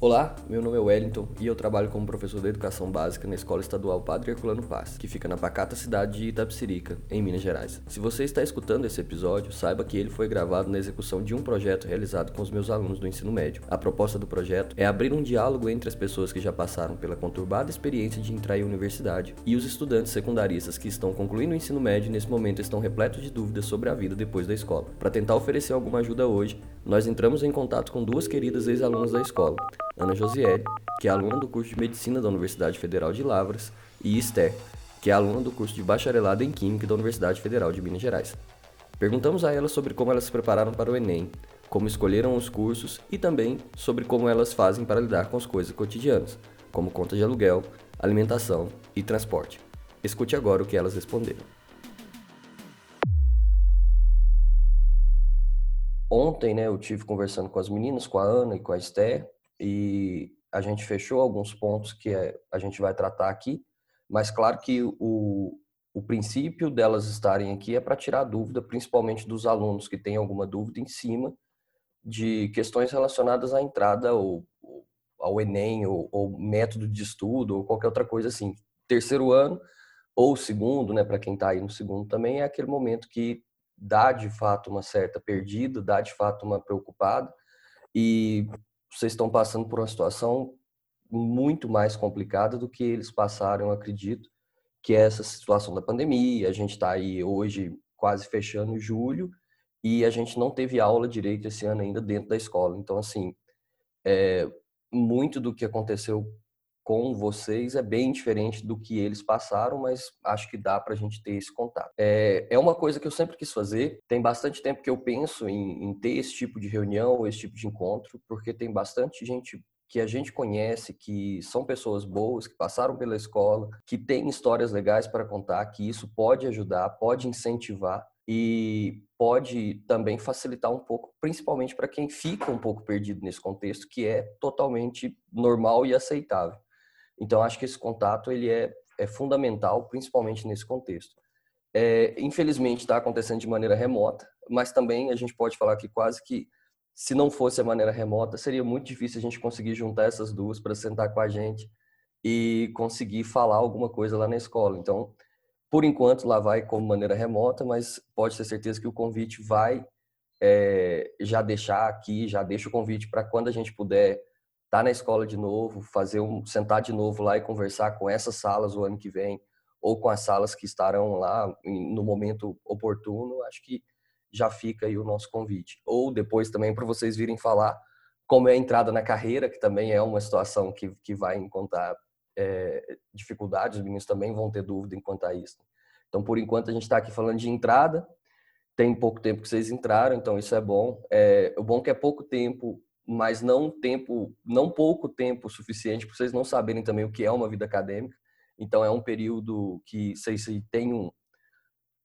Olá, meu nome é Wellington e eu trabalho como professor de educação básica na Escola Estadual Padre Herculano Paz, que fica na pacata cidade de Itapsirica, em Minas Gerais. Se você está escutando esse episódio, saiba que ele foi gravado na execução de um projeto realizado com os meus alunos do ensino médio. A proposta do projeto é abrir um diálogo entre as pessoas que já passaram pela conturbada experiência de entrar em universidade e os estudantes secundaristas que estão concluindo o ensino médio e nesse momento estão repletos de dúvidas sobre a vida depois da escola. Para tentar oferecer alguma ajuda hoje, nós entramos em contato com duas queridas ex-alunas da escola. Ana Josiele, que é aluna do curso de Medicina da Universidade Federal de Lavras, e Esther, que é aluna do curso de Bacharelado em Química da Universidade Federal de Minas Gerais. Perguntamos a elas sobre como elas se prepararam para o Enem, como escolheram os cursos e também sobre como elas fazem para lidar com as coisas cotidianas, como conta de aluguel, alimentação e transporte. Escute agora o que elas responderam. Ontem, né, eu tive conversando com as meninas, com a Ana e com a Esther, e a gente fechou alguns pontos que é, a gente vai tratar aqui, mas claro que o, o princípio delas estarem aqui é para tirar dúvida, principalmente dos alunos que têm alguma dúvida em cima de questões relacionadas à entrada ou, ao Enem, ou, ou método de estudo, ou qualquer outra coisa assim. Terceiro ano ou segundo, né, para quem está aí no segundo também, é aquele momento que dá de fato uma certa perdida, dá de fato uma preocupada, e vocês estão passando por uma situação muito mais complicada do que eles passaram, acredito, que é essa situação da pandemia. A gente está aí hoje quase fechando julho e a gente não teve aula direito esse ano ainda dentro da escola. Então, assim, é, muito do que aconteceu com vocês é bem diferente do que eles passaram, mas acho que dá para a gente ter esse contato. É, é uma coisa que eu sempre quis fazer. Tem bastante tempo que eu penso em, em ter esse tipo de reunião, esse tipo de encontro, porque tem bastante gente que a gente conhece, que são pessoas boas, que passaram pela escola, que têm histórias legais para contar, que isso pode ajudar, pode incentivar e pode também facilitar um pouco, principalmente para quem fica um pouco perdido nesse contexto, que é totalmente normal e aceitável. Então, acho que esse contato ele é, é fundamental, principalmente nesse contexto. É, infelizmente, está acontecendo de maneira remota, mas também a gente pode falar que quase que, se não fosse a maneira remota, seria muito difícil a gente conseguir juntar essas duas para sentar com a gente e conseguir falar alguma coisa lá na escola. Então, por enquanto, lá vai como maneira remota, mas pode ter certeza que o convite vai é, já deixar aqui, já deixa o convite para quando a gente puder estar tá na escola de novo, fazer um sentar de novo lá e conversar com essas salas o ano que vem ou com as salas que estarão lá no momento oportuno, acho que já fica aí o nosso convite. Ou depois também para vocês virem falar como é a entrada na carreira, que também é uma situação que, que vai encontrar é, dificuldades, os meninos também vão ter dúvida enquanto a isso. Então, por enquanto, a gente está aqui falando de entrada, tem pouco tempo que vocês entraram, então isso é bom. É, o bom é que é pouco tempo mas não tempo, não pouco tempo suficiente para vocês não saberem também o que é uma vida acadêmica. Então é um período que vocês têm um,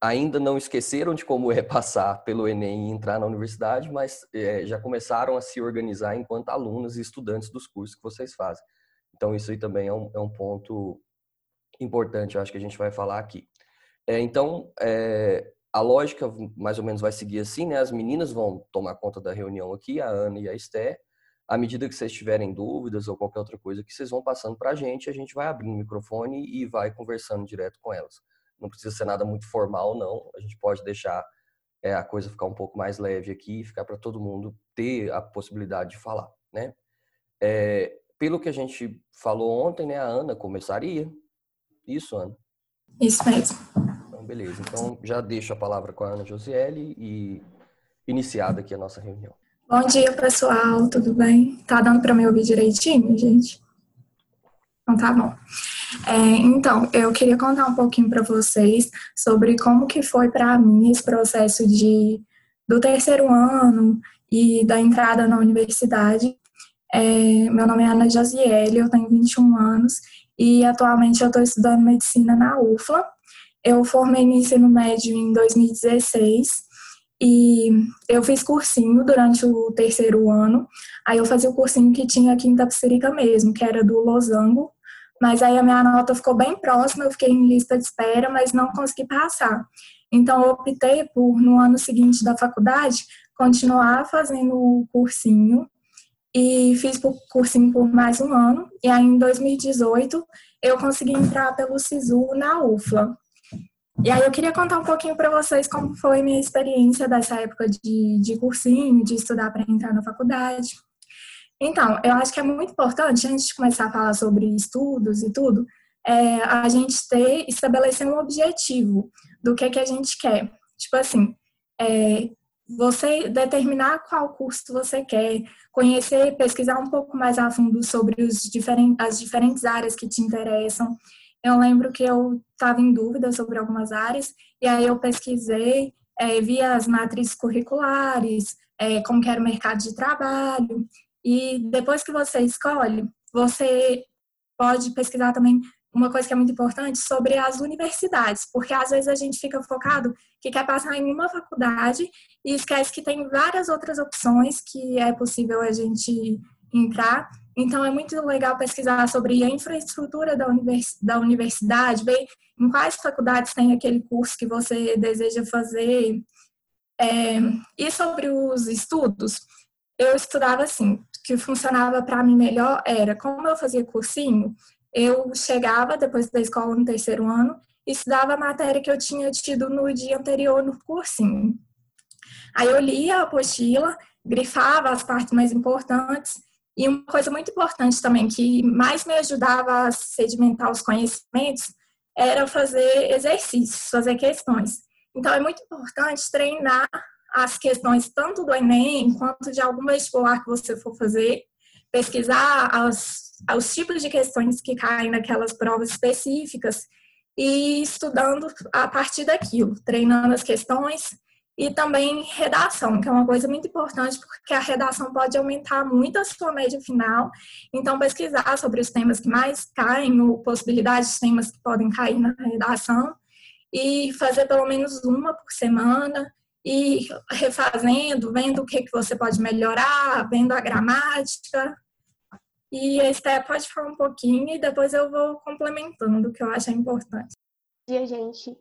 ainda não esqueceram de como é passar pelo Enem e entrar na universidade, mas é, já começaram a se organizar enquanto alunos e estudantes dos cursos que vocês fazem. Então isso aí também é um, é um ponto importante, eu acho que a gente vai falar aqui. É, então, é, a lógica mais ou menos vai seguir assim, né? As meninas vão tomar conta da reunião aqui, a Ana e a Esther. À medida que vocês tiverem dúvidas ou qualquer outra coisa que vocês vão passando para a gente, a gente vai abrindo o microfone e vai conversando direto com elas. Não precisa ser nada muito formal, não. A gente pode deixar é, a coisa ficar um pouco mais leve aqui e ficar para todo mundo ter a possibilidade de falar, né? É, pelo que a gente falou ontem, né? A Ana começaria. Isso, Ana? Isso mesmo. Então, beleza. Então, já deixo a palavra com a Ana Josiele e iniciada aqui a nossa reunião. Bom dia, pessoal. Tudo bem? Tá dando para me ouvir direitinho, gente? Então, tá bom. É, então, eu queria contar um pouquinho para vocês sobre como que foi para mim esse processo de do terceiro ano e da entrada na universidade. É, meu nome é Ana Josiele, eu tenho 21 anos e atualmente eu estou estudando medicina na UFLA eu formei no ensino médio em 2016 e eu fiz cursinho durante o terceiro ano. Aí eu fazia o cursinho que tinha aqui em Tapsirica mesmo, que era do Losango. Mas aí a minha nota ficou bem próxima, eu fiquei em lista de espera, mas não consegui passar. Então eu optei por, no ano seguinte da faculdade, continuar fazendo o cursinho e fiz cursinho por mais um ano. E aí, em 2018, eu consegui entrar pelo SISU na UFLA. E aí, eu queria contar um pouquinho para vocês como foi minha experiência dessa época de, de cursinho, de estudar para entrar na faculdade. Então, eu acho que é muito importante, antes de começar a falar sobre estudos e tudo, é, a gente ter, estabelecer um objetivo do que, que a gente quer. Tipo assim, é, você determinar qual curso você quer, conhecer, pesquisar um pouco mais a fundo sobre diferentes, as diferentes áreas que te interessam. Eu lembro que eu estava em dúvida sobre algumas áreas, e aí eu pesquisei, é, vi as matrizes curriculares, é, como que era o mercado de trabalho, e depois que você escolhe, você pode pesquisar também uma coisa que é muito importante sobre as universidades, porque às vezes a gente fica focado que quer passar em uma faculdade e esquece que tem várias outras opções que é possível a gente entrar. Então é muito legal pesquisar sobre a infraestrutura da, univers da universidade, ver em quais faculdades tem aquele curso que você deseja fazer. É, e sobre os estudos, eu estudava assim, que funcionava para mim melhor era, como eu fazia cursinho, eu chegava depois da escola no terceiro ano e estudava a matéria que eu tinha tido no dia anterior no cursinho. Aí eu lia a apostila, grifava as partes mais importantes e uma coisa muito importante também que mais me ajudava a sedimentar os conhecimentos era fazer exercícios, fazer questões. Então é muito importante treinar as questões tanto do Enem quanto de algum vestibular que você for fazer, pesquisar as os tipos de questões que caem naquelas provas específicas e estudando a partir daquilo, treinando as questões e também redação, que é uma coisa muito importante porque a redação pode aumentar muito a sua média final. Então, pesquisar sobre os temas que mais caem, ou possibilidades de temas que podem cair na redação e fazer pelo menos uma por semana e refazendo, vendo o que, que você pode melhorar, vendo a gramática, e a Esté pode falar um pouquinho e depois eu vou complementando o que eu acho importante. Bom dia, gente.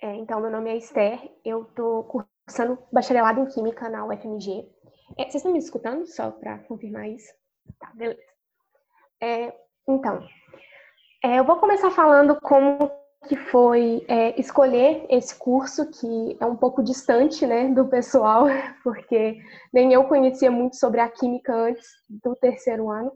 É, então, meu nome é Esther, eu estou cursando bacharelado em Química na UFMG. É, vocês estão me escutando? Só para confirmar isso? Tá, beleza. É, então, é, eu vou começar falando como que foi é, escolher esse curso, que é um pouco distante né, do pessoal, porque nem eu conhecia muito sobre a química antes do terceiro ano.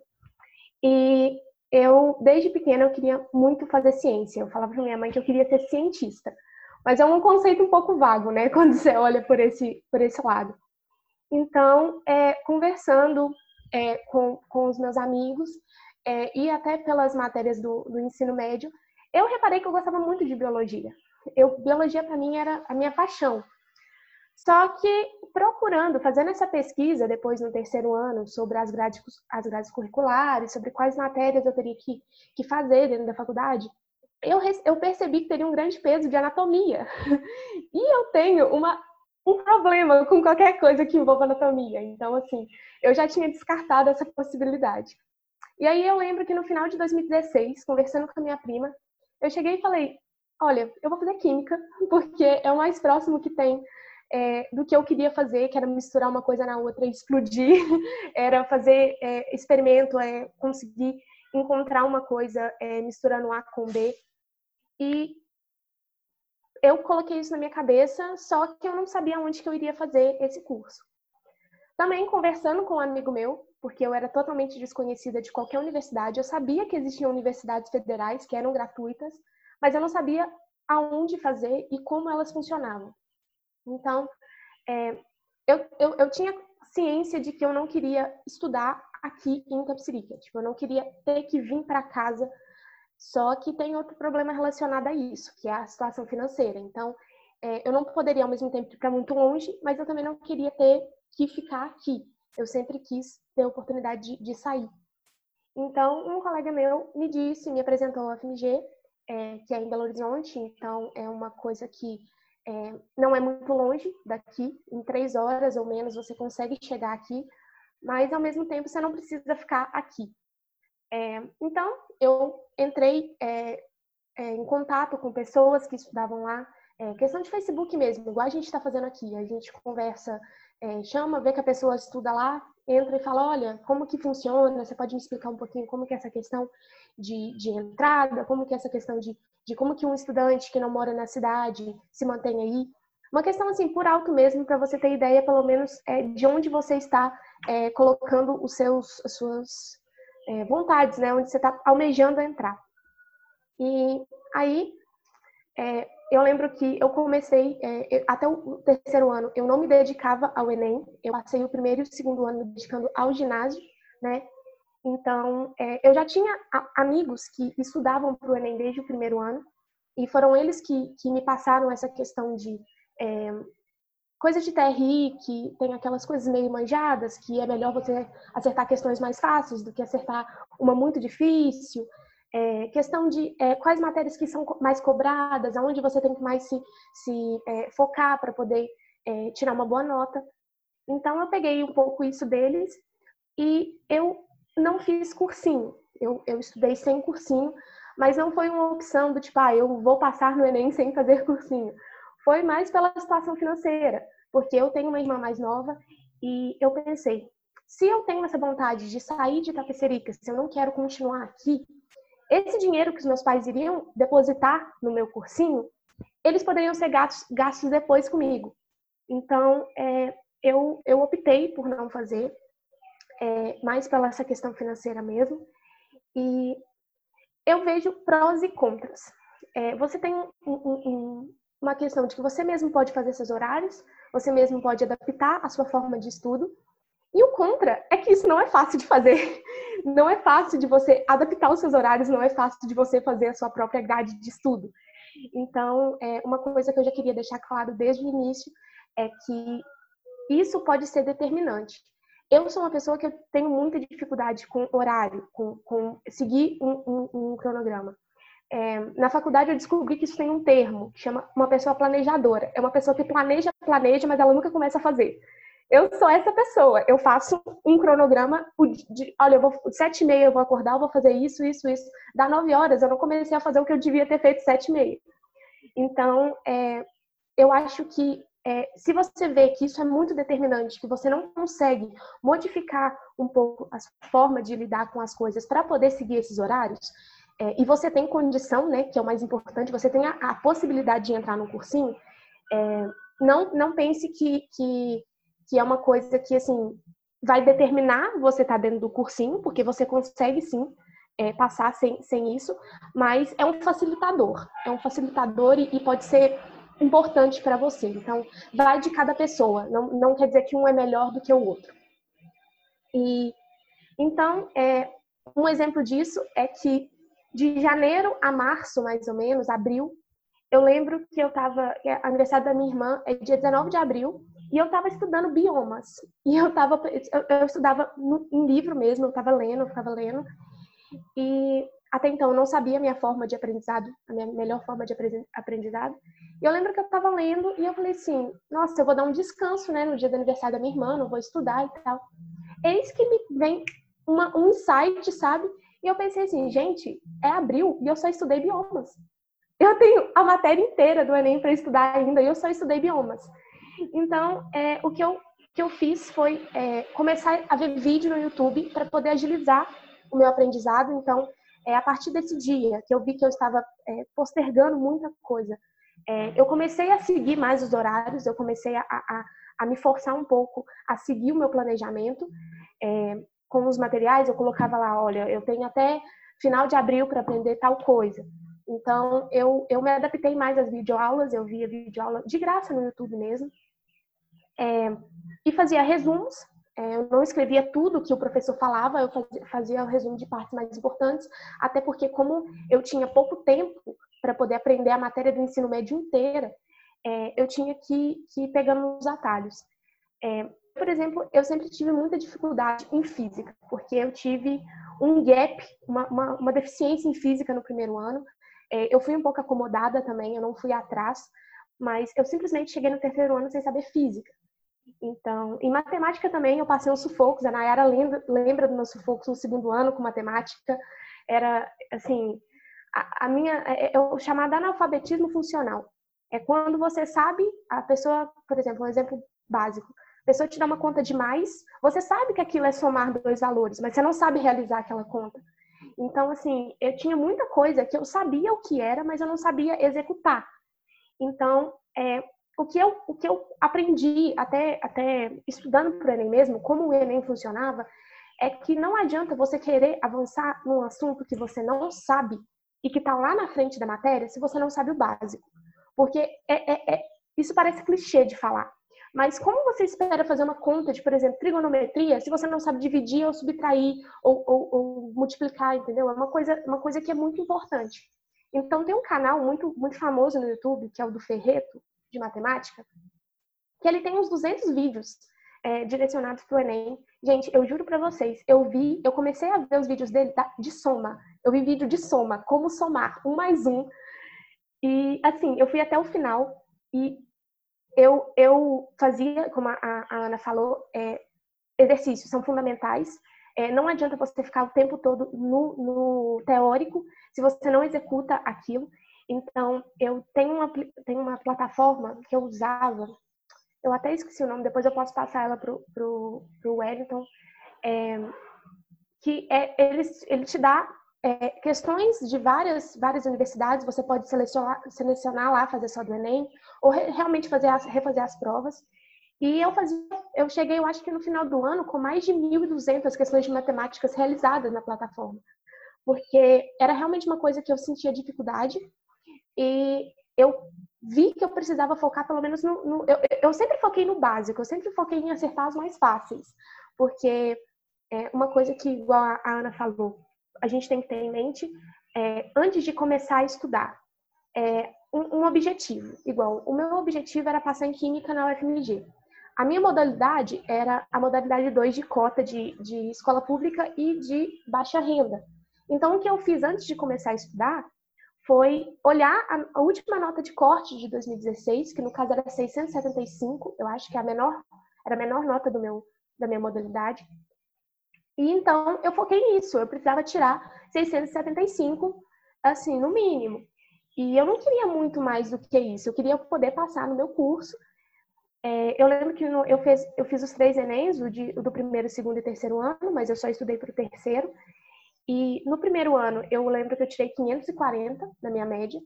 E eu, desde pequena, eu queria muito fazer ciência. Eu falava para minha mãe que eu queria ser cientista. Mas é um conceito um pouco vago, né? Quando você olha por esse, por esse lado. Então, é, conversando é, com, com os meus amigos é, e até pelas matérias do, do ensino médio, eu reparei que eu gostava muito de biologia. Eu, biologia, para mim, era a minha paixão. Só que procurando, fazendo essa pesquisa depois no terceiro ano sobre as grades, as grades curriculares, sobre quais matérias eu teria que, que fazer dentro da faculdade, eu, eu percebi que teria um grande peso de anatomia. E eu tenho uma, um problema com qualquer coisa que envolva anatomia. Então, assim, eu já tinha descartado essa possibilidade. E aí eu lembro que no final de 2016, conversando com a minha prima, eu cheguei e falei: olha, eu vou fazer química, porque é o mais próximo que tem é, do que eu queria fazer, que era misturar uma coisa na outra e explodir, era fazer é, experimento, é, conseguir encontrar uma coisa é, misturando A com B. E eu coloquei isso na minha cabeça, só que eu não sabia onde que eu iria fazer esse curso. Também conversando com um amigo meu, porque eu era totalmente desconhecida de qualquer universidade, eu sabia que existiam universidades federais que eram gratuitas, mas eu não sabia aonde fazer e como elas funcionavam. Então, é, eu, eu, eu tinha ciência de que eu não queria estudar aqui em Itapsirica. Tipo, eu não queria ter que vir para casa. Só que tem outro problema relacionado a isso, que é a situação financeira. Então, é, eu não poderia ao mesmo tempo ir para muito longe, mas eu também não queria ter que ficar aqui. Eu sempre quis ter a oportunidade de, de sair. Então, um colega meu me disse, me apresentou a FMG, é, que é em Belo Horizonte, então é uma coisa que é, não é muito longe daqui, em três horas ou menos você consegue chegar aqui, mas ao mesmo tempo você não precisa ficar aqui. É, então, eu entrei é, é em contato com pessoas que estudavam lá, é, questão de Facebook mesmo, igual a gente está fazendo aqui, a gente conversa é, chama, vê que a pessoa estuda lá, entra e fala, olha, como que funciona? Você pode me explicar um pouquinho como que é essa questão de, de entrada, como que é essa questão de, de como que um estudante que não mora na cidade se mantém aí? Uma questão assim, por alto mesmo, para você ter ideia, pelo menos, é, de onde você está é, colocando os seus, as suas é, vontades, né? Onde você está almejando entrar. E aí, é, eu lembro que eu comecei, é, até o terceiro ano, eu não me dedicava ao Enem, eu passei o primeiro e o segundo ano dedicando ao ginásio, né? Então, é, eu já tinha amigos que estudavam para o Enem desde o primeiro ano, e foram eles que, que me passaram essa questão de coisas de TRI, que tem aquelas coisas meio manjadas, que é melhor você acertar questões mais fáceis do que acertar uma muito difícil. É, questão de é, quais matérias que são mais cobradas, aonde você tem que mais se, se é, focar para poder é, tirar uma boa nota. Então, eu peguei um pouco isso deles e eu não fiz cursinho. Eu, eu estudei sem cursinho, mas não foi uma opção do tipo, ah, eu vou passar no Enem sem fazer cursinho foi mais pela situação financeira, porque eu tenho uma irmã mais nova e eu pensei, se eu tenho essa vontade de sair de Tapecerica, se eu não quero continuar aqui, esse dinheiro que os meus pais iriam depositar no meu cursinho, eles poderiam ser gastos, gastos depois comigo. Então, é, eu, eu optei por não fazer, é, mais pela essa questão financeira mesmo. E eu vejo prós e contras. É, você tem um, um, uma questão de que você mesmo pode fazer seus horários, você mesmo pode adaptar a sua forma de estudo. E o contra é que isso não é fácil de fazer. Não é fácil de você adaptar os seus horários, não é fácil de você fazer a sua própria grade de estudo. Então, é, uma coisa que eu já queria deixar claro desde o início é que isso pode ser determinante. Eu sou uma pessoa que eu tenho muita dificuldade com horário, com, com seguir um, um, um cronograma. É, na faculdade eu descobri que isso tem um termo, que chama uma pessoa planejadora. É uma pessoa que planeja, planeja, mas ela nunca começa a fazer. Eu sou essa pessoa. Eu faço um cronograma de, olha, eu vou sete e meia eu vou acordar, eu vou fazer isso, isso, isso. Dá nove horas, eu não comecei a fazer o que eu devia ter feito sete e meia. Então, é, eu acho que é, se você vê que isso é muito determinante, que você não consegue modificar um pouco a forma de lidar com as coisas para poder seguir esses horários, é, e você tem condição, né, que é o mais importante, você tem a, a possibilidade de entrar no cursinho, é, não, não pense que, que, que é uma coisa que, assim, vai determinar você estar tá dentro do cursinho, porque você consegue, sim, é, passar sem, sem isso, mas é um facilitador, é um facilitador e, e pode ser importante para você. Então, vai de cada pessoa, não, não quer dizer que um é melhor do que o outro. E, então, é, um exemplo disso é que de janeiro a março, mais ou menos, abril, eu lembro que eu estava, é aniversário da minha irmã é dia 19 de abril, e eu estava estudando biomas. E eu tava, eu, eu estudava no, em livro mesmo, eu estava lendo, eu ficava lendo. E até então eu não sabia a minha forma de aprendizado, a minha melhor forma de aprendizado. E eu lembro que eu estava lendo e eu falei assim: nossa, eu vou dar um descanso, né, no dia do aniversário da minha irmã, não vou estudar e tal. Eis que me vem uma, um insight, sabe? E eu pensei assim, gente, é abril e eu só estudei biomas. Eu tenho a matéria inteira do Enem para estudar ainda e eu só estudei biomas. Então, é, o que eu, que eu fiz foi é, começar a ver vídeo no YouTube para poder agilizar o meu aprendizado. Então, é, a partir desse dia que eu vi que eu estava é, postergando muita coisa, é, eu comecei a seguir mais os horários, eu comecei a, a, a me forçar um pouco a seguir o meu planejamento. É, com os materiais, eu colocava lá, olha, eu tenho até final de abril para aprender tal coisa. Então, eu, eu me adaptei mais às videoaulas, eu via videoaula de graça no YouTube mesmo. É, e fazia resumos. É, eu não escrevia tudo que o professor falava, eu fazia, fazia o resumo de partes mais importantes, até porque, como eu tinha pouco tempo para poder aprender a matéria do ensino médio inteira, é, eu tinha que, que ir pegando os atalhos. É, por exemplo, eu sempre tive muita dificuldade em física, porque eu tive um gap, uma, uma, uma deficiência em física no primeiro ano. É, eu fui um pouco acomodada também, eu não fui atrás, mas eu simplesmente cheguei no terceiro ano sem saber física. Então, em matemática também eu passei uns sufocos. A Nayara lembra, lembra dos meus sufocos no segundo ano com matemática. Era, assim, a, a minha. É, é o chamado analfabetismo funcional. É quando você sabe, a pessoa, por exemplo, um exemplo básico. A pessoa te dá uma conta de mais, você sabe que aquilo é somar dois valores, mas você não sabe realizar aquela conta. Então, assim, eu tinha muita coisa que eu sabia o que era, mas eu não sabia executar. Então, é, o, que eu, o que eu aprendi, até, até estudando para o Enem mesmo, como o Enem funcionava, é que não adianta você querer avançar num assunto que você não sabe e que está lá na frente da matéria se você não sabe o básico. Porque é, é, é, isso parece clichê de falar. Mas como você espera fazer uma conta de, por exemplo, trigonometria, se você não sabe dividir ou subtrair ou, ou, ou multiplicar, entendeu? É uma coisa, uma coisa que é muito importante. Então tem um canal muito, muito famoso no YouTube, que é o do Ferreto, de matemática, que ele tem uns 200 vídeos é, direcionados para o Enem. Gente, eu juro para vocês, eu vi, eu comecei a ver os vídeos dele de soma. Eu vi vídeo de soma, como somar um mais um. E assim, eu fui até o final e eu, eu fazia, como a, a Ana falou, é, exercícios são fundamentais. É, não adianta você ficar o tempo todo no, no, teórico se você não executa aquilo. Então, eu tenho uma, tenho uma plataforma que eu usava, eu até esqueci o nome, depois eu posso passar ela pro, pro, pro Wellington, é, que é, ele, ele te dá é, questões de várias, várias universidades, você pode selecionar, selecionar lá, fazer só do Enem, ou re, realmente fazer as, refazer as provas. E eu fazia, eu cheguei, eu acho que no final do ano, com mais de 1.200 questões de matemáticas realizadas na plataforma. Porque era realmente uma coisa que eu sentia dificuldade e eu vi que eu precisava focar pelo menos no. no eu, eu sempre foquei no básico, eu sempre foquei em acertar as mais fáceis. Porque é uma coisa que, igual a Ana falou, a gente tem que ter em mente é, antes de começar a estudar. É, um, um, objetivo, igual, o meu objetivo era passar em Química na UFMG. A minha modalidade era a modalidade 2 de cota de, de escola pública e de baixa renda. Então, o que eu fiz antes de começar a estudar foi olhar a, a última nota de corte de 2016, que no caso era 675, eu acho que é a menor, era a menor nota do meu, da minha modalidade, e então eu foquei nisso, eu precisava tirar 675, assim, no mínimo. E eu não queria muito mais do que isso, eu queria poder passar no meu curso. É, eu lembro que eu, fiz, eu fiz os três Enems, o, de, o do primeiro, segundo e terceiro ano, mas eu só estudei para o terceiro. E no primeiro ano, eu lembro que eu tirei 540 na minha média.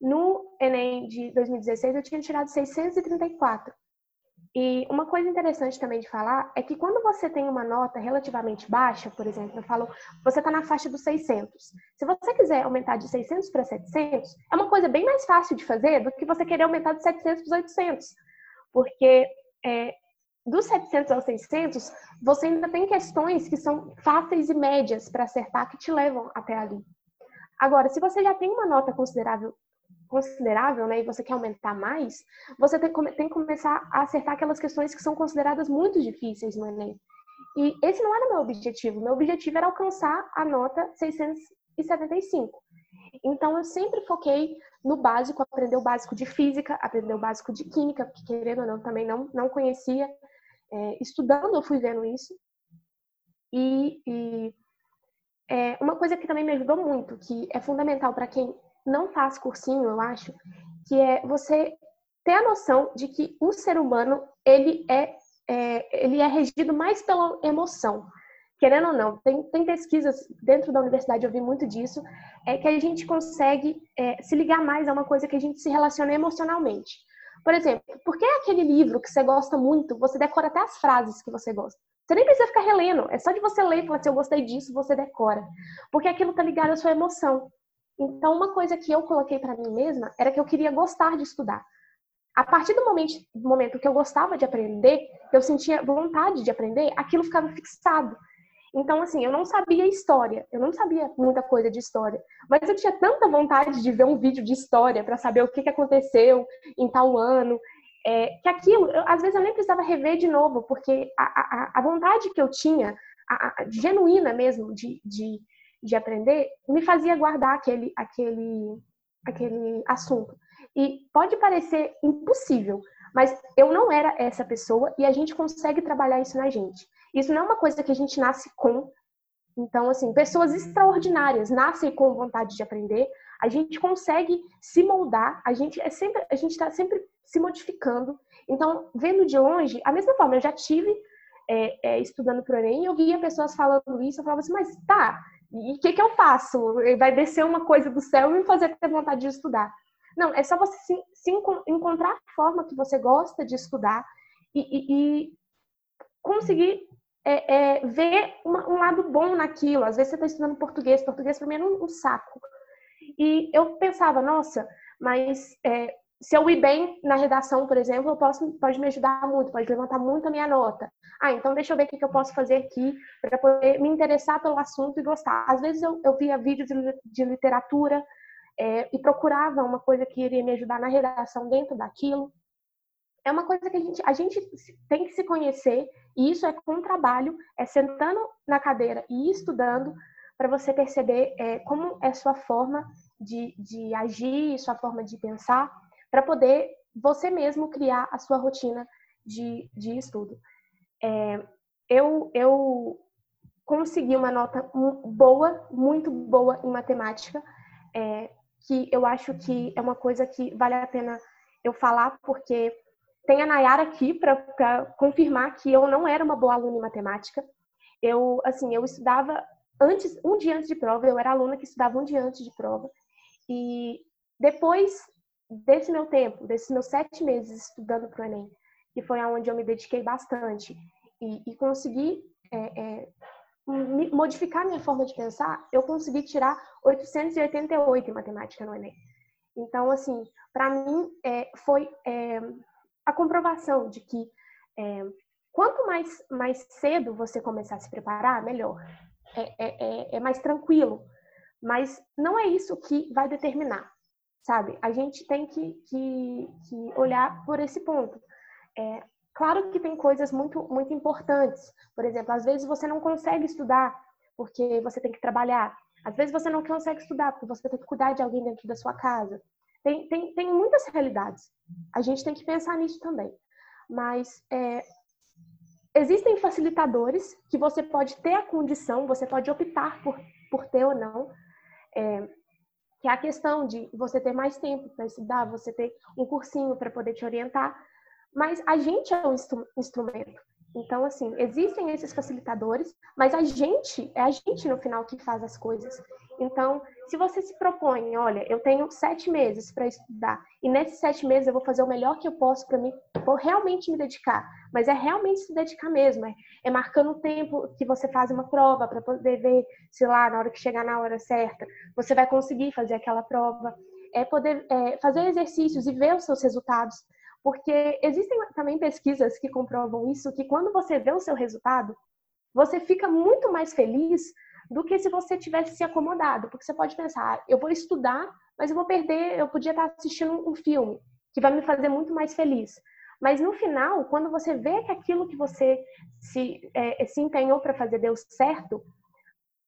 No Enem de 2016, eu tinha tirado 634. E uma coisa interessante também de falar é que quando você tem uma nota relativamente baixa, por exemplo, eu falo, você está na faixa dos 600. Se você quiser aumentar de 600 para 700, é uma coisa bem mais fácil de fazer do que você querer aumentar de 700 para 800. Porque é, dos 700 aos 600, você ainda tem questões que são fáceis e médias para acertar que te levam até ali. Agora, se você já tem uma nota considerável considerável, né, e você quer aumentar mais, você tem, tem que começar a acertar aquelas questões que são consideradas muito difíceis no Enem. E esse não era meu objetivo. Meu objetivo era alcançar a nota 675. Então, eu sempre foquei no básico, aprender o básico de física, aprender o básico de química, porque querendo ou não, também não, não conhecia. É, estudando, eu fui vendo isso. E, e é, uma coisa que também me ajudou muito, que é fundamental para quem não faz cursinho, eu acho, que é você ter a noção de que o ser humano ele é, é ele é regido mais pela emoção. Querendo ou não, tem, tem pesquisas dentro da universidade, eu vi muito disso, é que a gente consegue é, se ligar mais a uma coisa que a gente se relaciona emocionalmente. Por exemplo, por que aquele livro que você gosta muito, você decora até as frases que você gosta? Você nem precisa ficar relendo, é só de você ler e falar assim, eu gostei disso, você decora. Porque aquilo tá ligado à sua emoção. Então, uma coisa que eu coloquei para mim mesma era que eu queria gostar de estudar. A partir do momento, do momento que eu gostava de aprender, eu sentia vontade de aprender, aquilo ficava fixado. Então, assim, eu não sabia história, eu não sabia muita coisa de história, mas eu tinha tanta vontade de ver um vídeo de história para saber o que, que aconteceu em tal ano, é, que aquilo, eu, às vezes eu nem precisava rever de novo, porque a, a, a vontade que eu tinha, a, a genuína mesmo, de, de de aprender me fazia guardar aquele, aquele, aquele assunto. E pode parecer impossível, mas eu não era essa pessoa e a gente consegue trabalhar isso na gente. Isso não é uma coisa que a gente nasce com. Então, assim, pessoas extraordinárias nascem com vontade de aprender. A gente consegue se moldar. A gente é sempre, a gente está sempre se modificando. Então, vendo de longe, a mesma forma, eu já tive é, é, estudando para o Enem, eu via pessoas falando isso, eu falava assim, mas tá, e o que, que eu faço? Vai descer uma coisa do céu e me fazer ter vontade de estudar. Não, é só você se, se encontrar a forma que você gosta de estudar e, e, e conseguir é, é, ver uma, um lado bom naquilo. Às vezes você está estudando português, português para mim é um, um, saco. E eu pensava, nossa, mas é, se eu ir bem na redação, por exemplo, eu posso, pode me ajudar muito, pode levantar muito a minha nota. Ah, então deixa eu ver o que eu posso fazer aqui para poder me interessar pelo assunto e gostar. Às vezes eu, eu via vídeos de, literatura é, e procurava uma coisa que iria me ajudar na redação dentro daquilo. É uma coisa que a gente, a gente tem que se conhecer, e isso é com trabalho, é sentando na cadeira e estudando para você perceber é, como é sua forma de, de agir, sua forma de pensar para poder você mesmo criar a sua rotina de, de estudo. É, eu, eu consegui uma nota boa, muito boa em matemática, é, que eu acho que é uma coisa que vale a pena eu falar, porque tem a Nayara aqui para confirmar que eu não era uma boa aluna em matemática. Eu, assim, eu estudava antes, um dia antes de prova, eu era aluna que estudava um dia antes de prova. E depois desse meu tempo, desses meus sete meses estudando para o Enem, que foi aonde eu me dediquei bastante e, e consegui é, é, modificar minha forma de pensar, eu consegui tirar 888 em matemática no Enem. Então, assim, para mim é, foi é, a comprovação de que é, quanto mais, mais cedo você começar a se preparar, melhor. É, é, é mais tranquilo. Mas não é isso que vai determinar sabe? A gente tem que, que, que olhar por esse ponto. É, claro que tem coisas muito, muito importantes. Por exemplo, às vezes você não consegue estudar porque você tem que trabalhar. Às vezes você não consegue estudar porque você tem que cuidar de alguém dentro da sua casa. Tem, tem, tem muitas realidades. A gente tem que pensar nisso também. Mas é, existem facilitadores que você pode ter a condição, você pode optar por, por ter ou não. É, que é a questão de você ter mais tempo para estudar, você ter um cursinho para poder te orientar, mas a gente é um instrumento. Então, assim, existem esses facilitadores, mas a gente, é a gente no final que faz as coisas. Então, se você se propõe, olha, eu tenho sete meses para estudar, e nesses sete meses eu vou fazer o melhor que eu posso para mim, vou realmente me dedicar, mas é realmente se dedicar mesmo, é, é marcando o tempo que você faz uma prova para poder ver, sei lá, na hora que chegar na hora certa, você vai conseguir fazer aquela prova, é poder é, fazer exercícios e ver os seus resultados. Porque existem também pesquisas que comprovam isso, que quando você vê o seu resultado, você fica muito mais feliz do que se você tivesse se acomodado. Porque você pode pensar, ah, eu vou estudar, mas eu vou perder, eu podia estar assistindo um filme que vai me fazer muito mais feliz. Mas no final, quando você vê que aquilo que você se, é, se empenhou para fazer deu certo,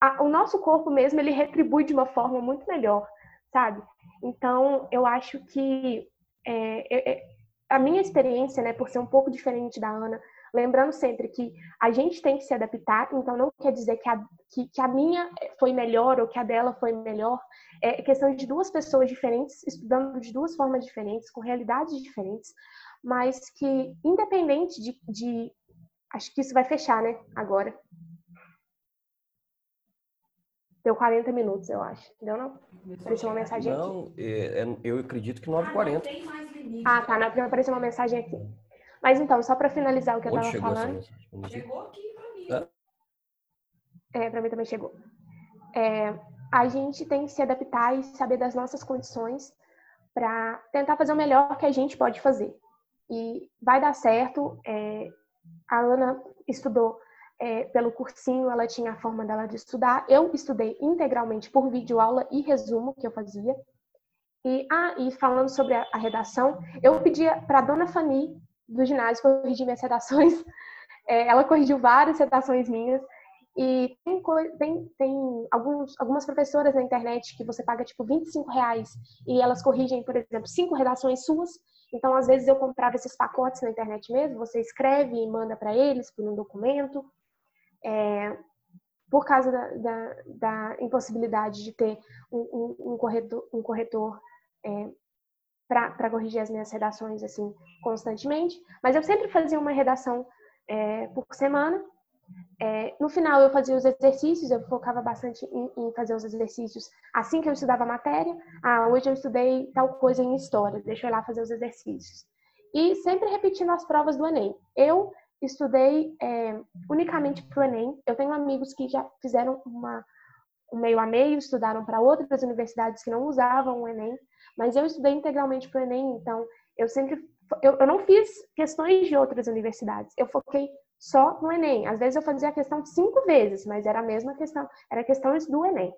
a, o nosso corpo mesmo ele retribui de uma forma muito melhor, sabe? Então, eu acho que é, é, a minha experiência, né, por ser um pouco diferente da Ana, lembrando sempre que a gente tem que se adaptar, então não quer dizer que a, que, que a minha foi melhor ou que a dela foi melhor. É questão de duas pessoas diferentes, estudando de duas formas diferentes, com realidades diferentes, mas que, independente de, de acho que isso vai fechar, né, agora. Deu 40 minutos, eu acho. Deu não? Apareceu uma mensagem não, aqui. É, é, eu acredito que 9h40. Ah, ah, tá. Não, porque apareceu uma mensagem aqui. Mas então, só para finalizar o que Onde eu estava falando. Chegou aqui para mim. É, é para mim também chegou. É, a gente tem que se adaptar e saber das nossas condições para tentar fazer o melhor que a gente pode fazer. E vai dar certo. É, a Ana estudou é, pelo cursinho, ela tinha a forma dela de estudar. Eu estudei integralmente por videoaula e resumo que eu fazia. E, ah, e falando sobre a, a redação, eu pedia para a dona Fanny, do ginásio, corrigir minhas redações. É, ela corrigiu várias redações minhas. E tem, tem, tem alguns, algumas professoras na internet que você paga tipo 25 reais e elas corrigem, por exemplo, cinco redações suas. Então, às vezes, eu comprava esses pacotes na internet mesmo, você escreve e manda para eles por um documento. É, por causa da, da, da, impossibilidade de ter um, um, um corretor, um corretor é, para corrigir as minhas redações assim constantemente, mas eu sempre fazia uma redação é, por semana. É, no final eu fazia os exercícios, eu focava bastante em, em, fazer os exercícios assim que eu estudava a matéria. Ah, hoje eu estudei tal coisa em história, deixa eu ir lá fazer os exercícios. E sempre repetindo as provas do Enem. Eu estudei é, unicamente para o Enem. Eu tenho amigos que já fizeram uma, um meio a meio, estudaram para outras universidades que não usavam o Enem, mas eu estudei integralmente para o Enem, então eu sempre. Eu, eu não fiz questões de outras universidades, eu foquei só no Enem. Às vezes eu fazia a questão cinco vezes, mas era a mesma questão, era questões do Enem.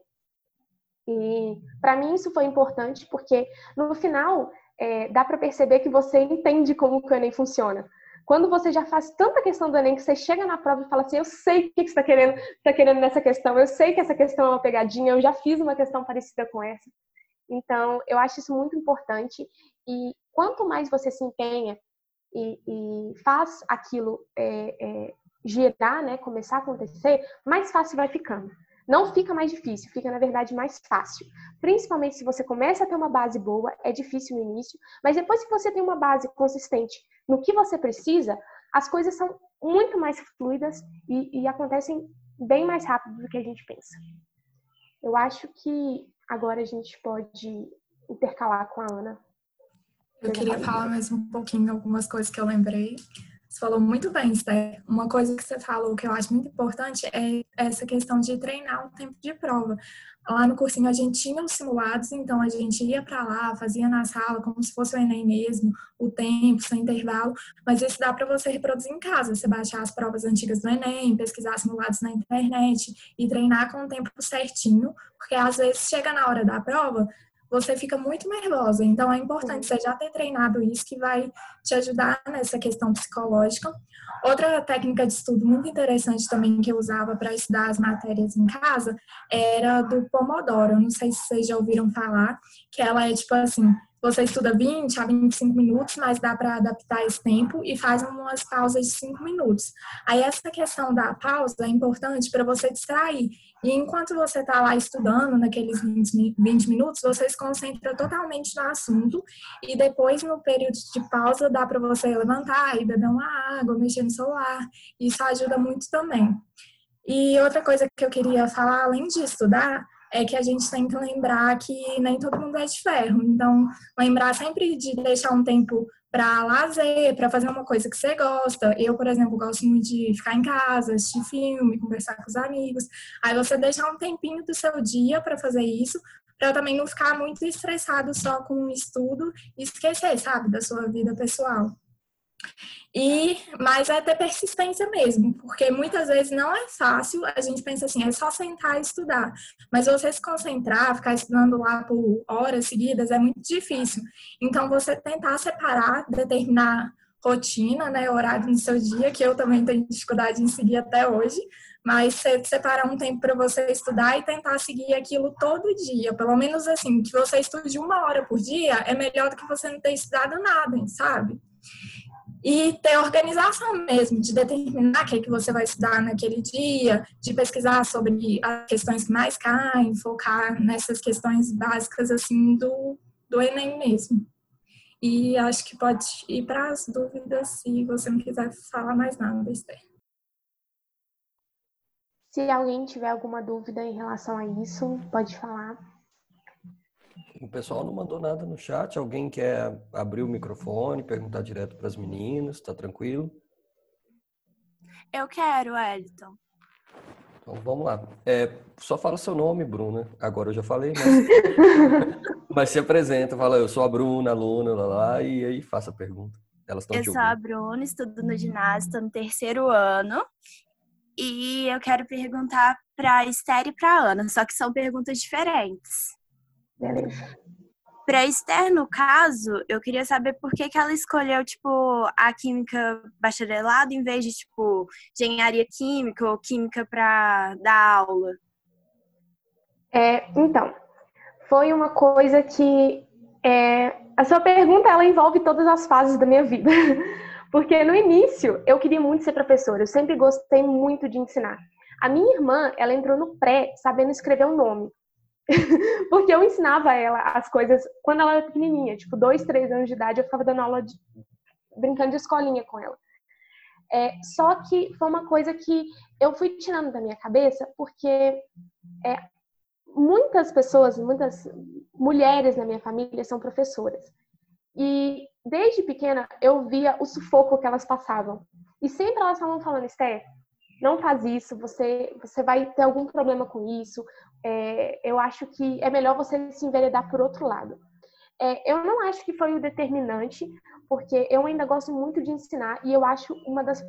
E para mim isso foi importante porque no final é, dá para perceber que você entende como o Enem funciona. Quando você já faz tanta questão do Enem que você chega na prova e fala assim, eu sei o que você está querendo, tá querendo nessa questão, eu sei que essa questão é uma pegadinha, eu já fiz uma questão parecida com essa. Então, eu acho isso muito importante e quanto mais você se empenha e, e faz aquilo é, é, girar, né, começar a acontecer, mais fácil vai ficando. Não fica mais difícil, fica na verdade mais fácil. Principalmente se você começa a ter uma base boa, é difícil no início, mas depois que você tem uma base consistente no que você precisa, as coisas são muito mais fluidas e, e acontecem bem mais rápido do que a gente pensa. Eu acho que agora a gente pode intercalar com a Ana. Eu queria falar mais um pouquinho algumas coisas que eu lembrei. Você falou muito bem, Esther. Uma coisa que você falou que eu acho muito importante é essa questão de treinar o tempo de prova. Lá no cursinho a gente tinha os simulados, então a gente ia para lá, fazia na sala como se fosse o Enem mesmo, o tempo, sem intervalo, mas isso dá para você reproduzir em casa, você baixar as provas antigas do Enem, pesquisar simulados na internet e treinar com o tempo certinho, porque às vezes chega na hora da prova, você fica muito nervosa. Então é importante você já ter treinado isso, que vai te ajudar nessa questão psicológica. Outra técnica de estudo muito interessante também que eu usava para estudar as matérias em casa era do Pomodoro. Eu não sei se vocês já ouviram falar, que ela é tipo assim, você estuda 20 a 25 minutos, mas dá para adaptar esse tempo e faz umas pausas de 5 minutos. Aí essa questão da pausa é importante para você distrair. E enquanto você está lá estudando, naqueles 20, 20 minutos, você se concentra totalmente no assunto e depois, no período de pausa, dá para você levantar e beber uma água, mexer no celular. Isso ajuda muito também. E outra coisa que eu queria falar, além de estudar, é que a gente tem que lembrar que nem todo mundo é de ferro. Então, lembrar sempre de deixar um tempo para lazer, para fazer uma coisa que você gosta. Eu, por exemplo, gosto muito de ficar em casa, assistir filme, conversar com os amigos. Aí você deixar um tempinho do seu dia para fazer isso, para também não ficar muito estressado só com o estudo e esquecer, sabe, da sua vida pessoal. E, mas é ter persistência mesmo, porque muitas vezes não é fácil, a gente pensa assim, é só sentar e estudar. Mas você se concentrar, ficar estudando lá por horas seguidas é muito difícil. Então, você tentar separar, determinar rotina, né, horário no seu dia, que eu também tenho dificuldade em seguir até hoje, mas você separar um tempo para você estudar e tentar seguir aquilo todo dia, pelo menos assim, que você estude uma hora por dia, é melhor do que você não ter estudado nada, sabe? E ter organização mesmo, de determinar o que, é que você vai estudar naquele dia, de pesquisar sobre as questões que mais caem, focar nessas questões básicas assim do, do Enem mesmo. E acho que pode ir para as dúvidas se você não quiser falar mais nada, Esther. Se alguém tiver alguma dúvida em relação a isso, pode falar. O pessoal não mandou nada no chat. Alguém quer abrir o microfone, perguntar direto para as meninas? Tá tranquilo? Eu quero, Elton. Então vamos lá. É, só fala seu nome, Bruna. Agora eu já falei, mas, mas se apresenta, fala, eu sou a Bruna, aluna, lá, lá, e aí faça a pergunta. Elas estão Eu sou a Bruna, estudo no ginásio, estou no terceiro ano. E eu quero perguntar para a Esther e para a Ana, só que são perguntas diferentes. Beleza. Para Esther, no caso, eu queria saber por que, que ela escolheu, tipo, a química bacharelado em vez de, tipo, engenharia química ou química para dar aula. É, então, foi uma coisa que é, a sua pergunta ela envolve todas as fases da minha vida. Porque no início eu queria muito ser professora, eu sempre gostei muito de ensinar. A minha irmã, ela entrou no pré sabendo escrever o um nome. Porque eu ensinava ela as coisas quando ela era pequenininha, tipo, dois, três anos de idade, eu ficava dando aula de, brincando de escolinha com ela. É, só que foi uma coisa que eu fui tirando da minha cabeça, porque é, muitas pessoas, muitas mulheres na minha família são professoras. E desde pequena eu via o sufoco que elas passavam. E sempre elas estavam falando, Esther, não faz isso, você, você vai ter algum problema com isso. É, eu acho que é melhor você se enveredar por outro lado. É, eu não acho que foi o determinante, porque eu ainda gosto muito de ensinar e eu acho uma das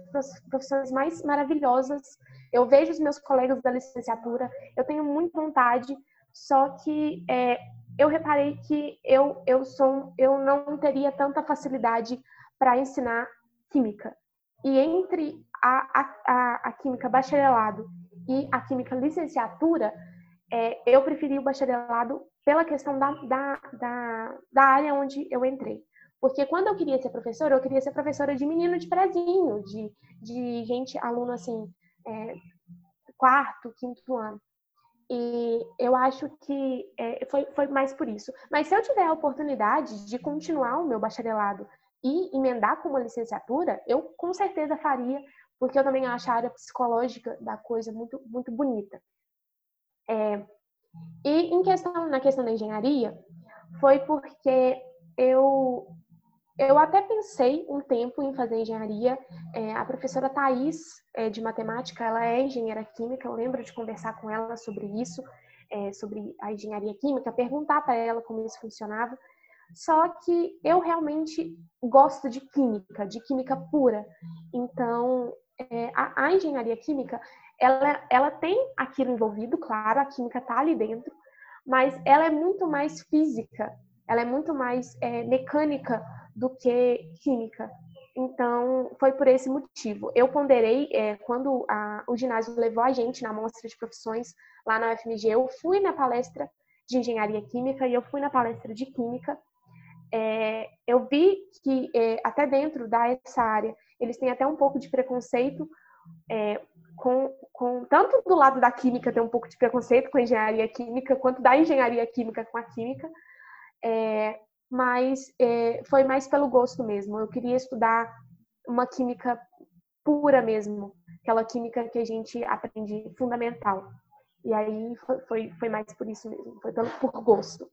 profissões mais maravilhosas. Eu vejo os meus colegas da licenciatura, eu tenho muita vontade, só que é, eu reparei que eu, eu, sou, eu não teria tanta facilidade para ensinar química. E entre a, a, a química bacharelado e a química licenciatura, é, eu preferi o bacharelado pela questão da, da, da, da, área onde eu entrei. Porque quando eu queria ser professora, eu queria ser professora de menino de prezinho, de, de gente, aluno assim, é, quarto, quinto ano. E eu acho que é, foi, foi mais por isso. Mas se eu tiver a oportunidade de continuar o meu bacharelado e emendar com uma licenciatura, eu com certeza faria, porque eu também acho a área psicológica da coisa muito, muito bonita. É, e em questão, na questão da engenharia, foi porque eu, eu até pensei um tempo em fazer engenharia. É, a professora Thais, é, de matemática, ela é engenheira química, eu lembro de conversar com ela sobre isso, é, sobre a engenharia química, perguntar para ela como isso funcionava. Só que eu realmente gosto de química, de química pura. Então, é, a, a, engenharia química, ela, ela tem aquilo envolvido, claro, a química está ali dentro, mas ela é muito mais física, ela é muito mais é, mecânica do que química. Então, foi por esse motivo. Eu ponderei, é, quando a, o ginásio levou a gente na mostra de profissões lá na UFMG, eu fui na palestra de engenharia química e eu fui na palestra de química é, eu vi que é, até dentro dessa área eles têm até um pouco de preconceito é, com, com tanto do lado da química tem um pouco de preconceito com a engenharia química quanto da engenharia química com a química é, mas é, foi mais pelo gosto mesmo. Eu queria estudar uma química pura mesmo aquela química que a gente aprende fundamental. E aí foi, foi, foi mais por isso mesmo foi pelo, por gosto.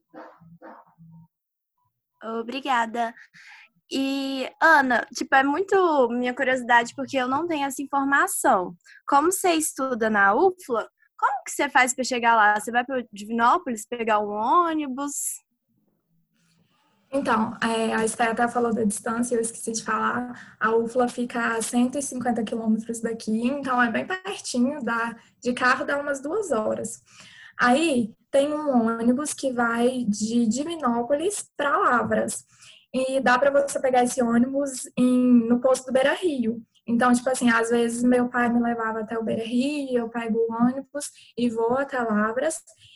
Obrigada. E, Ana, tipo, é muito minha curiosidade porque eu não tenho essa informação. Como você estuda na UFLA, como que você faz para chegar lá? Você vai para Divinópolis pegar um ônibus? Então, é, a Esther até falou da distância, eu esqueci de falar. A UFLA fica a 150 quilômetros daqui, então é bem pertinho, dá, de carro dá umas duas horas. Aí tem um ônibus que vai de Divinópolis para Lavras. E dá para você pegar esse ônibus em, no posto do Beira Rio. Então, tipo assim, às vezes meu pai me levava até o Beira Rio, eu pego o ônibus e vou até Lavras.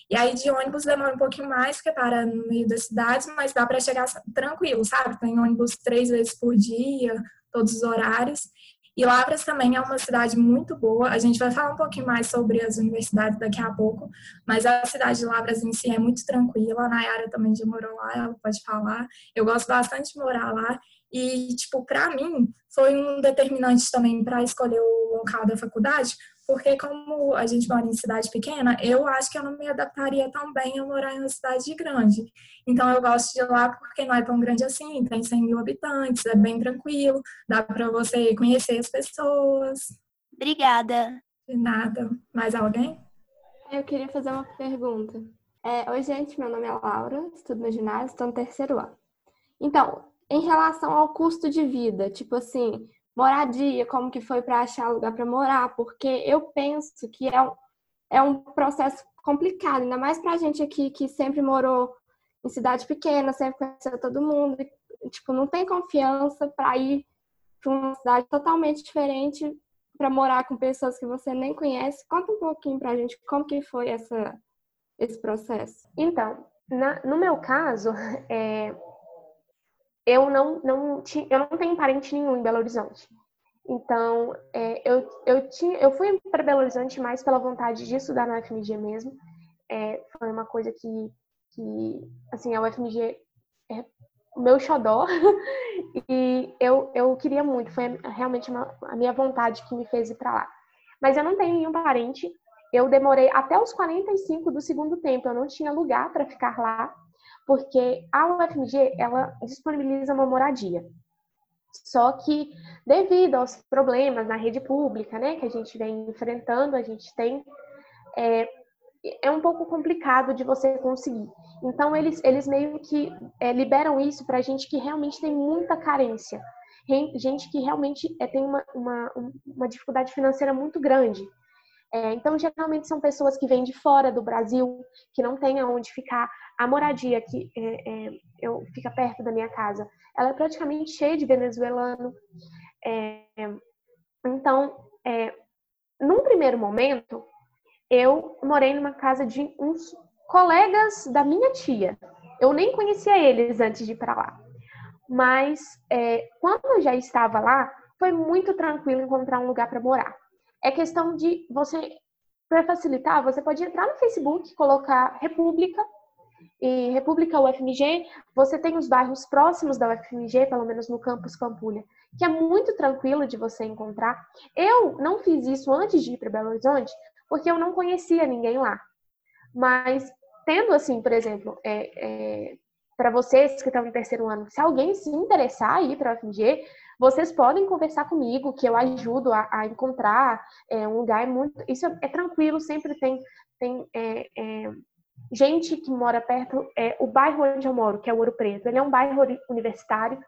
E aí de ônibus demora um pouquinho mais, porque para no meio das cidades, mas dá para chegar tranquilo, sabe? Tem ônibus três vezes por dia, todos os horários. E Lavras também é uma cidade muito boa. A gente vai falar um pouquinho mais sobre as universidades daqui a pouco, mas a cidade de Lavras em si é muito tranquila. A Nayara também já morou lá, ela pode falar. Eu gosto bastante de morar lá. E, tipo, para mim, foi um determinante também para escolher o local da faculdade, porque como a gente mora em cidade pequena, eu acho que eu não me adaptaria tão bem a morar em uma cidade grande. Então eu gosto de ir lá porque não é tão grande assim, tem 100 mil habitantes, é bem tranquilo, dá para você conhecer as pessoas. Obrigada. De nada. Mais alguém? Eu queria fazer uma pergunta. É, Oi, gente, meu nome é Laura, estudo no ginásio, estou no terceiro ano. Então, em relação ao custo de vida, tipo assim, moradia, como que foi para achar lugar para morar, porque eu penso que é um, é um processo complicado, ainda mais para a gente aqui que sempre morou em cidade pequena, sempre conheceu todo mundo, e, tipo, não tem confiança para ir para uma cidade totalmente diferente para morar com pessoas que você nem conhece. Conta um pouquinho para a gente como que foi essa, esse processo. Então, na, no meu caso, é, eu não, não, tinha, eu não tenho parente nenhum em Belo Horizonte. Então, é, eu, eu, tinha, eu fui para Belo Horizonte mais pela vontade de estudar na UFMG mesmo. é, foi uma coisa que, que assim, a UFMG é o meu xodó e eu, eu queria muito, foi realmente uma, a minha vontade que me fez ir para lá. Mas eu não tenho nenhum parente, eu demorei até os 45 do segundo tempo, eu não tinha lugar para ficar lá, porque a UFMG, ela disponibiliza uma moradia. Só que, devido aos problemas na rede pública, né, que a gente vem enfrentando, a gente tem, é, é um pouco complicado de você conseguir. Então, eles, eles meio que é, liberam isso para gente que realmente tem muita carência, gente que realmente é, tem uma, uma, uma dificuldade financeira muito grande. É, então, geralmente são pessoas que vêm de fora do Brasil, que não têm aonde ficar. A moradia que é, é, eu, fica perto da minha casa, ela é praticamente cheia de venezuelano. É, então, é, num primeiro momento, eu morei numa casa de uns colegas da minha tia. Eu nem conhecia eles antes de ir para lá. Mas é, quando eu já estava lá, foi muito tranquilo encontrar um lugar para morar. É questão de você, para facilitar, você pode entrar no Facebook, colocar República e República UFMG. Você tem os bairros próximos da UFMG, pelo menos no campus Pampulha, que é muito tranquilo de você encontrar. Eu não fiz isso antes de ir para Belo Horizonte, porque eu não conhecia ninguém lá. Mas tendo assim, por exemplo, é, é, para vocês que estão no terceiro ano, se alguém se interessar ir para a UFMG, vocês podem conversar comigo, que eu ajudo a, a encontrar é, um lugar muito. Isso é, é tranquilo, sempre tem, tem é, é, gente que mora perto. É, o bairro onde eu moro, que é o Ouro Preto, ele é um bairro universitário.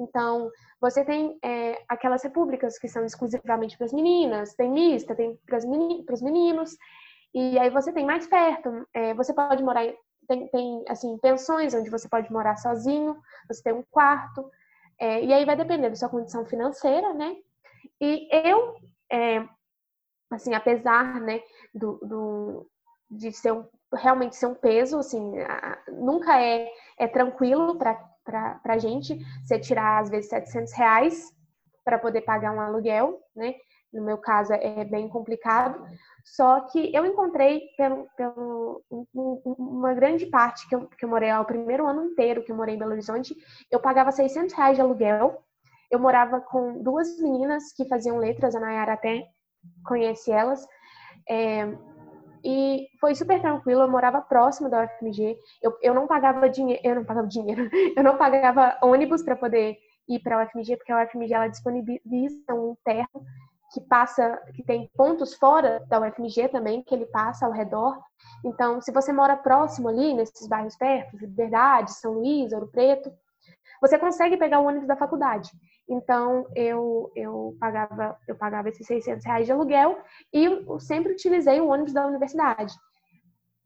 Então, você tem é, aquelas repúblicas que são exclusivamente para as meninas, tem mista, tem para os meninos, e aí você tem mais perto, é, você pode morar, tem, tem, assim, pensões onde você pode morar sozinho, você tem um quarto, é, e aí vai depender da sua condição financeira, né? E eu, é, assim, apesar, né, do, do, de ser um, realmente ser um peso, assim, nunca é, é tranquilo para para a gente, você tirar às vezes 700 reais para poder pagar um aluguel, né? No meu caso é bem complicado. Só que eu encontrei pelo, pelo uma grande parte que eu, que eu morei lá, o primeiro ano inteiro que eu morei em Belo Horizonte, eu pagava 600 reais de aluguel. Eu morava com duas meninas que faziam letras, a Nayara até conhece elas. É, e foi super tranquilo, eu morava próximo da UFMG. Eu, eu não pagava dinheiro, eu não pagava dinheiro, eu não pagava ônibus para poder ir para a UFMG, porque a UFMG ela disponibiliza um terno que passa, que tem pontos fora da UFMG também, que ele passa ao redor. Então, se você mora próximo ali, nesses bairros perto, Liberdade, São Luís, Ouro Preto, você consegue pegar o ônibus da faculdade. Então, eu, eu, pagava, eu pagava esses 600 reais de aluguel e eu sempre utilizei o ônibus da universidade.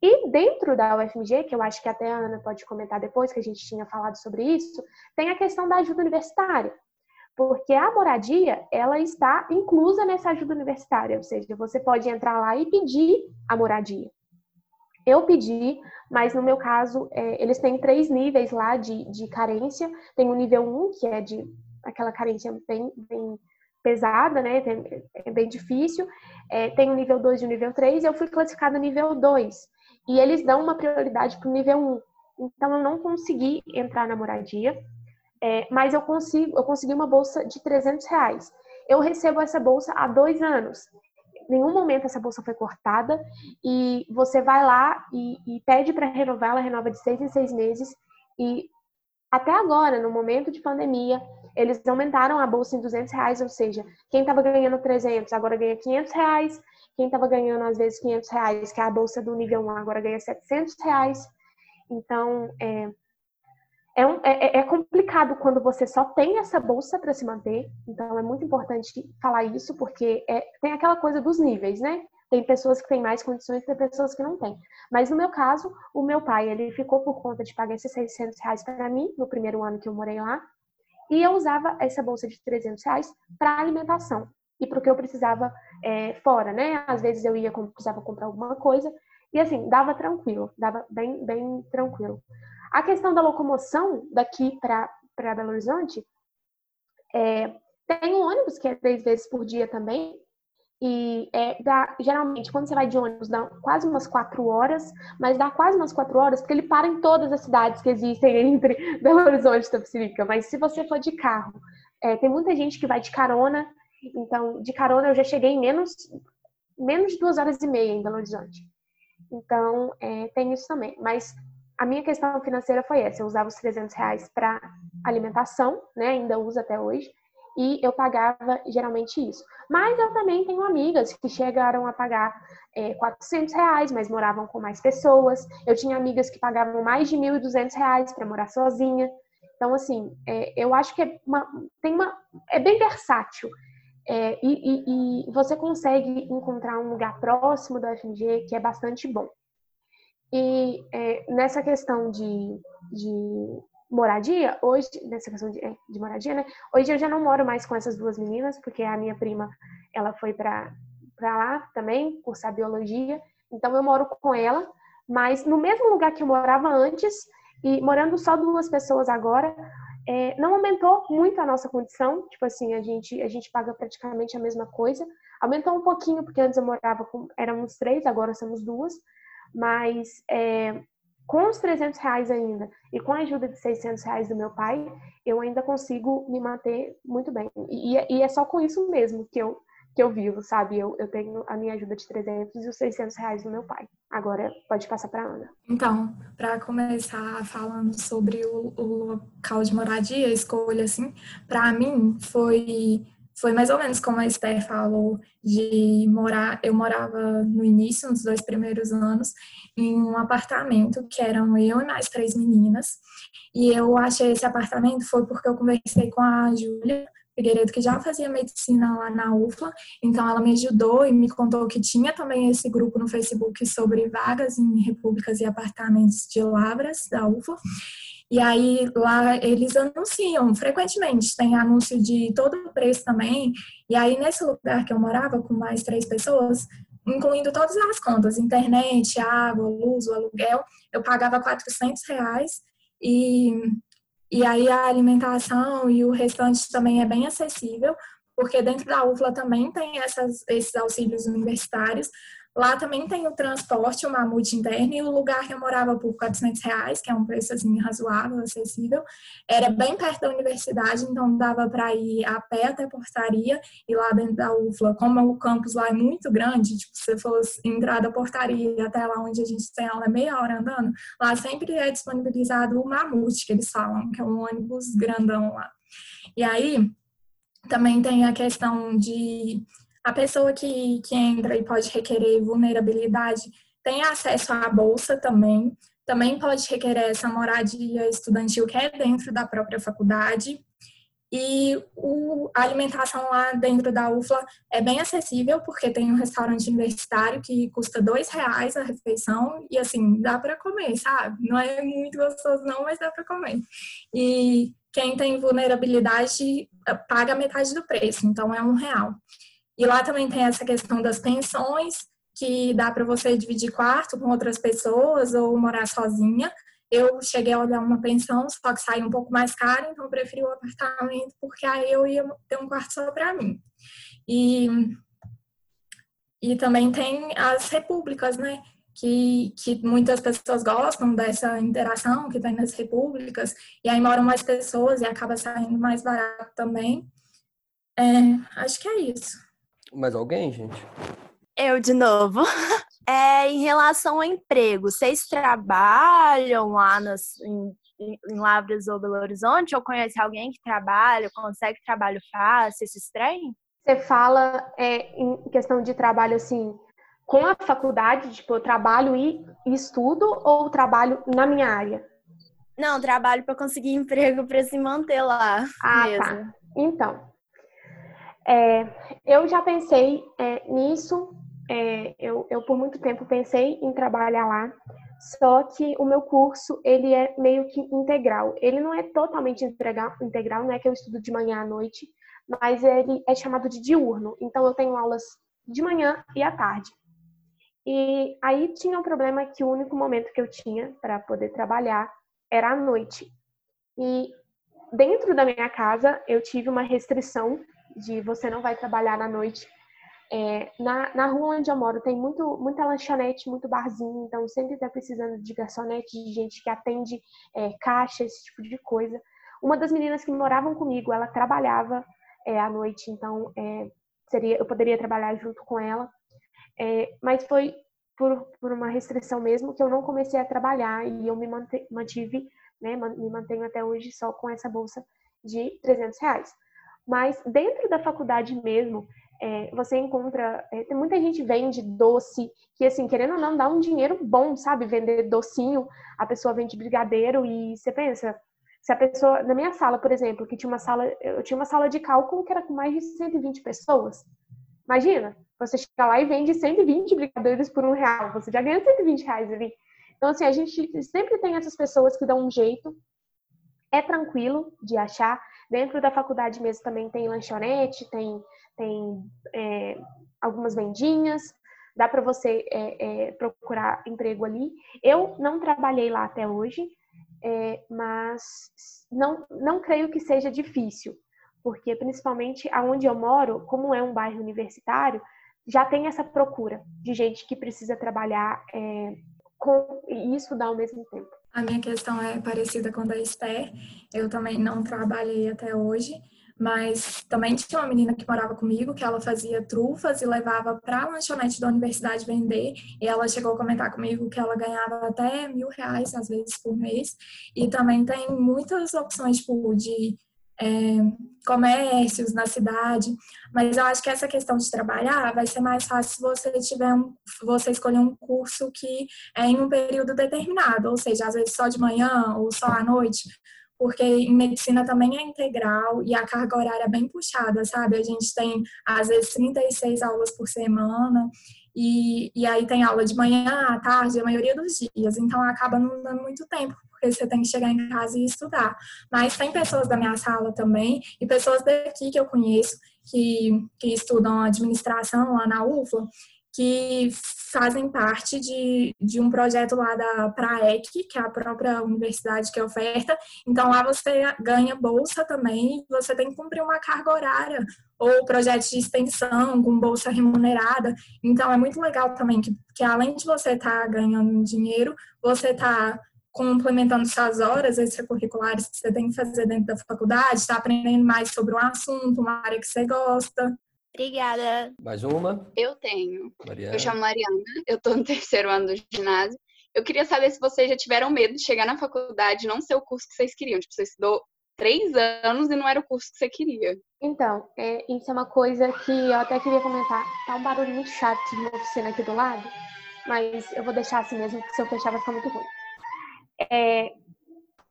E dentro da UFMG, que eu acho que até a Ana pode comentar depois, que a gente tinha falado sobre isso, tem a questão da ajuda universitária. Porque a moradia, ela está inclusa nessa ajuda universitária, ou seja, você pode entrar lá e pedir a moradia. Eu pedi, mas no meu caso, é, eles têm três níveis lá de, de carência. Tem o nível 1, que é de aquela carência bem, bem pesada, né? É bem difícil. É, tem o nível 2 e o nível 3, eu fui classificada nível 2. E eles dão uma prioridade para o nível 1. Então, eu não consegui entrar na moradia, é, mas eu, consigo, eu consegui uma bolsa de 300 reais. Eu recebo essa bolsa há dois anos nenhum momento essa bolsa foi cortada e você vai lá e, e pede para renovar, ela renova de seis em seis meses e até agora, no momento de pandemia, eles aumentaram a bolsa em 200 reais, ou seja, quem estava ganhando 300 agora ganha 500 reais, quem estava ganhando às vezes 500 reais, que é a bolsa do nível 1, agora ganha 700 reais. Então, é, é, um, é, é, complicado quando você só tem essa bolsa para se manter. Então, é muito importante falar isso, porque é, tem aquela coisa dos níveis, né? Tem pessoas que têm mais condições, tem pessoas que não têm. Mas no meu caso, o meu pai, ele ficou por conta de pagar esses 600 reais para mim no primeiro ano que eu morei lá. E eu usava essa bolsa de 300 reais para alimentação e para o que eu precisava é, fora, né? Às vezes eu ia, precisava comprar alguma coisa. E assim, dava tranquilo, dava bem, bem tranquilo. A questão da locomoção daqui para Belo Horizonte, é, tem um ônibus que é três vezes por dia também, E é, dá, geralmente, quando você vai de ônibus, dá quase umas quatro horas, mas dá quase umas quatro horas, porque ele para em todas as cidades que existem entre Belo Horizonte e Tapsirica. Mas se você for de carro, é, tem muita gente que vai de carona. Então, de carona eu já cheguei em menos, menos de duas horas e meia em Belo Horizonte. Então, é, tem isso também. Mas a minha questão financeira foi essa. Eu usava os 300 reais para alimentação, né? Ainda uso até hoje e eu pagava geralmente isso. Mas eu também tenho amigas que chegaram a pagar é, 400 reais, mas moravam com mais pessoas. Eu tinha amigas que pagavam mais de 1.200 reais para morar sozinha. Então, assim, é, eu acho que é, uma, tem uma, é bem versátil. É, e, e, e, você consegue encontrar um lugar próximo da FMG que é bastante bom. E é, nessa questão de, de moradia, hoje, nessa questão de, é, de, moradia, né? Hoje eu já não moro mais com essas duas meninas, porque a minha prima, ela foi para lá também, cursar biologia, então eu moro com ela, mas no mesmo lugar que eu morava antes, e morando só duas pessoas agora, é, não aumentou muito a nossa condição, tipo assim, a gente, a gente paga praticamente a mesma coisa, aumentou um pouquinho, porque antes eu morava com, éramos três, agora somos duas, mas é, com os 300 reais ainda e com a ajuda de 600 reais do meu pai, eu ainda consigo me manter muito bem. E, e é só com isso mesmo que eu, que eu vivo, sabe? Eu, eu tenho a minha ajuda de 300 e os 600 reais do meu pai. Agora pode passar para Ana. Então, para começar falando sobre o, o local de moradia, a escolha, assim, para mim foi foi mais ou menos como a Esther falou, de morar, eu morava no início, nos dois primeiros anos, em um apartamento que eram eu e mais três meninas. E eu achei esse apartamento foi porque eu conversei com a Júlia Figueiredo, que já fazia medicina lá na UFLA, então ela me ajudou e me contou que tinha também esse grupo no Facebook sobre vagas em repúblicas e apartamentos de Lavras, da UFLA. E aí lá eles anunciam frequentemente, tem anúncio de todo o preço também. E aí nesse lugar que eu morava com mais três pessoas, incluindo todas as contas, internet, água, luz, aluguel, eu pagava 400 reais e, e aí a alimentação e o restante também é bem acessível, porque dentro da UFLA também tem essas, esses auxílios universitários, Lá também tem o transporte, o mamute interno, e o lugar que eu morava por 400 reais, que é um preço assim razoável, acessível. Era bem perto da universidade, então dava para ir a pé até a portaria e lá dentro da UFLA. Como o campus lá é muito grande, tipo, se você fosse entrar da portaria até lá onde a gente tem aula é meia hora andando, lá sempre é disponibilizado o mamute, que eles falam, que é um ônibus grandão lá. E aí, também tem a questão de a pessoa que, que entra e pode requerer vulnerabilidade tem acesso à bolsa também, também pode requerer essa moradia estudantil que é dentro da própria faculdade. E o, a alimentação lá dentro da UFLA é bem acessível, porque tem um restaurante universitário que custa dois reais a refeição e, assim, dá para comer, sabe? Não é muito gostoso não, mas dá para comer. E quem tem vulnerabilidade eh, paga metade do preço, então é um real. E lá também tem essa questão das pensões, que dá para você dividir quarto com outras pessoas ou morar sozinha. Eu cheguei a olhar uma pensão, só que saiu um pouco mais caro, então eu preferi o apartamento, porque aí eu ia ter um quarto só para mim. E, e também tem as repúblicas, né? Que, que muitas pessoas gostam dessa interação que tem nas repúblicas, e aí moram mais pessoas e acaba saindo mais barato também. É, acho que é isso. Mais alguém, gente? Eu de novo. É, em relação ao emprego, vocês trabalham lá nas, em, em Lavras ou Belo Horizonte? Ou conhece alguém que trabalha, consegue trabalho fácil, esse trem? Você fala é, em questão de trabalho assim, com a faculdade, tipo, eu trabalho e, e estudo ou trabalho na minha área? Não, trabalho para conseguir emprego para se manter lá. Ah, tá. mesmo. tá. Então, é, eu já pensei é, nisso, é, eu, eu, por muito tempo pensei em trabalhar lá, só que o meu curso ele é meio que integral. Ele não é totalmente integral, integral, não é que eu estudo de manhã à noite, mas ele é chamado de diurno. Então eu tenho aulas de manhã e à tarde. E aí tinha um problema que o único momento que eu tinha para poder trabalhar era à noite. E dentro da minha casa eu tive uma restrição de você não vai trabalhar na noite É, na, na rua onde eu moro tem muito, muita lanchonete, muito barzinho, então sempre está precisando de garçonete, de gente que atende é, caixa, esse tipo de coisa. Uma das meninas que moravam comigo, ela trabalhava é, à noite, então é, seria, eu poderia trabalhar junto com ela. É, mas foi por, por uma restrição mesmo que eu não comecei a trabalhar e eu me mantive, né, me mantenho até hoje só com essa bolsa de 300 reais. Mas dentro da faculdade mesmo, é, você encontra. É, muita gente vende doce, que assim, querendo ou não, dá um dinheiro bom, sabe? Vender docinho, a pessoa vende brigadeiro e você pensa. Se a pessoa, na minha sala, por exemplo, que tinha uma sala, eu tinha uma sala de cálculo que era com mais de 120 pessoas. Imagina, você chega lá e vende 120 brigadeiros por um real, você já ganha 120 reais ali. Então, assim, a gente sempre tem essas pessoas que dão um jeito, é tranquilo de achar. Dentro da faculdade mesmo também tem lanchonete, tem, tem é, algumas vendinhas, dá para você é, é, procurar emprego ali. Eu não trabalhei lá até hoje, é, mas não, não creio que seja difícil, porque principalmente aonde eu moro, como é um bairro universitário, já tem essa procura de gente que precisa trabalhar é, com e estudar ao mesmo tempo. A minha questão é parecida com a da Esther. Eu também não trabalhei até hoje, mas também tinha uma menina que morava comigo que ela fazia trufas e levava para a lanchonete da universidade vender. E ela chegou a comentar comigo que ela ganhava até mil reais, às vezes, por mês. E também tem muitas opções tipo, de é, comércios na cidade, mas eu acho que essa questão de trabalhar vai ser mais fácil se você tiver um, você escolher um curso que é em um período determinado, ou seja, às vezes só de manhã ou só à noite, porque em medicina também é integral e a carga horária é bem puxada, sabe? A gente tem às vezes 36 aulas por semana e, e aí tem aula de manhã, à tarde, a maioria dos dias, então acaba não dando muito tempo porque você tem que chegar em casa e estudar. Mas tem pessoas da minha sala também, e pessoas daqui que eu conheço, que, que estudam administração lá na UFA, que fazem parte de, de um projeto lá da PRAEC, que é a própria universidade que oferta. Então, lá você ganha bolsa também, você tem que cumprir uma carga horária, ou projetos de extensão com bolsa remunerada. Então, é muito legal também que, que além de você estar tá ganhando dinheiro, você está complementando suas horas extracurriculares que você tem que fazer dentro da faculdade, está aprendendo mais sobre um assunto, uma área que você gosta. Obrigada. Mais uma? Eu tenho. Mariana. Eu chamo Mariana, eu estou no terceiro ano do ginásio. Eu queria saber se vocês já tiveram medo de chegar na faculdade e não ser o curso que vocês queriam. Tipo, você estudou três anos e não era o curso que você queria. Então, é, isso é uma coisa que eu até queria comentar. Tá um barulho muito chato de uma oficina aqui do lado, mas eu vou deixar assim mesmo, porque se eu fechar vai ficar muito ruim. É,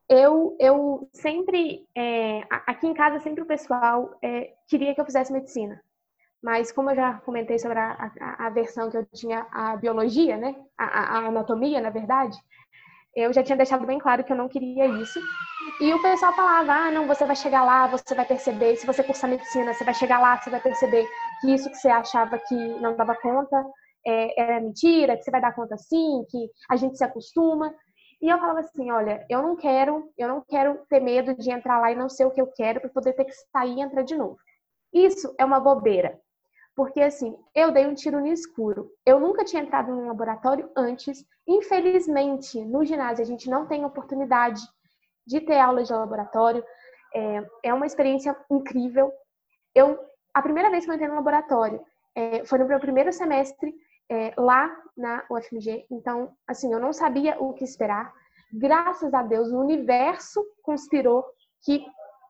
eu, eu sempre, é, aqui em casa, sempre o pessoal é, queria que eu fizesse medicina. Mas como eu já comentei sobre a, a, a versão que eu tinha, a biologia, né? A, a, anatomia, na verdade, eu já tinha deixado bem claro que eu não queria isso. E o pessoal falava, ah, não, você vai chegar lá, você vai perceber, se você cursar medicina, você vai chegar lá, você vai perceber que isso que você achava que não dava conta é, era mentira, que você vai dar conta sim, que a gente se acostuma. E eu falava assim, olha, eu não quero, eu não quero ter medo de entrar lá e não ser o que eu quero para poder ter que sair e entrar de novo. Isso é uma bobeira. Porque assim, eu dei um tiro no escuro. Eu nunca tinha entrado num laboratório antes. Infelizmente, no ginásio a gente não tem oportunidade de ter aula de laboratório. É, é uma experiência incrível. Eu, a primeira vez que eu entrei no laboratório é, foi no meu primeiro semestre é, lá na UFMG. Então, assim, eu não sabia o que esperar. Graças a Deus, o universo conspirou que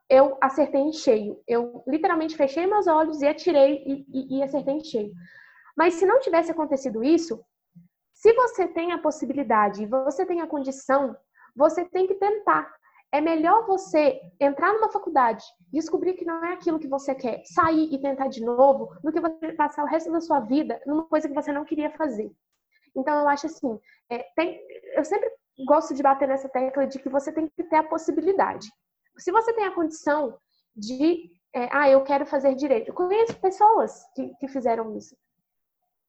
eu acertei em cheio. Eu literalmente fechei meus olhos e atirei e, e, e acertei em cheio. Mas se não tivesse acontecido isso, se você tem a possibilidade, você tem a condição, você tem que tentar. É melhor você entrar numa faculdade, descobrir que não é aquilo que você quer, sair e tentar de novo, do que você passar o resto da sua vida numa coisa que você não queria fazer. Então, eu acho assim, é, tem, eu sempre gosto de bater nessa tecla de que você tem que ter a possibilidade. Se você tem a condição de, é, ah, eu quero fazer direito. Eu conheço pessoas que, que fizeram isso.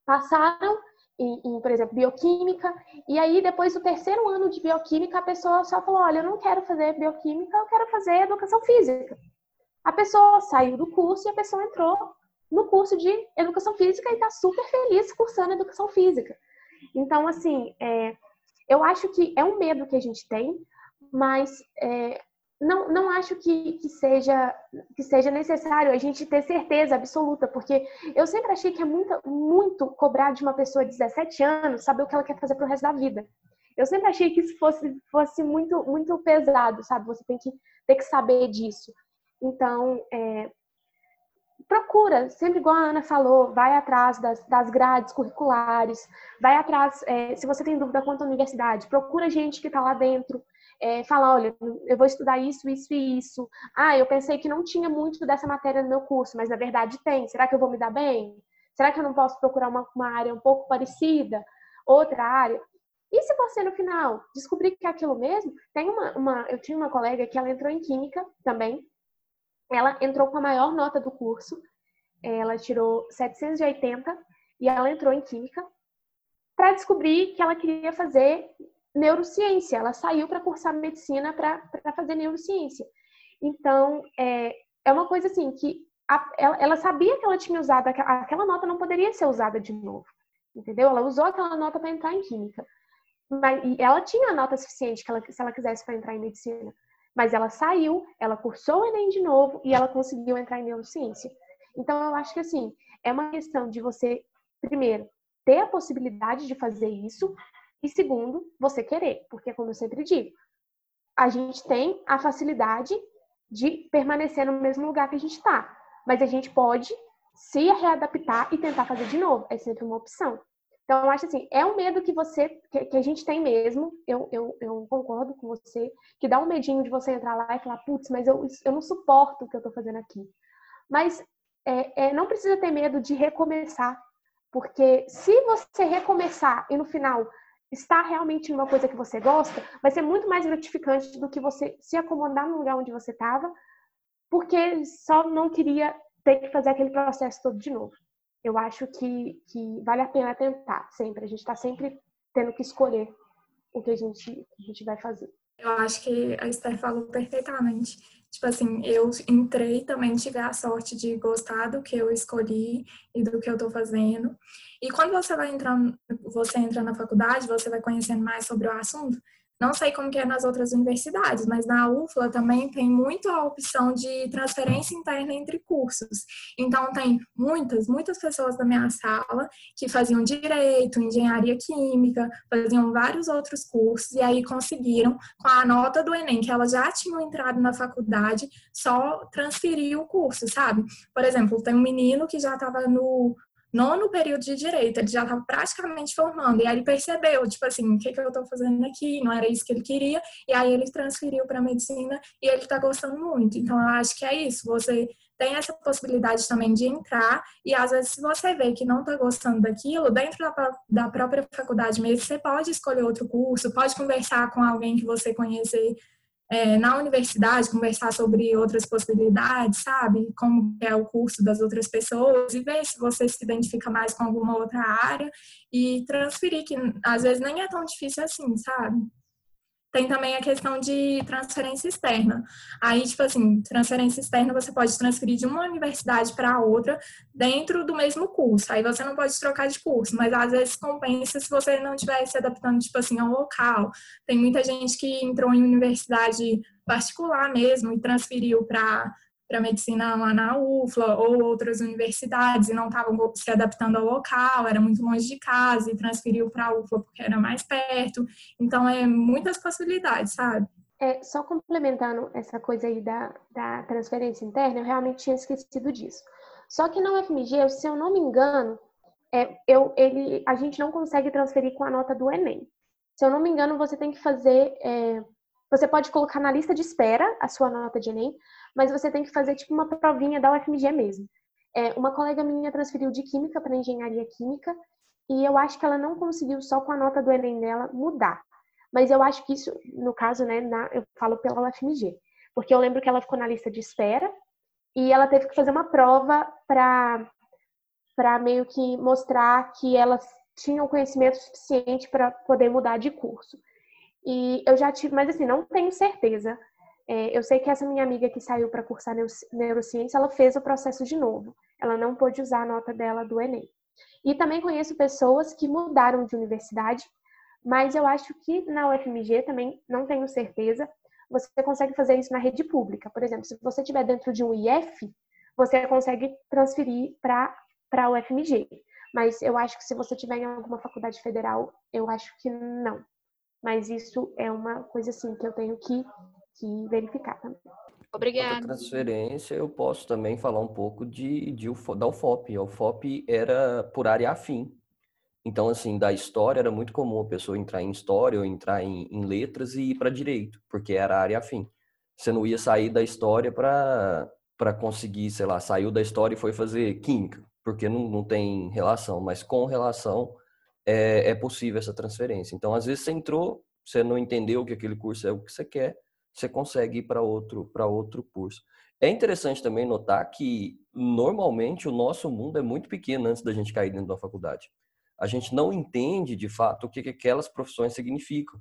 Passaram em, em, por exemplo, bioquímica. E aí, depois do terceiro ano de bioquímica, a pessoa só falou: Olha, eu não quero fazer bioquímica, eu quero fazer educação física. A pessoa saiu do curso e a pessoa entrou no curso de educação física e está super feliz cursando educação física. Então, assim, é, eu acho que é um medo que a gente tem, mas é, não, não acho que, que, seja, que seja necessário a gente ter certeza absoluta, porque eu sempre achei que é muito, muito cobrar de uma pessoa de 17 anos saber o que ela quer fazer pro resto da vida. Eu sempre achei que isso fosse, fosse muito, muito pesado, sabe? Você tem que ter que saber disso. Então, é, procura, sempre igual a Ana falou, vai atrás das, das grades curriculares, vai atrás, é, se você tem dúvida quanto à universidade, procura gente que está lá dentro, é, fala, olha, eu vou estudar isso, isso e isso. Ah, eu pensei que não tinha muito dessa matéria no meu curso, mas na verdade tem. Será que eu vou me dar bem? Será que eu não posso procurar uma, uma área um pouco parecida? Outra área? E se você, no final, descobrir que é aquilo mesmo, tem uma, uma, eu tinha uma colega que ela entrou em química também. Ela entrou com a maior nota do curso. Ela tirou 780 e ela entrou em química para descobrir que ela queria fazer neurociência. Ela saiu para cursar medicina para fazer neurociência. Então, é, é uma coisa assim que a, ela, ela, sabia que ela tinha usado aquela, nota não poderia ser usada de novo, entendeu? Ela usou aquela nota para entrar em química. Mas, e ela tinha a nota suficiente que ela, se ela quisesse para entrar em medicina. Mas ela saiu, ela cursou o Enem de novo e ela conseguiu entrar em neurociência. Então, eu acho que assim, é uma questão de você, primeiro, ter a possibilidade de fazer isso, e segundo, você querer. Porque, como eu sempre digo, a gente tem a facilidade de permanecer no mesmo lugar que a gente está. Mas a gente pode se readaptar e tentar fazer de novo. É sempre uma opção. Então, acho assim, é um medo que você, que, a gente tem mesmo, eu, eu, eu, concordo com você, que dá um medinho de você entrar lá e falar, putz, mas eu, eu não suporto o que eu estou fazendo aqui. Mas é, é, não precisa ter medo de recomeçar, porque se você recomeçar e no final estar realmente numa coisa que você gosta, vai ser muito mais gratificante do que você se acomodar no lugar onde você estava, porque só não queria ter que fazer aquele processo todo de novo eu acho que, que vale a pena tentar sempre. A gente está sempre tendo que escolher o que a gente, a gente vai fazer. Eu acho que a Esther falou perfeitamente. Tipo assim, eu entrei também, tive a sorte de gostar do que eu escolhi e do que eu estou fazendo. E quando você vai entrando, você entra na faculdade, você vai conhecendo mais sobre o assunto, não sei como é nas outras universidades, mas na UFLA também tem muito a opção de transferência interna entre cursos. Então tem muitas, muitas pessoas da minha sala que faziam direito, engenharia química, faziam vários outros cursos e aí conseguiram com a nota do ENEM que elas já tinham entrado na faculdade, só transferir o curso, sabe? Por exemplo, tem um menino que já estava no nono período de direito, ele já estava praticamente formando, e aí ele percebeu, tipo assim, o que, que eu estou fazendo aqui, não era isso que ele queria, e aí ele transferiu para medicina e ele está gostando muito. Então, eu acho que é isso, você tem essa possibilidade também de entrar, e às vezes, se você vê que não está gostando daquilo, dentro da, da própria faculdade mesmo, você pode escolher outro curso, pode conversar com alguém que você conhecer é, na universidade, conversar sobre outras possibilidades, sabe? Como é o curso das outras pessoas e ver se você se identifica mais com alguma outra área e transferir, que às vezes nem é tão difícil assim, sabe? Tem também a questão de transferência externa. Aí, tipo assim, transferência externa você pode transferir de uma universidade para outra dentro do mesmo curso. Aí você não pode trocar de curso, mas às vezes compensa se você não estiver se adaptando, tipo assim, ao local. Tem muita gente que entrou em universidade particular mesmo e transferiu para para medicina lá na UFLA ou outras universidades e não estavam se adaptando ao local, era muito longe de casa e transferiu para a UFLA porque era mais perto. Então, é muitas possibilidades, sabe? É, só complementando essa coisa aí da, da transferência interna, eu realmente tinha esquecido disso. Só que na UFMG, se eu não me engano, é, eu, ele, a gente não consegue transferir com a nota do Enem. Se eu não me engano, você tem que fazer. É, você pode colocar na lista de espera a sua nota de Enem, mas você tem que fazer tipo uma provinha da UFMG mesmo. É, uma colega minha transferiu de Química para Engenharia Química e eu acho que ela não conseguiu só com a nota do Enem dela mudar. Mas eu acho que isso, no caso, né, na, eu falo pela UFMG, porque eu lembro que ela ficou na lista de espera e ela teve que fazer uma prova para para meio que mostrar que elas tinham conhecimento suficiente para poder mudar de curso. E eu já tive, mas assim, não tenho certeza é, eu sei que essa minha amiga que saiu para cursar neurociência, ela fez o processo de novo. ela não pôde usar a nota dela do Enem. E também conheço pessoas que mudaram de universidade, mas eu acho que na UFMG também não tenho certeza. Você consegue fazer isso na rede pública. Por exemplo, se você estiver dentro de um IF, você consegue transferir para a UFMG. Mas eu acho que se você tiver em alguma faculdade federal, eu acho que não. Mas isso é uma coisa assim que eu tenho que, que verificar também. Obrigada. Outra transferência, eu posso também falar um pouco de, de, da UFOP. A UFOP era por área afim. Então, assim, da história era muito comum a pessoa entrar em história ou entrar em, em letras e ir para direito, porque era área afim. Você não ia sair da história para conseguir, sei lá, saiu da história e foi fazer química, porque não, não tem relação, mas com relação é, é possível essa transferência. Então, às vezes você entrou, você não entendeu que aquele curso é o que você quer, você consegue ir para outro, outro curso. É interessante também notar que, normalmente, o nosso mundo é muito pequeno antes da gente cair dentro da faculdade. A gente não entende, de fato, o que, que aquelas profissões significam.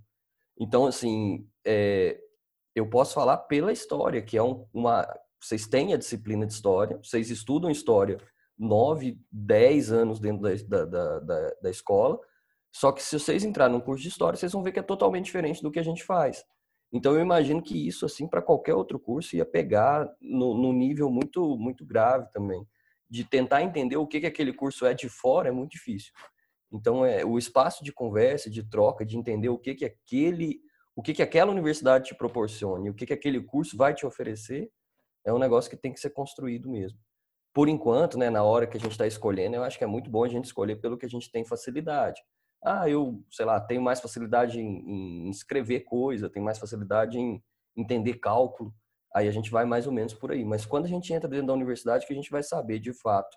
Então, assim, é, eu posso falar pela história, que é um, uma... Vocês têm a disciplina de história, vocês estudam história nove, dez anos dentro da, da, da, da escola, só que se vocês entrarem num curso de história, vocês vão ver que é totalmente diferente do que a gente faz. Então eu imagino que isso assim para qualquer outro curso ia pegar no, no, nível muito muito grave também de tentar entender o que que aquele curso é de fora é muito difícil. Então é o espaço de conversa, de troca, de entender o que que aquele o que que aquela universidade te proporciona, o que que aquele curso vai te oferecer é um negócio que tem que ser construído mesmo. Por enquanto, né, na hora que a gente está escolhendo, eu acho que é muito bom a gente escolher pelo que a gente tem facilidade ah, eu, sei lá, tenho mais facilidade em, em escrever coisa, tenho mais facilidade em entender cálculo. Aí a gente vai mais ou menos por aí. Mas quando a gente entra dentro da universidade, que a gente vai saber de fato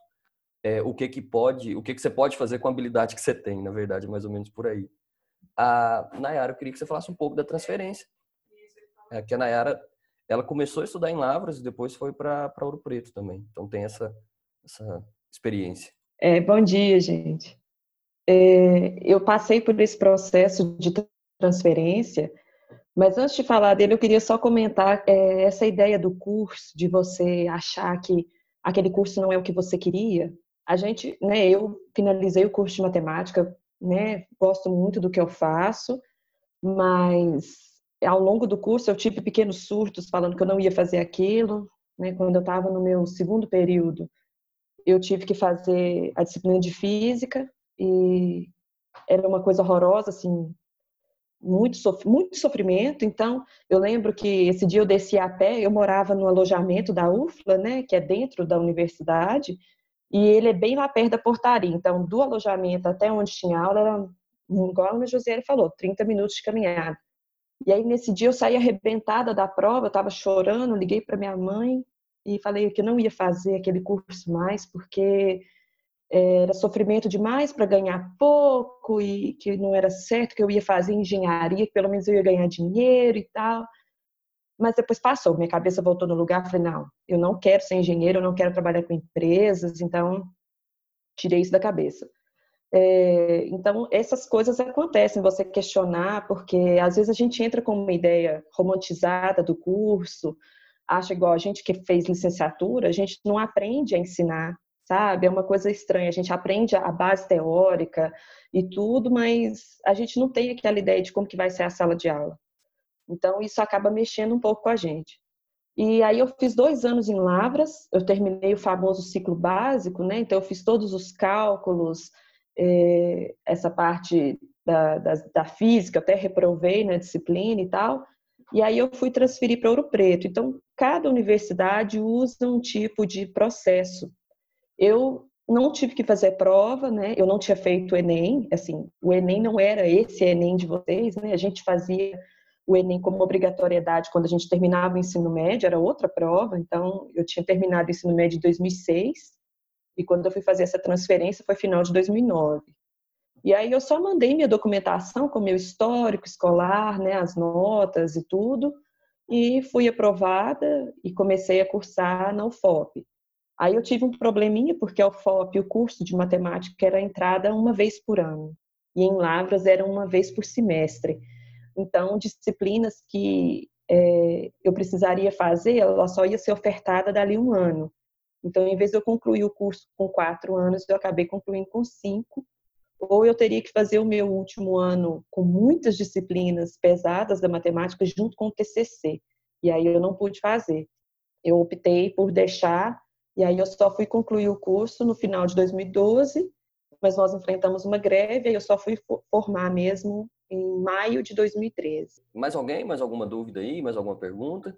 é, o que que pode, o que que você pode fazer com a habilidade que você tem, na verdade, mais ou menos por aí. A Nayara, eu queria que você falasse um pouco da transferência. É que a Nayara, ela começou a estudar em Lavras e depois foi para Ouro Preto também. Então tem essa, essa experiência. É, bom dia, gente é, eu passei por esse processo de transferência, mas antes de falar dele, eu queria só comentar é, essa ideia do curso, de você achar que aquele curso não é o que você queria. A gente, né, eu finalizei o curso de matemática, né, gosto muito do que eu faço, mas ao longo do curso eu tive pequenos surtos falando que eu não ia fazer aquilo, né, quando eu estava no meu segundo período, eu tive que fazer a disciplina de física e era uma coisa horrorosa, assim, muito, sof muito sofrimento. Então, eu lembro que esse dia eu desci a pé, eu morava no alojamento da UFLA, né, que é dentro da universidade, e ele é bem lá perto da portaria. Então, do alojamento até onde tinha aula, era, igual a Josiane falou, 30 minutos de caminhada. E aí, nesse dia, eu saí arrebentada da prova, eu estava chorando, liguei para minha mãe e falei que não ia fazer aquele curso mais, porque era sofrimento demais para ganhar pouco e que não era certo que eu ia fazer engenharia, que pelo menos eu ia ganhar dinheiro e tal. Mas depois passou, minha cabeça voltou no lugar, falei, não, eu não quero ser engenheiro, eu não quero trabalhar com empresas, então tirei isso da cabeça. É, então, essas coisas acontecem, você questionar, porque às vezes a gente entra com uma ideia romantizada do curso, acha igual a gente que fez licenciatura, a gente não aprende a ensinar sabe? É uma coisa estranha. A gente aprende a base teórica e tudo, mas a gente não tem aquela ideia de como que vai ser a sala de aula. Então, isso acaba mexendo um pouco com a gente. E aí eu fiz dois anos em Lavras, eu terminei o famoso ciclo básico, né? Então eu fiz todos os cálculos, eh, essa parte da, da, da, física, até reprovei na disciplina e tal. E aí eu fui transferir para Ouro Preto. Então cada universidade usa um tipo de processo eu não tive que fazer prova, né? Eu não tinha feito o Enem, assim, o Enem não era esse Enem de vocês, né? A gente fazia o Enem como obrigatoriedade quando a gente terminava o ensino médio, era outra prova, então eu tinha terminado o ensino médio em 2006 e quando eu fui fazer essa transferência foi final de 2009. E aí eu só mandei minha documentação com meu histórico escolar, né, as notas e tudo, e fui aprovada e comecei a cursar na UFOP. Aí eu tive um probleminha, porque a UFOP, o curso de matemática, era entrada uma vez por ano. E em Lavras era uma vez por semestre. Então, disciplinas que é, eu precisaria fazer, ela só ia ser ofertada dali um ano. Então, em vez de eu concluir o curso com quatro anos, eu acabei concluindo com cinco. Ou eu teria que fazer o meu último ano com muitas disciplinas pesadas da matemática junto com o TCC. E aí eu não pude fazer. Eu optei por deixar, e aí eu só fui concluir o curso no final de 2012, mas nós enfrentamos uma greve, e eu só fui formar mesmo em maio de 2013. Mais alguém? Mais alguma dúvida aí? Mais alguma pergunta?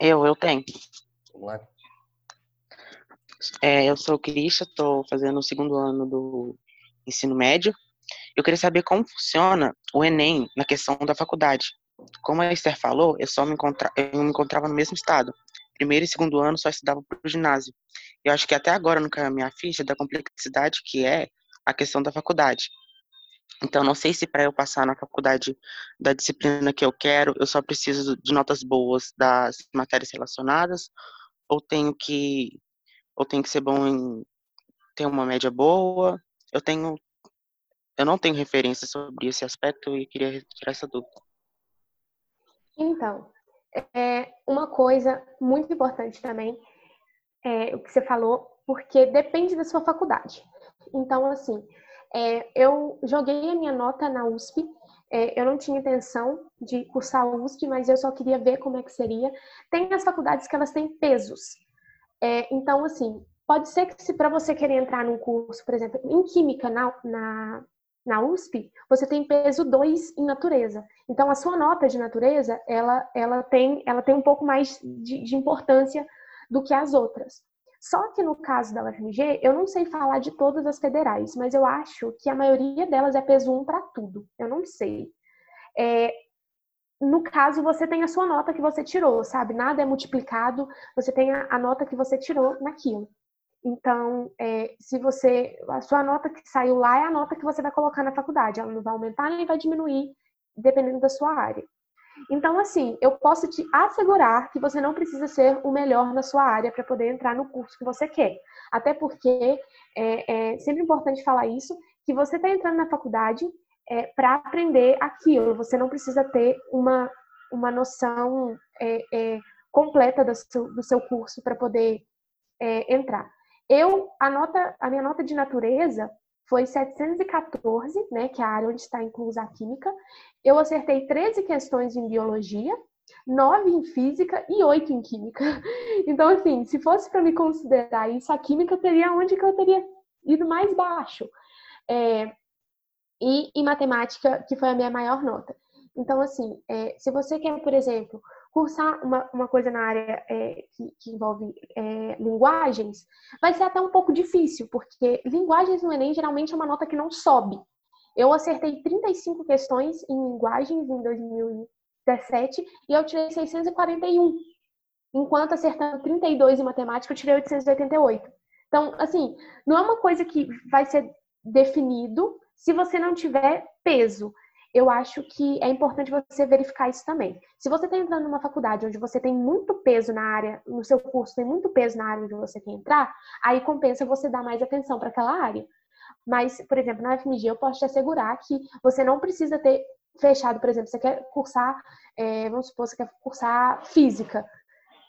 Eu, eu tenho. Vamos lá. É, eu sou Cristian, estou fazendo o segundo ano do ensino médio. Eu queria saber como funciona o Enem na questão da faculdade. Como a Esther falou, eu só me, encontra... eu me encontrava no mesmo estado. Primeiro e segundo ano só estudava para o ginásio. Eu acho que até agora não caiu a minha ficha da complexidade que é a questão da faculdade. Então, não sei se para eu passar na faculdade da disciplina que eu quero, eu só preciso de notas boas das matérias relacionadas, ou tenho que, ou tenho que ser bom em ter uma média boa. Eu tenho, eu não tenho referência sobre esse aspecto e queria retirar essa dúvida. Então, é uma coisa muito importante também é o que você falou, porque depende da sua faculdade. Então, assim, é, eu joguei a minha nota na USP. É, eu não tinha intenção de cursar a USP, mas eu só queria ver como é que seria. Tem as faculdades que elas têm pesos. É, então, assim, pode ser que se para você querer entrar num curso, por exemplo, em Química na, na, na USP, você tem peso 2 em natureza. Então, a sua nota de natureza, ela, ela, tem, ela tem um pouco mais de, de importância do que as outras. Só que no caso da UFMG, eu não sei falar de todas as federais, mas eu acho que a maioria delas é peso 1 para tudo. Eu não sei. É, no caso, você tem a sua nota que você tirou, sabe? Nada é multiplicado, você tem a, a nota que você tirou naquilo. Então, é, se você. A sua nota que saiu lá é a nota que você vai colocar na faculdade. Ela não vai aumentar nem vai diminuir, dependendo da sua área. Então, assim, eu posso te assegurar que você não precisa ser o melhor na sua área para poder entrar no curso que você quer. Até porque é, é sempre importante falar isso, que você está entrando na faculdade é, para aprender aquilo. Você não precisa ter uma, uma noção é, é, completa do seu, do seu curso para poder é, entrar. Eu, a, nota, a minha nota de natureza foi 714, né, que é a área onde está inclusa a química. Eu acertei 13 questões em biologia, 9 em física e 8 em química. Então, assim, se fosse para me considerar isso, a química teria onde que eu teria ido mais baixo. É, e em matemática, que foi a minha maior nota. Então, assim, é, se você quer, por exemplo, cursar uma, uma coisa na área é, que, que, envolve é, linguagens, vai ser até um pouco difícil, porque linguagens no Enem geralmente é uma nota que não sobe. Eu acertei 35 questões em linguagens em 2017 e eu tirei 641. Enquanto acertando 32 em matemática, eu tirei 888. Então, assim, não é uma coisa que vai ser definido se você não tiver peso eu acho que é importante você verificar isso também. Se você está entrando numa faculdade onde você tem muito peso na área, no seu curso tem muito peso na área onde você quer entrar, aí compensa você dar mais atenção para aquela área. Mas, por exemplo, na FMG eu posso te assegurar que você não precisa ter fechado, por exemplo, você quer cursar, é, vamos supor, você quer cursar física.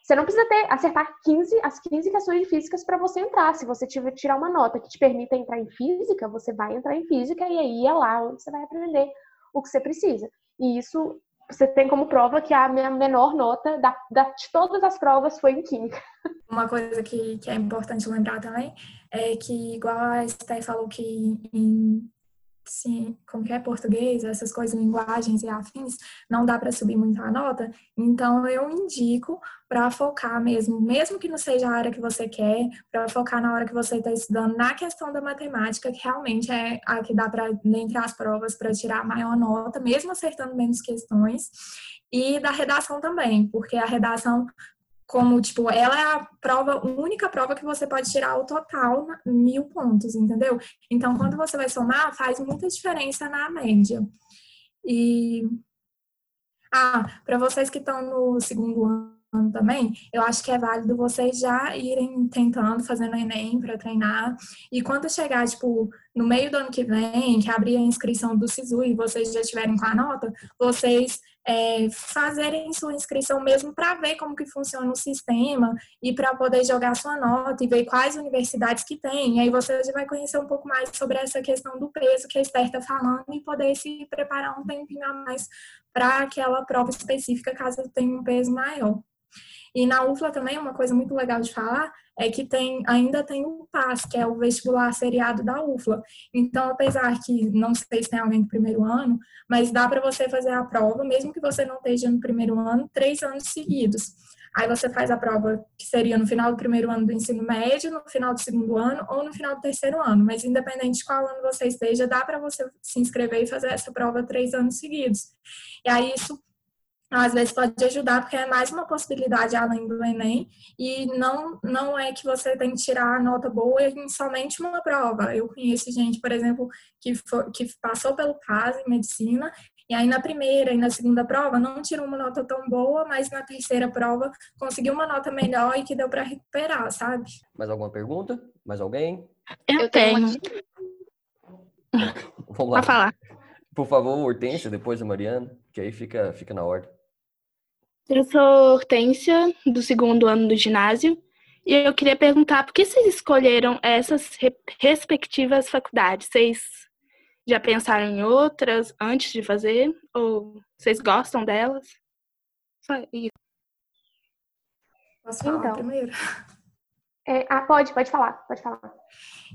Você não precisa ter, acertar 15, as 15 questões de físicas para você entrar. Se você tiver, tirar uma nota que te permita entrar em física, você vai entrar em física e aí é lá onde você vai aprender o que você precisa. E isso você tem como prova que a minha menor nota da, da, de todas as provas foi em química. Uma coisa que, que é importante lembrar também é que, igual a Esther falou que em sim, como que é português, essas coisas, linguagens e afins, não dá para subir muito a nota. Então eu indico para focar mesmo, mesmo que não seja a área que você quer, para focar na hora que você está estudando na questão da matemática, que realmente é a que dá para entre as provas para tirar a maior nota, mesmo acertando menos questões. E da redação também, porque a redação como, tipo, ela é a prova, única prova que você pode tirar o total mil pontos, entendeu? Então, quando você vai somar, faz muita diferença na média. E. Ah, para vocês que estão no segundo ano também, eu acho que é válido vocês já irem tentando, fazendo Enem para treinar. E quando chegar, tipo, no meio do ano que vem, que abrir a inscrição do SISU e vocês já estiverem com a nota, vocês é, fazerem sua inscrição mesmo para ver como que funciona o sistema e para poder jogar sua nota e ver quais universidades que tem. E aí você já vai conhecer um pouco mais sobre essa questão do peso que a Esther está falando e poder se preparar um tempinho a mais para aquela prova específica caso tenha um peso maior. E na UFLA também, uma coisa muito legal de falar é que tem, ainda tem o PAS, que é o vestibular seriado da UFLA. Então, apesar que não sei se tem alguém do primeiro ano, mas dá para você fazer a prova, mesmo que você não esteja no primeiro ano, três anos seguidos. Aí você faz a prova que seria no final do primeiro ano do ensino médio, no final do segundo ano ou no final do terceiro ano. Mas independente de qual ano você esteja, dá para você se inscrever e fazer essa prova três anos seguidos. E aí isso às vezes pode ajudar, porque é mais uma possibilidade além do Enem, e não, não é que você tem que tirar a nota boa em somente uma prova. Eu conheço gente, por exemplo, que, for, que passou pelo caso em medicina, e aí na primeira e na segunda prova não tirou uma nota tão boa, mas na terceira prova conseguiu uma nota melhor e que deu para recuperar, sabe? Mais alguma pergunta? Mais alguém? Eu, Eu tenho. Vamos lá. Pra falar. Por favor, Hortência, depois a Mariana, que aí fica, fica na ordem. Eu sou Hortência, do segundo ano do ginásio, e eu queria perguntar por que vocês escolheram essas respectivas faculdades? Vocês já pensaram em outras antes de fazer? Ou vocês gostam delas? Só isso. Posso falar então, primeiro? É, ah, pode, pode falar, pode falar.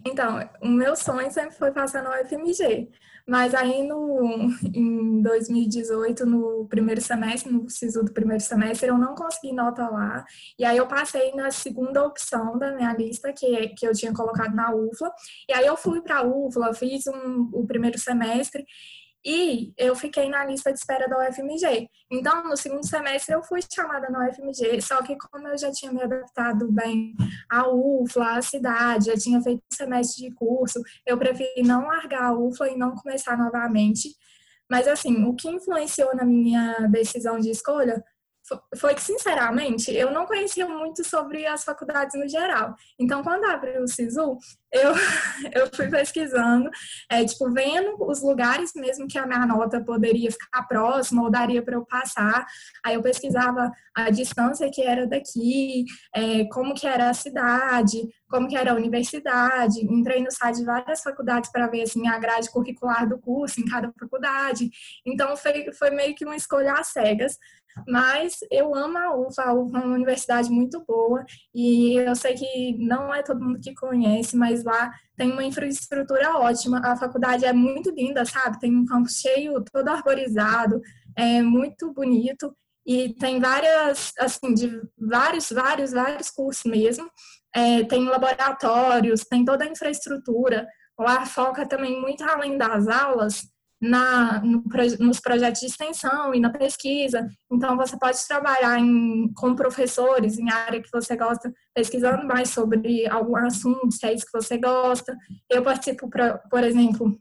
Então, o meu sonho sempre foi passar no UFMG, mas aí no, em 2018, no primeiro semestre, no SISU do primeiro semestre, eu não consegui nota lá, e aí eu passei na segunda opção da minha lista, que, que eu tinha colocado na UFLA, e aí eu fui para a UFLA, fiz um, o primeiro semestre, e eu fiquei na lista de espera da UFMG. Então, no segundo semestre, eu fui chamada na UFMG, só que como eu já tinha me adaptado bem à UFLA, à cidade, já tinha feito um semestre de curso, eu preferi não largar a UFLA e não começar novamente. Mas, assim, o que influenciou na minha decisão de escolha foi que, sinceramente, eu não conhecia muito sobre as faculdades no geral. Então, quando abriu o SISU, eu, eu fui pesquisando, é, tipo, vendo os lugares mesmo que a minha nota poderia ficar próxima ou daria para eu passar. Aí eu pesquisava a distância que era daqui, é, como que era a cidade, como que era a universidade. Entrei no site de várias faculdades para ver, assim, a grade curricular do curso em cada faculdade. Então, foi, foi meio que uma escolha às cegas. Mas eu amo a UFA, a UFA é uma universidade muito boa e eu sei que não é todo mundo que conhece, mas lá tem uma infraestrutura ótima. A faculdade é muito linda, sabe? Tem um campus cheio, todo arborizado, é muito bonito e tem várias, assim, de vários, vários, vários cursos mesmo. É, tem laboratórios, tem toda a infraestrutura. Lá foca também muito além das aulas na, no, nos projetos de extensão e na pesquisa. Então, você pode trabalhar em, com professores em área que você gosta, pesquisando mais sobre algum assunto, se é isso que você gosta. Eu participo, pra, por exemplo,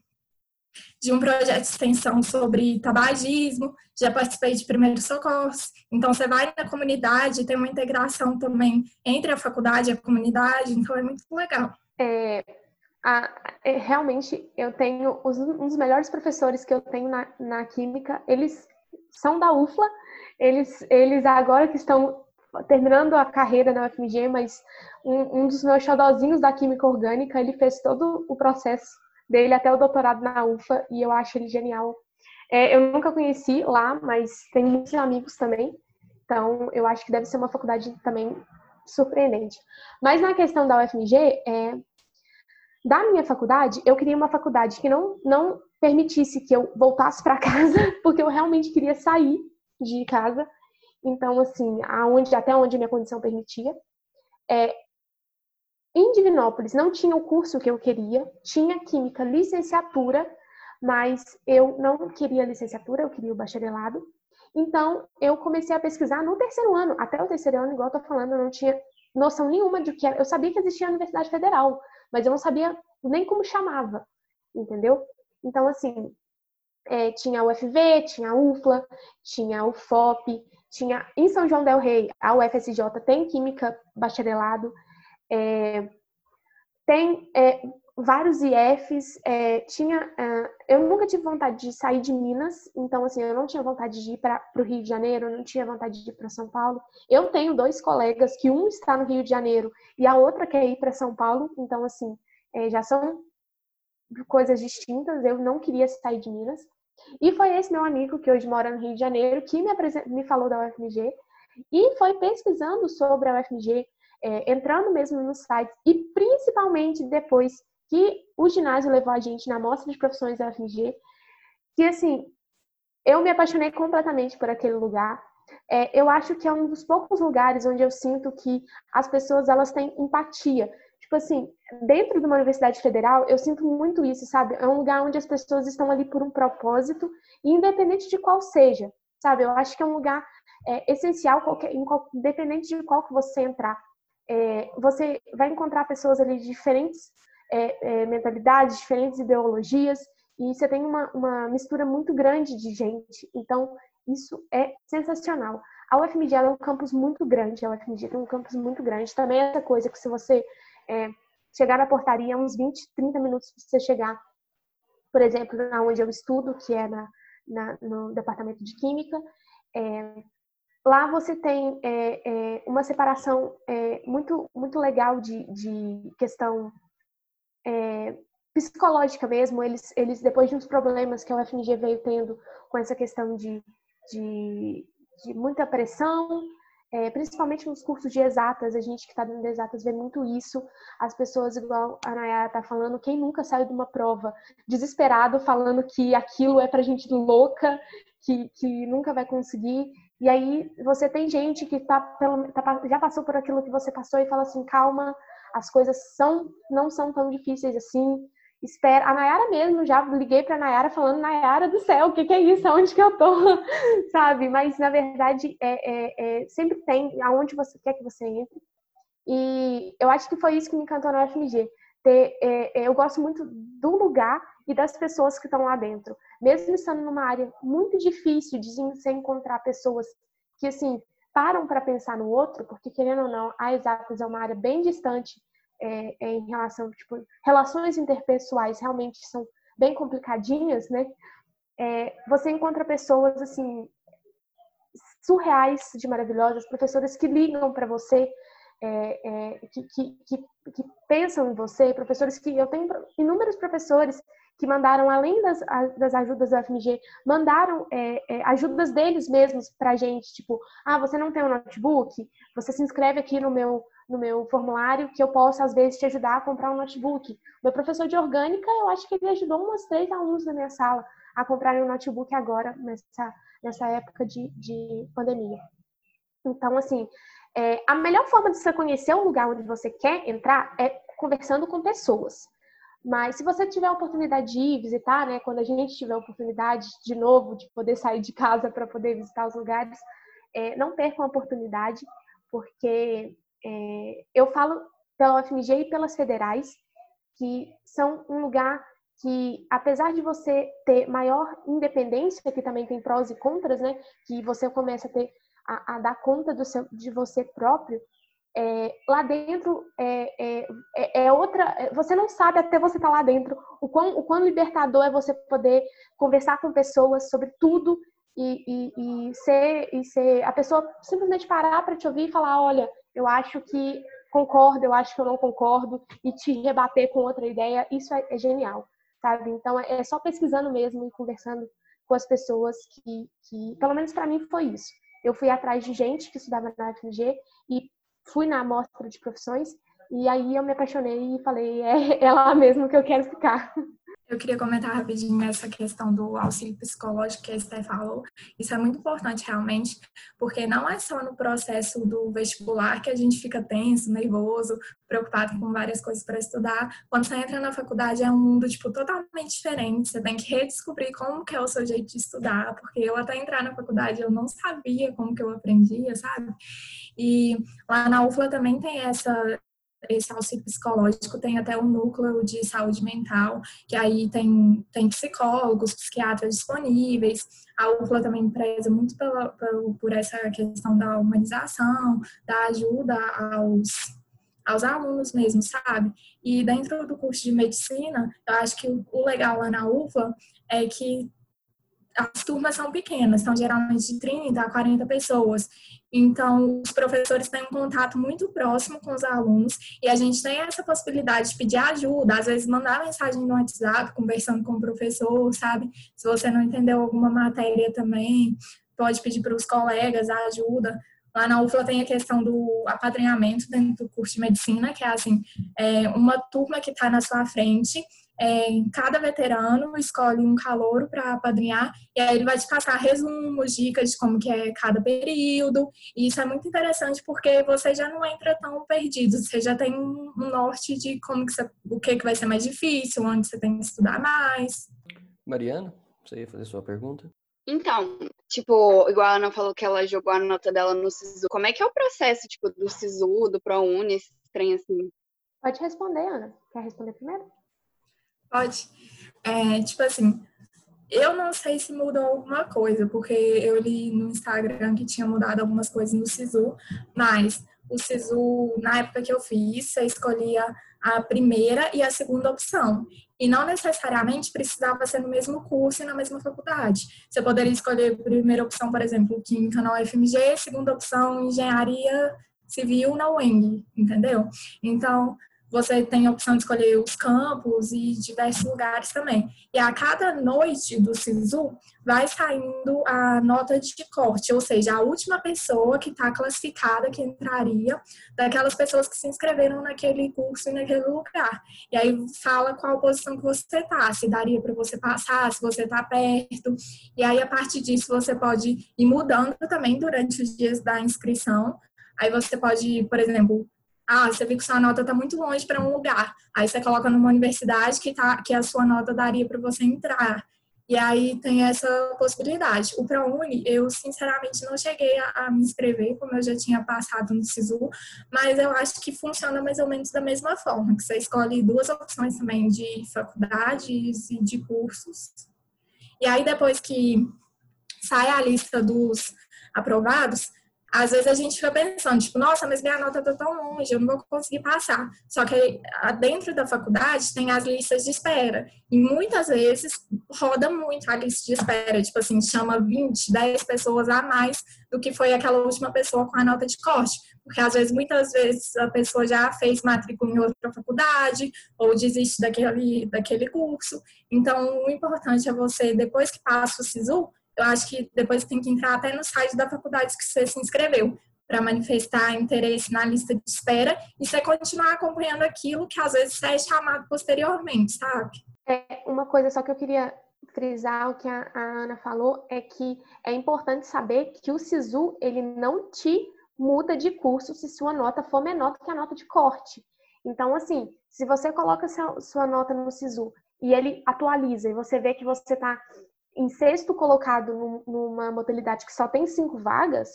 de um projeto de extensão sobre tabagismo, já participei de primeiros socorros. Então, você vai na comunidade, tem uma integração também entre a faculdade e a comunidade, então é muito legal. É, a, é, realmente eu tenho os, um dos melhores professores que eu tenho na, na química, eles são da UFLA, eles, eles agora que estão terminando a carreira na UFMG, mas um, um dos meus xodozinhos da química orgânica, ele fez todo o processo dele até o doutorado na UFA e eu acho ele genial. É, eu nunca conheci lá, mas tenho muitos amigos também, então eu acho que deve ser uma faculdade também surpreendente. Mas na questão da UFMG, é, da minha faculdade, eu queria uma faculdade que não, não permitisse que eu voltasse para casa, porque eu realmente queria sair de casa. Então, assim, aonde, até onde minha condição permitia. É, em Divinópolis não tinha o curso que eu queria, tinha química licenciatura, mas eu não queria licenciatura, eu queria o bacharelado. Então, eu comecei a pesquisar no terceiro ano. Até o terceiro ano, igual eu tô falando, eu não tinha noção nenhuma de que era. Eu sabia que existia a Universidade Federal, mas eu não sabia nem como chamava, entendeu? Então, assim, é, tinha a UFV, tinha a UFLA, tinha o FOP, tinha em São João del Rei, a UFSJ tem Química Bacharelado, é, tem, é, vários IFs, é, tinha, é, eu nunca tive vontade de sair de Minas, então assim, eu não tinha vontade de ir para o Rio de Janeiro, eu não tinha vontade de ir para São Paulo. Eu tenho dois colegas que um está no Rio de Janeiro e a outra quer ir para São Paulo, então assim, é, já são coisas distintas. Eu não queria sair de Minas. E foi esse meu amigo que hoje mora no Rio de Janeiro que me, me falou da UFMG e foi pesquisando sobre a UFMG, é, entrando mesmo no site e principalmente depois que o ginásio levou a gente na mostra de profissões da UFMG, que assim, eu me apaixonei completamente por aquele lugar. É, eu acho que é um dos poucos lugares onde eu sinto que as pessoas elas têm empatia. Tipo assim, dentro de uma universidade federal, eu sinto muito isso, sabe? É um lugar onde as pessoas estão ali por um propósito, independente de qual seja, sabe? Eu acho que é um lugar é, essencial, qualquer, independente de qual que você entrar. É, você vai encontrar pessoas ali de diferentes é, é, mentalidades, diferentes ideologias, e você tem uma, uma mistura muito grande de gente. Então, isso é sensacional. A UFMG é um campus muito grande, a UFMG tem um campus muito grande. Também é essa coisa que se você é, chegar na portaria, uns 20, 30 minutos para você chegar, por exemplo, na onde eu estudo, que é na, na no departamento de Química, é, lá você tem é, é uma separação é, muito, muito legal de, de questão é, psicológica mesmo, eles, eles, depois de uns problemas que a UFMG veio tendo com essa questão de, de, de muita pressão, é, principalmente nos cursos de exatas, a gente que está de exatas vê muito isso. As pessoas, igual a Nayara está falando, quem nunca saiu de uma prova desesperado, falando que aquilo é para gente louca, que, que nunca vai conseguir. E aí você tem gente que tá, pelo, tá, já passou por aquilo que você passou e fala assim, calma, as coisas são não são tão difíceis assim. Espera. A Nayara mesmo, já liguei pra Nayara falando, Nayara do céu, o que, que é isso? Aonde que eu tô? Sabe? Mas, na verdade, é, é, é, sempre tem aonde você quer que você entre. E eu acho que foi isso que me encantou na UFMG. Ter, é, é, eu gosto muito do lugar e das pessoas que estão lá dentro. Mesmo estando numa área muito difícil de se encontrar pessoas que, assim, param para pensar no outro, porque, querendo ou não, a Exatas é uma área bem distante é, é, em relação, tipo, relações interpessoais realmente são bem complicadinhas, né? É, você encontra pessoas, assim, surreais de maravilhosas, professoras que ligam para você, é, é, que, que, que, que, pensam em você, professores que eu tenho inúmeros professores que mandaram, além das, das ajudas da FMG, mandaram é, é, ajudas deles mesmos para a gente, tipo, ah, você não tem um notebook? Você se inscreve aqui no meu, no meu formulário que eu posso, às vezes, te ajudar a comprar um notebook. Meu professor de orgânica, eu acho que ele ajudou umas três alunos da minha sala a comprarem um notebook agora, nessa, nessa época de, de pandemia. Então, assim, é, a melhor forma de você conhecer o lugar onde você quer entrar é conversando com pessoas. Mas se você tiver a oportunidade de ir visitar, né, quando a gente tiver a oportunidade de novo de poder sair de casa para poder visitar os lugares, é, não percam a oportunidade, porque é, eu falo pela UFMG e pelas federais, que são um lugar que, apesar de você ter maior independência, que também tem prós e contras, né, que você começa a ter a, a dar conta seu, de você próprio, é, lá dentro é, é, é, é outra. É, você não sabe até você estar tá lá dentro o quão, o quão libertador é você poder conversar com pessoas sobre tudo e, e, e ser, e ser a pessoa simplesmente parar para te ouvir e falar: olha, eu acho que concordo, eu acho que eu não concordo, e te rebater com outra ideia. Isso é, é genial, sabe? Então é só pesquisando mesmo e conversando com as pessoas que, que pelo menos para mim, foi isso. Eu fui atrás de gente que estudava na FMG e fui na amostra de profissões e aí eu me apaixonei e falei, é, é lá mesmo que eu quero ficar. Eu queria comentar rapidinho essa questão do auxílio psicológico que a Esther falou. Isso é muito importante realmente, porque não é só no processo do vestibular que a gente fica tenso, nervoso, preocupado com várias coisas para estudar. Quando você entra na faculdade é um mundo tipo totalmente diferente. Você tem que redescobrir como que é o seu jeito de estudar, porque eu até entrar na faculdade eu não sabia como que eu aprendia, sabe? E lá na UFLA também tem essa esse auxílio psicológico tem até um núcleo de saúde mental, que aí tem, tem psicólogos, psiquiatras disponíveis. A UFLA também preza muito pela, por essa questão da humanização, da ajuda aos, aos alunos mesmo, sabe? E dentro do curso de medicina, eu acho que o legal lá na UFA é que as turmas são pequenas, são geralmente de 30 a 40 pessoas. Então, os professores têm um contato muito próximo com os alunos e a gente tem essa possibilidade de pedir ajuda, às vezes mandar mensagem no WhatsApp, conversando com o professor, sabe? Se você não entendeu alguma matéria também, pode pedir para os colegas a ajuda. Lá na UFLA tem a questão do apadrinhamento dentro do curso de medicina, que é assim, é uma turma que está na sua frente é, cada veterano escolhe um calouro para apadrinhar e aí ele vai te passar resumos, dicas de como que é cada período. E isso é muito interessante porque você já não entra tão perdido, você já tem um norte de como que você, o que, que vai ser mais difícil, onde você tem que estudar mais. Mariana, você ia fazer sua pergunta? Então, tipo, igual a Ana falou que ela jogou a nota dela no SISU, como é que é o processo, tipo, do SISU, do ProUni, esse trem assim? Pode responder, Ana. Quer responder primeiro? Pode. É, tipo assim, eu não sei se mudou alguma coisa, porque eu li no Instagram que tinha mudado algumas coisas no SISU, mas o SISU, na época que eu fiz, você escolhia a primeira e a segunda opção. E não necessariamente precisava ser no mesmo curso e na mesma faculdade. Você poderia escolher a primeira opção, por exemplo, Química na UFMG, segunda opção, Engenharia Civil na UENG, entendeu? Então, você tem a opção de escolher os campos e diversos lugares também. E a cada noite do SISU vai saindo a nota de corte, ou seja, a última pessoa que está classificada que entraria daquelas pessoas que se inscreveram naquele curso e naquele lugar. E aí fala qual posição que você está, se daria para você passar, se você está perto. E aí a partir disso você pode ir mudando também durante os dias da inscrição. Aí você pode, por exemplo, ah, você viu que sua nota está muito longe para um lugar. Aí você coloca numa universidade que, tá, que a sua nota daria para você entrar. E aí tem essa possibilidade. O ProUni, eu sinceramente não cheguei a, a, me inscrever, como eu já tinha passado no SISU, mas eu acho que funciona mais ou menos da mesma forma, que você escolhe duas opções também de faculdades e de cursos. E aí depois que sai a lista dos aprovados, às vezes a gente fica pensando, tipo, nossa, mas minha nota tá tão longe, eu não vou conseguir passar. Só que dentro da faculdade tem as listas de espera. E muitas vezes roda muito a lista de espera. Tipo assim, chama 20, 10 pessoas a mais do que foi aquela última pessoa com a nota de corte. Porque às vezes, muitas vezes, a pessoa já fez matrícula em outra faculdade ou desiste daquele, daquele curso. Então, o importante é você, depois que passa o SISU, eu acho que depois tem que entrar até no site da faculdade que você se inscreveu para manifestar interesse na lista de espera e você continuar acompanhando aquilo que às vezes é chamado posteriormente, sabe? É, uma coisa só que eu queria frisar o que a, a Ana falou é que é importante saber que o SISU ele não te muda de curso se sua nota for menor que a nota de corte. Então, assim, se você coloca sua, sua nota no SISU e ele atualiza e você vê que você está em sexto colocado numa modalidade que só tem cinco vagas,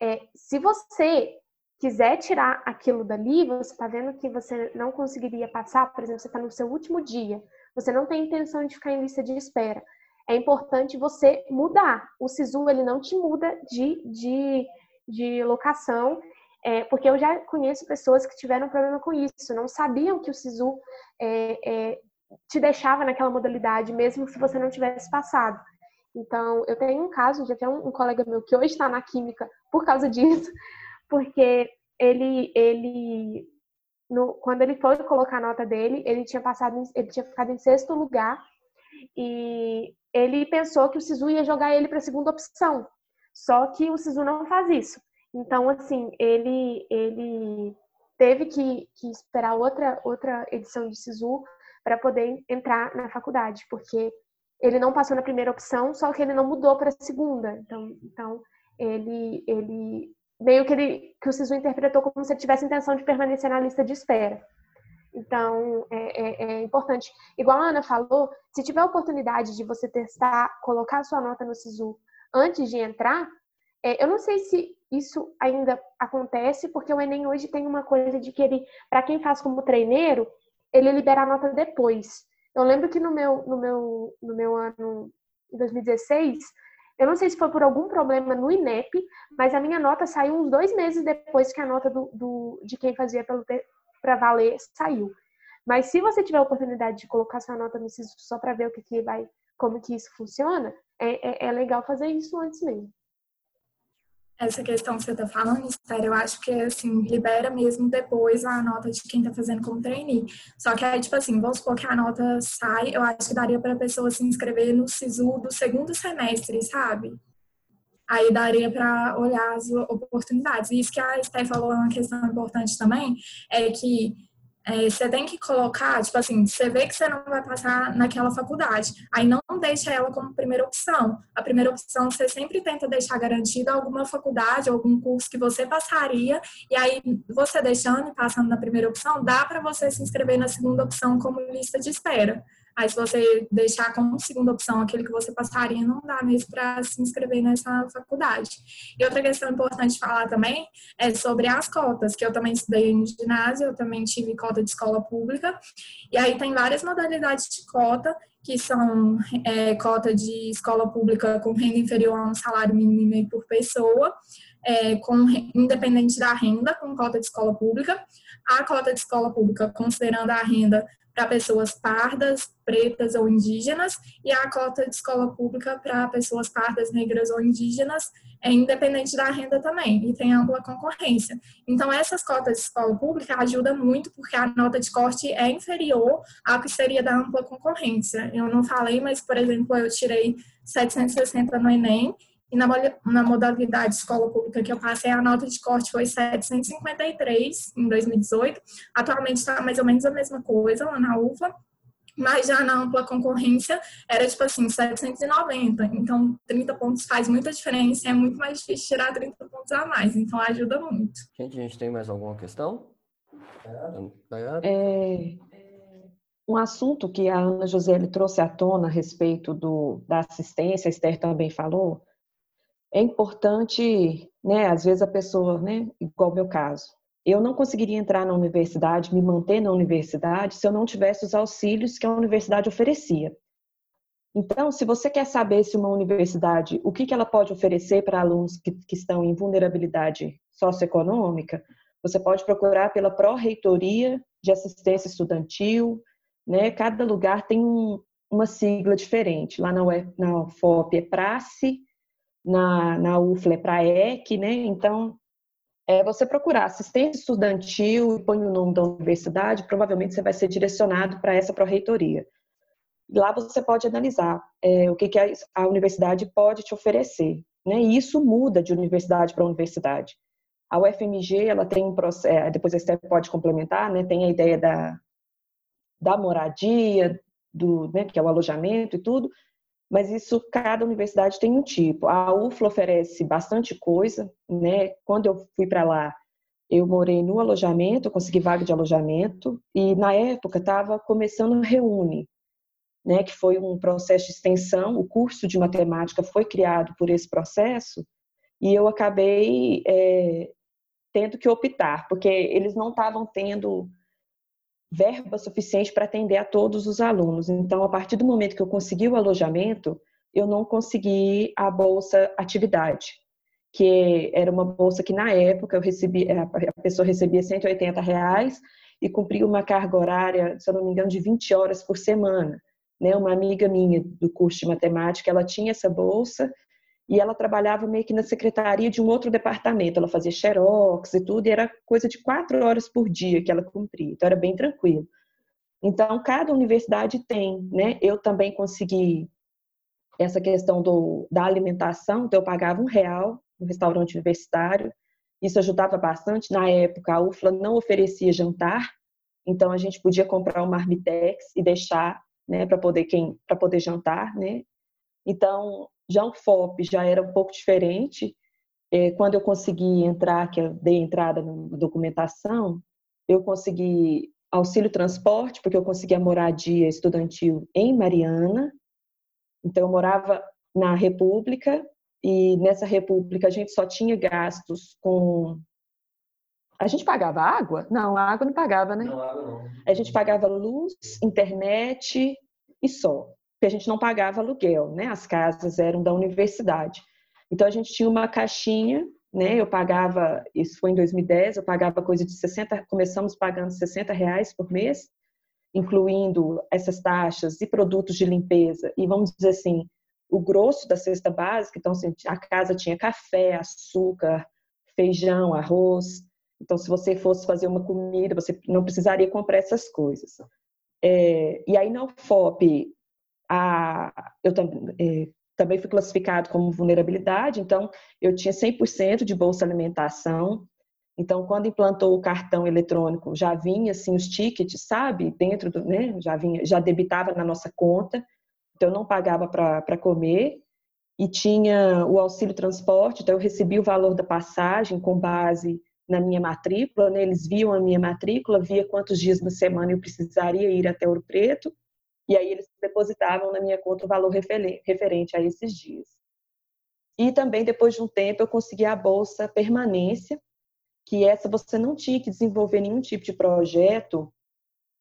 é, se você quiser tirar aquilo dali, você está vendo que você não conseguiria passar, por exemplo, você está no seu último dia, você não tem intenção de ficar em lista de espera. É importante você mudar. O SISU ele não te muda de, de, de locação, é, porque eu já conheço pessoas que tiveram problema com isso, não sabiam que o SISU é, é, te deixava naquela modalidade, mesmo se você não tivesse passado. Então, eu tenho um caso de até um, um colega meu que hoje está na química por causa disso, porque ele, ele no, quando ele foi colocar a nota dele, ele tinha passado, ele tinha ficado em sexto lugar e ele pensou que o Sisu ia jogar ele para a segunda opção. Só que o Sisu não faz isso. Então, assim, ele ele teve que, que esperar outra outra edição de Sisu para poder entrar na faculdade, porque ele não passou na primeira opção, só que ele não mudou para a segunda. Então, então ele, ele meio que ele que o Sisu interpretou como se ele tivesse intenção de permanecer na lista de espera. Então, é, é, é, importante. Igual a Ana falou, se tiver a oportunidade de você testar, colocar sua nota no SISU antes de entrar, é, eu não sei se isso ainda acontece, porque o Enem hoje tem uma coisa de que ele, para quem faz como treineiro, ele libera a nota depois. Eu lembro que no meu, no meu, no meu ano, em 2016, Eu não sei se foi por algum problema no INEP, mas a minha nota saiu uns dois meses depois que a nota do, do de quem fazia para valer saiu. Mas se você tiver a oportunidade de colocar sua nota no SISU só para ver o que, que vai, como que isso funciona, é, é, é legal fazer isso antes mesmo essa questão que você está falando, Esther, eu acho que, assim, libera mesmo depois a nota de quem está fazendo como trainee. Só que aí, tipo assim, vamos supor que a nota sai, eu acho que daria para a pessoa se inscrever no SISU do segundo semestre, sabe? Aí daria para olhar as oportunidades. E isso que a Esther falou, uma questão importante também, é que é, você tem que colocar, tipo assim, você vê que você não vai passar naquela faculdade, aí não deixa ela como primeira opção. A primeira opção você sempre tenta deixar garantida alguma faculdade, algum curso que você passaria, e aí você deixando e passando na primeira opção, dá para você se inscrever na segunda opção como lista de espera. Aí, se você deixar como segunda opção aquele que você passaria, não dá mesmo para se inscrever nessa faculdade. E outra questão importante falar também é sobre as cotas, que eu também estudei no ginásio, eu também tive cota de escola pública. E aí tem várias modalidades de cota, que são é, cota de escola pública com renda inferior a um salário mínimo por pessoa, é, com, independente da renda, com cota de escola pública. A cota de escola pública, considerando a renda para pessoas pardas, pretas ou indígenas, e a cota de escola pública para pessoas pardas, negras ou indígenas, é independente da renda também, e tem ampla concorrência. Então, essas cotas de escola pública ajudam muito, porque a nota de corte é inferior ao que seria da ampla concorrência. Eu não falei, mas, por exemplo, eu tirei 760 no Enem, e na, na modalidade escola pública que eu passei, a nota de corte foi 753 em 2018. Atualmente está mais ou menos a mesma coisa lá na UFA, mas já na ampla concorrência era tipo assim, 790. Então, 30 pontos faz muita diferença, é muito mais difícil tirar 30 pontos a mais, então ajuda muito. Gente, a gente tem mais alguma questão? É, um assunto que a Ana José trouxe à tona a respeito do, da assistência, a Esther também falou, é importante, né, às vezes a pessoa, né, igual o meu caso, eu não conseguiria entrar na universidade, me manter na universidade, se eu não tivesse os auxílios que a universidade oferecia. Então, se você quer saber se uma universidade, o que, que ela pode oferecer para alunos que, que estão em vulnerabilidade socioeconômica, você pode procurar pela Pró-Reitoria de Assistência Estudantil, né? Cada lugar tem um, uma sigla diferente. Lá na, UF, na UFOP é PRACE, na, na é para EC, né? Então, é você procurar assistência estudantil e põe o nome da universidade, provavelmente você vai ser direcionado para essa pró-reitoria. Lá você pode analisar é, o que, que a, a, universidade pode te oferecer. Né? E isso muda de universidade para universidade. A UFMG, ela tem um processo, é, depois a Esther pode complementar, né? tem a ideia da, da moradia, do, né, que é o alojamento e tudo, mas isso cada universidade tem um tipo. A UFLA oferece bastante coisa, né? Quando eu fui para lá, eu morei no alojamento, consegui vaga de alojamento e na época estava começando o Reúne, né? Que foi um processo de extensão. O curso de matemática foi criado por esse processo e eu acabei é, tendo que optar porque eles não estavam tendo verba suficiente para atender a todos os alunos. Então, a partir do momento que eu consegui o alojamento, eu não consegui a bolsa atividade, que era uma bolsa que na época eu recebi, a pessoa recebia 180 reais e cumpria uma carga horária, se eu não me engano, de 20 horas por semana. Né? Uma amiga minha do curso de matemática, ela tinha essa bolsa e ela trabalhava meio que na secretaria de um outro departamento. Ela fazia xerox e tudo, e era coisa de quatro horas por dia que ela cumpria, então era bem tranquilo. Então, cada universidade tem, né? Eu também consegui essa questão do, da alimentação, então eu pagava um real no restaurante universitário, isso ajudava bastante. Na época, a UFLA não oferecia jantar, então a gente podia comprar uma marmitex e deixar, né, para poder quem, para poder jantar, né? Então, já o FOP já era um pouco diferente. É, quando eu consegui entrar, que eu dei entrada na documentação, eu consegui auxílio transporte, porque eu conseguia moradia estudantil em Mariana. Então, eu morava na República, e nessa República a gente só tinha gastos com. A gente pagava água? Não, a água não pagava, né? Não, água não. A gente pagava luz, internet e só. Porque a gente não pagava aluguel, né? As casas eram da universidade. Então a gente tinha uma caixinha, né? Eu pagava, isso foi em 2010, eu pagava coisa de 60, começamos pagando 60 reais por mês, incluindo essas taxas e produtos de limpeza. E vamos dizer assim, o grosso da cesta básica, então assim, a casa tinha café, açúcar, feijão, arroz. Então, se você fosse fazer uma comida, você não precisaria comprar essas coisas. É, e aí na UFOP, a, eu também, é, também fui classificado como vulnerabilidade, então eu tinha 100% de bolsa alimentação. Então, quando implantou o cartão eletrônico, já vinha assim os tickets, sabe, dentro do, né, já vinha, já debitava na nossa conta. Então eu não pagava para comer e tinha o auxílio transporte, então eu recebia o valor da passagem com base na minha matrícula, né? eles viam a minha matrícula, via quantos dias na semana eu precisaria ir até Ouro Preto, e aí eles depositavam na minha conta o valor referente a esses dias. E também, depois de um tempo, eu consegui a bolsa permanência, que essa você não tinha que desenvolver nenhum tipo de projeto,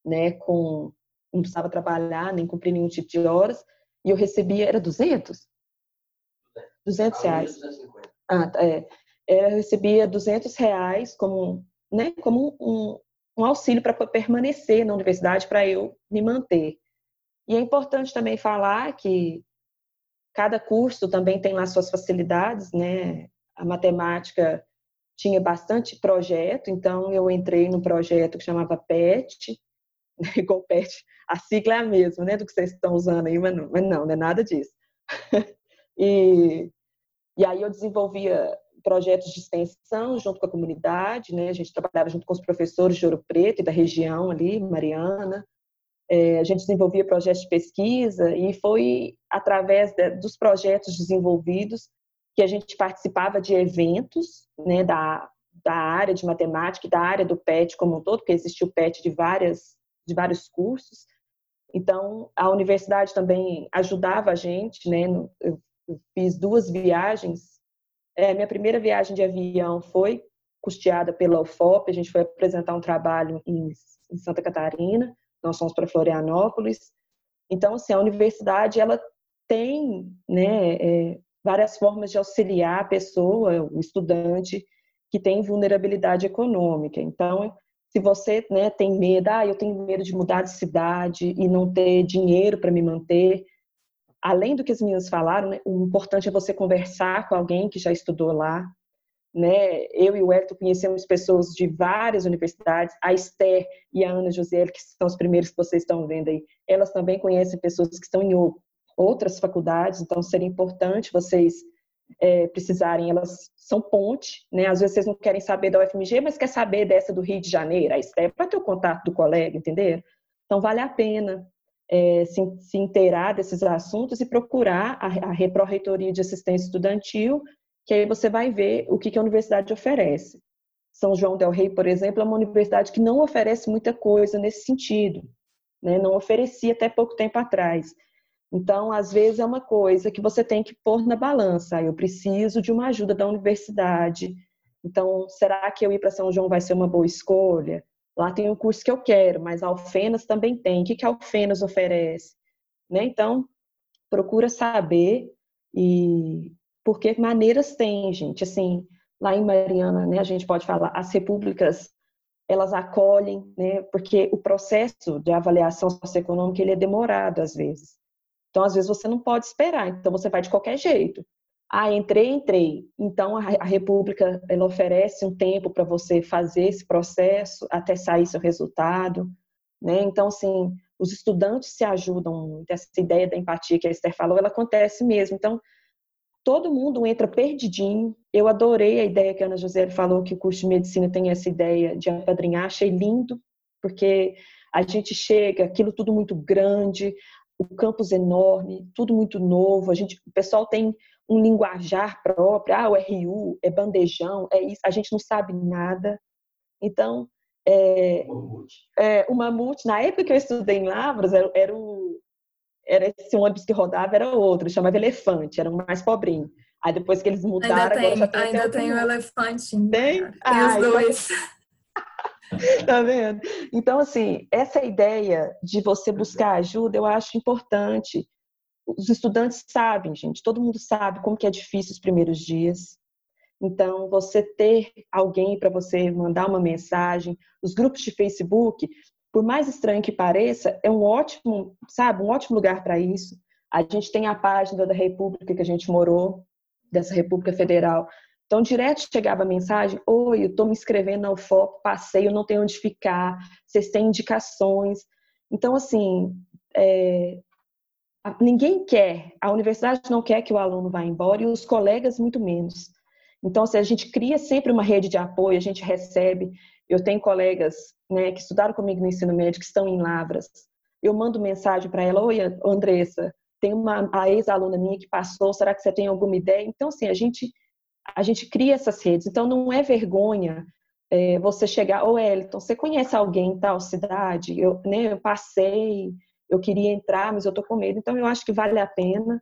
né, com não precisava trabalhar, nem cumprir nenhum tipo de horas, e eu recebia, era 200? 200 reais. Ah, tá, é. Eu recebia 200 reais como, né, como um, um auxílio para permanecer na universidade, para eu me manter. E é importante também falar que cada curso também tem lá suas facilidades, né? A matemática tinha bastante projeto, então eu entrei no projeto que chamava PET, igual PET, a sigla é a mesma, né, do que vocês estão usando aí, mas não, mas não, não é nada disso. e, e aí eu desenvolvia projetos de extensão junto com a comunidade, né, a gente trabalhava junto com os professores de Ouro Preto e da região ali, Mariana, é, a gente desenvolvia projetos de pesquisa e foi através de, dos projetos desenvolvidos que a gente participava de eventos né, da, da área de matemática e da área do PET como um todo, porque existiu o PET de, várias, de vários cursos. Então, a universidade também ajudava a gente, né? Eu fiz duas viagens. É, minha primeira viagem de avião foi custeada pela UFOP, a gente foi apresentar um trabalho em, em Santa Catarina nós fomos para Florianópolis. Então, assim, a universidade ela tem né, é, várias formas de auxiliar a pessoa, o estudante que tem vulnerabilidade econômica. Então, se você né, tem medo, ah, eu tenho medo de mudar de cidade e não ter dinheiro para me manter, além do que as meninas falaram, né, o importante é você conversar com alguém que já estudou lá, né? Eu e o Hélio conhecemos pessoas de várias universidades, a Esther e a Ana José, que são os primeiros que vocês estão vendo aí, elas também conhecem pessoas que estão em outras faculdades, então seria importante vocês é, precisarem, elas são ponte, né? Às vezes vocês não querem saber da UFMG, mas quer saber dessa do Rio de Janeiro, a Esther, para ter o contato do colega, entender? Então vale a pena é, se, se inteirar desses assuntos e procurar a, a de Assistência Estudantil que aí você vai ver o que a universidade oferece. São João del Rei, por exemplo, é uma universidade que não oferece muita coisa nesse sentido, né? não oferecia até pouco tempo atrás. Então, às vezes, é uma coisa que você tem que pôr na balança. Eu preciso de uma ajuda da universidade. Então, será que eu ir para São João vai ser uma boa escolha? Lá tem um curso que eu quero, mas a Alfenas também tem. O que a Alfenas oferece? Né? Então, procura saber e porque maneiras tem, gente. Assim, lá em Mariana, né, a gente pode falar, as repúblicas elas acolhem, né, porque o processo de avaliação socioeconômica ele é demorado às vezes. Então, às vezes você não pode esperar, então você vai de qualquer jeito. Ah, entrei, entrei. Então a, a República ela oferece um tempo para você fazer esse processo até sair seu resultado, né? Então assim, os estudantes se ajudam. Essa ideia da empatia que a Esther falou, ela acontece mesmo. Então todo mundo entra perdidinho. Eu adorei a ideia que a Ana José falou que o curso de medicina tem essa ideia de apadrinhar, achei lindo, porque a gente chega, aquilo tudo muito grande, o campus enorme, tudo muito novo, a gente, o pessoal tem um linguajar próprio, ah, o RU é bandejão, é isso, a gente não sabe nada. Então, é, é, o Mamute, na época que eu estudei em Lavras, era, era o, era esse ônibus que rodava era outro, chamava Elefante, era um mais pobrinho. Aí depois que eles mudaram, ainda tem, tem ainda tem o Elefante. Tem? Tem ah, os dois. tá vendo? Então, assim, essa ideia de você buscar ajuda, eu acho importante. os estudantes sabem, gente, todo mundo sabe como que é difícil os primeiros dias. Então, você ter alguém para você mandar uma mensagem, os grupos de Facebook, por mais estranho que pareça, é um ótimo, sabe, um ótimo lugar para isso. A gente tem a página da República que a gente morou, dessa República Federal. Então, direto chegava a mensagem: Oi, eu estou me inscrevendo na UFOP, passei, eu não tenho onde ficar, vocês têm indicações. Então, assim, é, ninguém quer, a universidade não quer que o aluno vá embora e os colegas muito menos. Então, se a gente cria sempre uma rede de apoio, a gente recebe. Eu tenho colegas né, que estudaram comigo no ensino médio que estão em Lavras. Eu mando mensagem para ela: Oi, Andressa, tem uma ex-aluna minha que passou, será que você tem alguma ideia? Então, assim, a gente, a gente cria essas redes. Então, não é vergonha é, você chegar: Ô, Elton, você conhece alguém em tal cidade? Eu, né, eu passei, eu queria entrar, mas eu estou com medo. Então, eu acho que vale a pena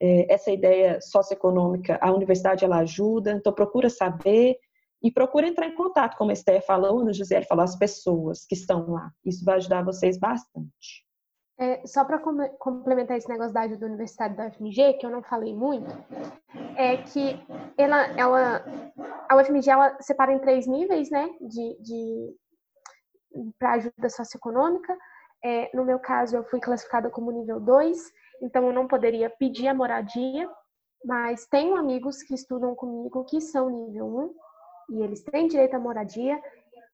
é, essa ideia socioeconômica, a universidade ela ajuda, então procura saber e procura entrar em contato, como a Esther falou, a Gisele falou, as pessoas que estão lá. Isso vai ajudar vocês bastante. É, só para complementar esse negócio da ajuda da UFMG, que eu não falei muito, é que ela, ela, a UFMG ela separa em três níveis, né, de, de para ajuda socioeconômica. É, no meu caso, eu fui classificada como nível 2, então eu não poderia pedir a moradia, mas tenho amigos que estudam comigo que são nível 1 e eles têm direito à moradia.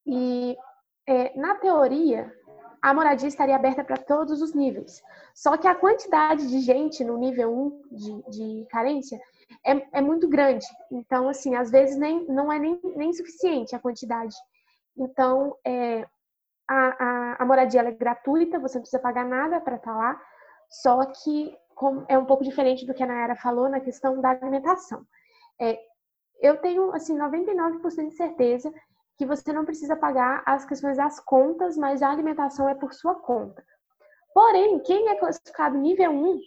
E é, na teoria, a moradia estaria aberta para todos os níveis. Só que a quantidade de gente no nível 1 de, de carência é, é, muito grande. Então, assim, às vezes nem, não é nem, nem suficiente a quantidade. Então, é, a, a, a moradia é gratuita, você não precisa pagar nada para estar lá. Só que é um pouco diferente do que a Nayara falou na questão da alimentação. É, eu tenho, assim, 99% de certeza que você não precisa pagar as questões das contas, mas a alimentação é por sua conta. Porém, quem é classificado nível 1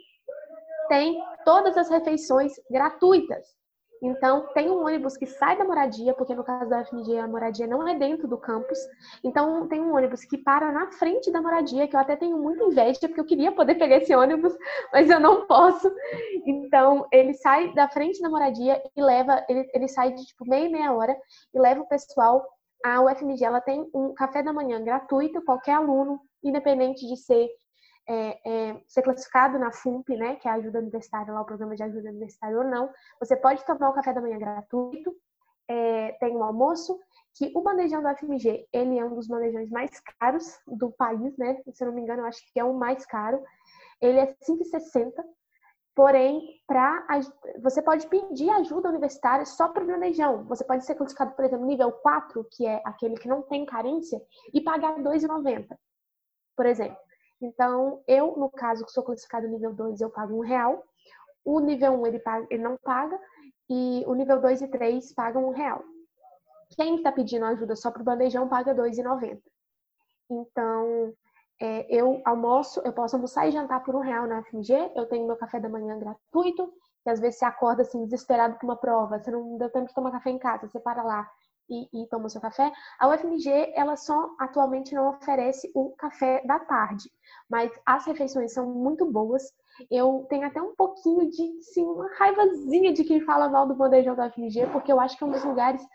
tem todas as refeições gratuitas. Então, tem um ônibus que sai da moradia, porque no caso da FMG a moradia não é dentro do campus. Então, tem um ônibus que para na frente da moradia, que eu até tenho muita inveja, porque eu queria poder pegar esse ônibus, mas eu não posso. Então, ele sai da frente da moradia e leva, ele, ele sai de tipo meia, meia hora e leva o pessoal. A UFMG ela tem um café da manhã gratuito, qualquer aluno, independente de ser é, é, ser classificado na FUMP, né, que é a ajuda universitária, lá o programa de ajuda universitária ou não, você pode tomar o café da manhã gratuito, é, tem um almoço, que o bandejão do FMG, ele é um dos bandejões mais caros do país, né, se eu não me engano, eu acho que é o mais caro, ele é 5,60, porém, pra, você pode pedir ajuda universitária só para o bandejão, você pode ser classificado, por exemplo, nível 4, que é aquele que não tem carência, e pagar 2,90, por exemplo. Então, eu, no caso, que sou classificado nível 2, eu pago um real. O nível 1 ele, paga, ele não paga. E o nível 2 e 3 pagam um real. Quem está pedindo ajuda só para o bandejão paga R$ 2,90. Então, é, eu almoço, eu posso almoçar e jantar por um real na FMG. Eu tenho meu café da manhã gratuito. E às vezes você acorda assim, desesperado com uma prova, você não deu tempo de tomar café em casa, você para lá e, e toma seu café. A UFMG, ela só atualmente não oferece o café da tarde, mas as refeições são muito boas. Eu tenho até um pouquinho de, sim, uma raivazinha de quem fala mal do bandejão da UFMG, porque eu acho que é um dos lugares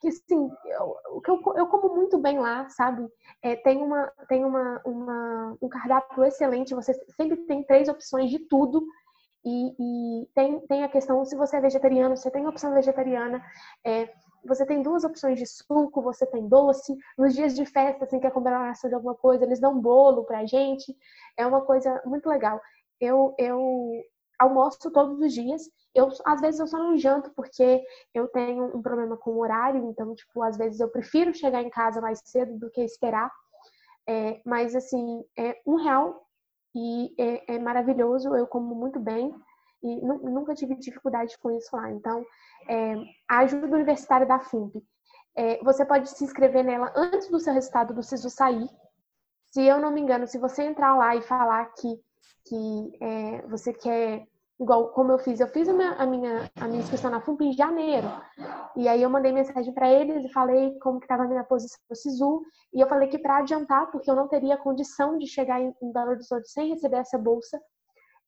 que, assim, eu, eu, eu como muito bem lá, sabe? É, tem uma, tem uma, uma, um cardápio excelente, você sempre tem três opções de tudo. E, e, tem, tem a questão, se você é vegetariano, você tem a opção vegetariana. É, você tem duas opções de suco, você tem doce. Nos dias de festa, assim, que é comemoração de alguma coisa, eles dão bolo pra gente. É uma coisa muito legal. Eu, eu almoço todos os dias. Eu, às vezes, eu só não janto porque eu tenho um problema com o horário. Então, tipo, às vezes eu prefiro chegar em casa mais cedo do que esperar. É, mas, assim, é um real e é, é maravilhoso. Eu como muito bem e nunca tive dificuldade com isso lá. Então, é, a ajuda universitária da FUMP, é, você pode se inscrever nela antes do seu resultado do SISU sair. Se eu não me engano, se você entrar lá e falar que, que é, você quer, igual como eu fiz, eu fiz a minha, a minha, a minha inscrição na FUMP em janeiro. E aí eu mandei mensagem para eles e falei como que estava a minha posição no SISU. E eu falei que para adiantar, porque eu não teria condição de chegar em, em Belo Horizonte sem receber essa bolsa,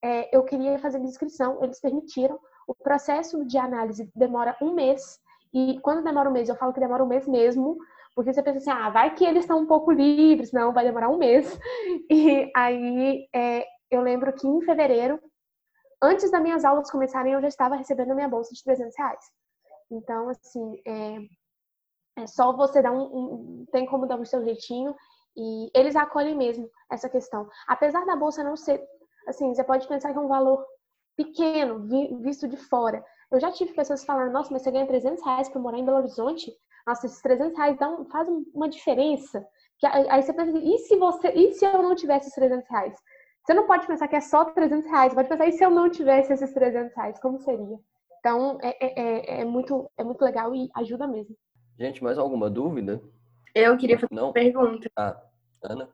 é, eu queria fazer minha inscrição, eles permitiram. O processo de análise demora um mês, e quando demora um mês, eu falo que demora um mês mesmo, porque você pensa assim, ah, vai que eles estão um pouco livres, não, vai demorar um mês. E aí é, eu lembro que em fevereiro, antes das minhas aulas começarem, eu já estava recebendo a minha bolsa de 300 reais. Então, assim, é, é só você dar um, um, tem como dar o seu jeitinho e eles acolhem mesmo essa questão. Apesar da bolsa não ser, assim, você pode pensar que é um valor pequeno, visto de fora. Eu já tive pessoas falando, nossa, mas você ganha 300 reais para morar em Belo Horizonte? Nossa, esses 300 reais dão, faz uma diferença. Que, aí você pensa, e se você, e se eu não tivesse esses 300 reais? Você não pode pensar que é só 300 reais, você pode pensar, e se eu não tivesse esses 300 reais, como seria? Então, é, é, é, é muito, é muito legal e ajuda mesmo. Gente, mais alguma dúvida? Eu queria fazer Não? uma pergunta. Ah, Ana?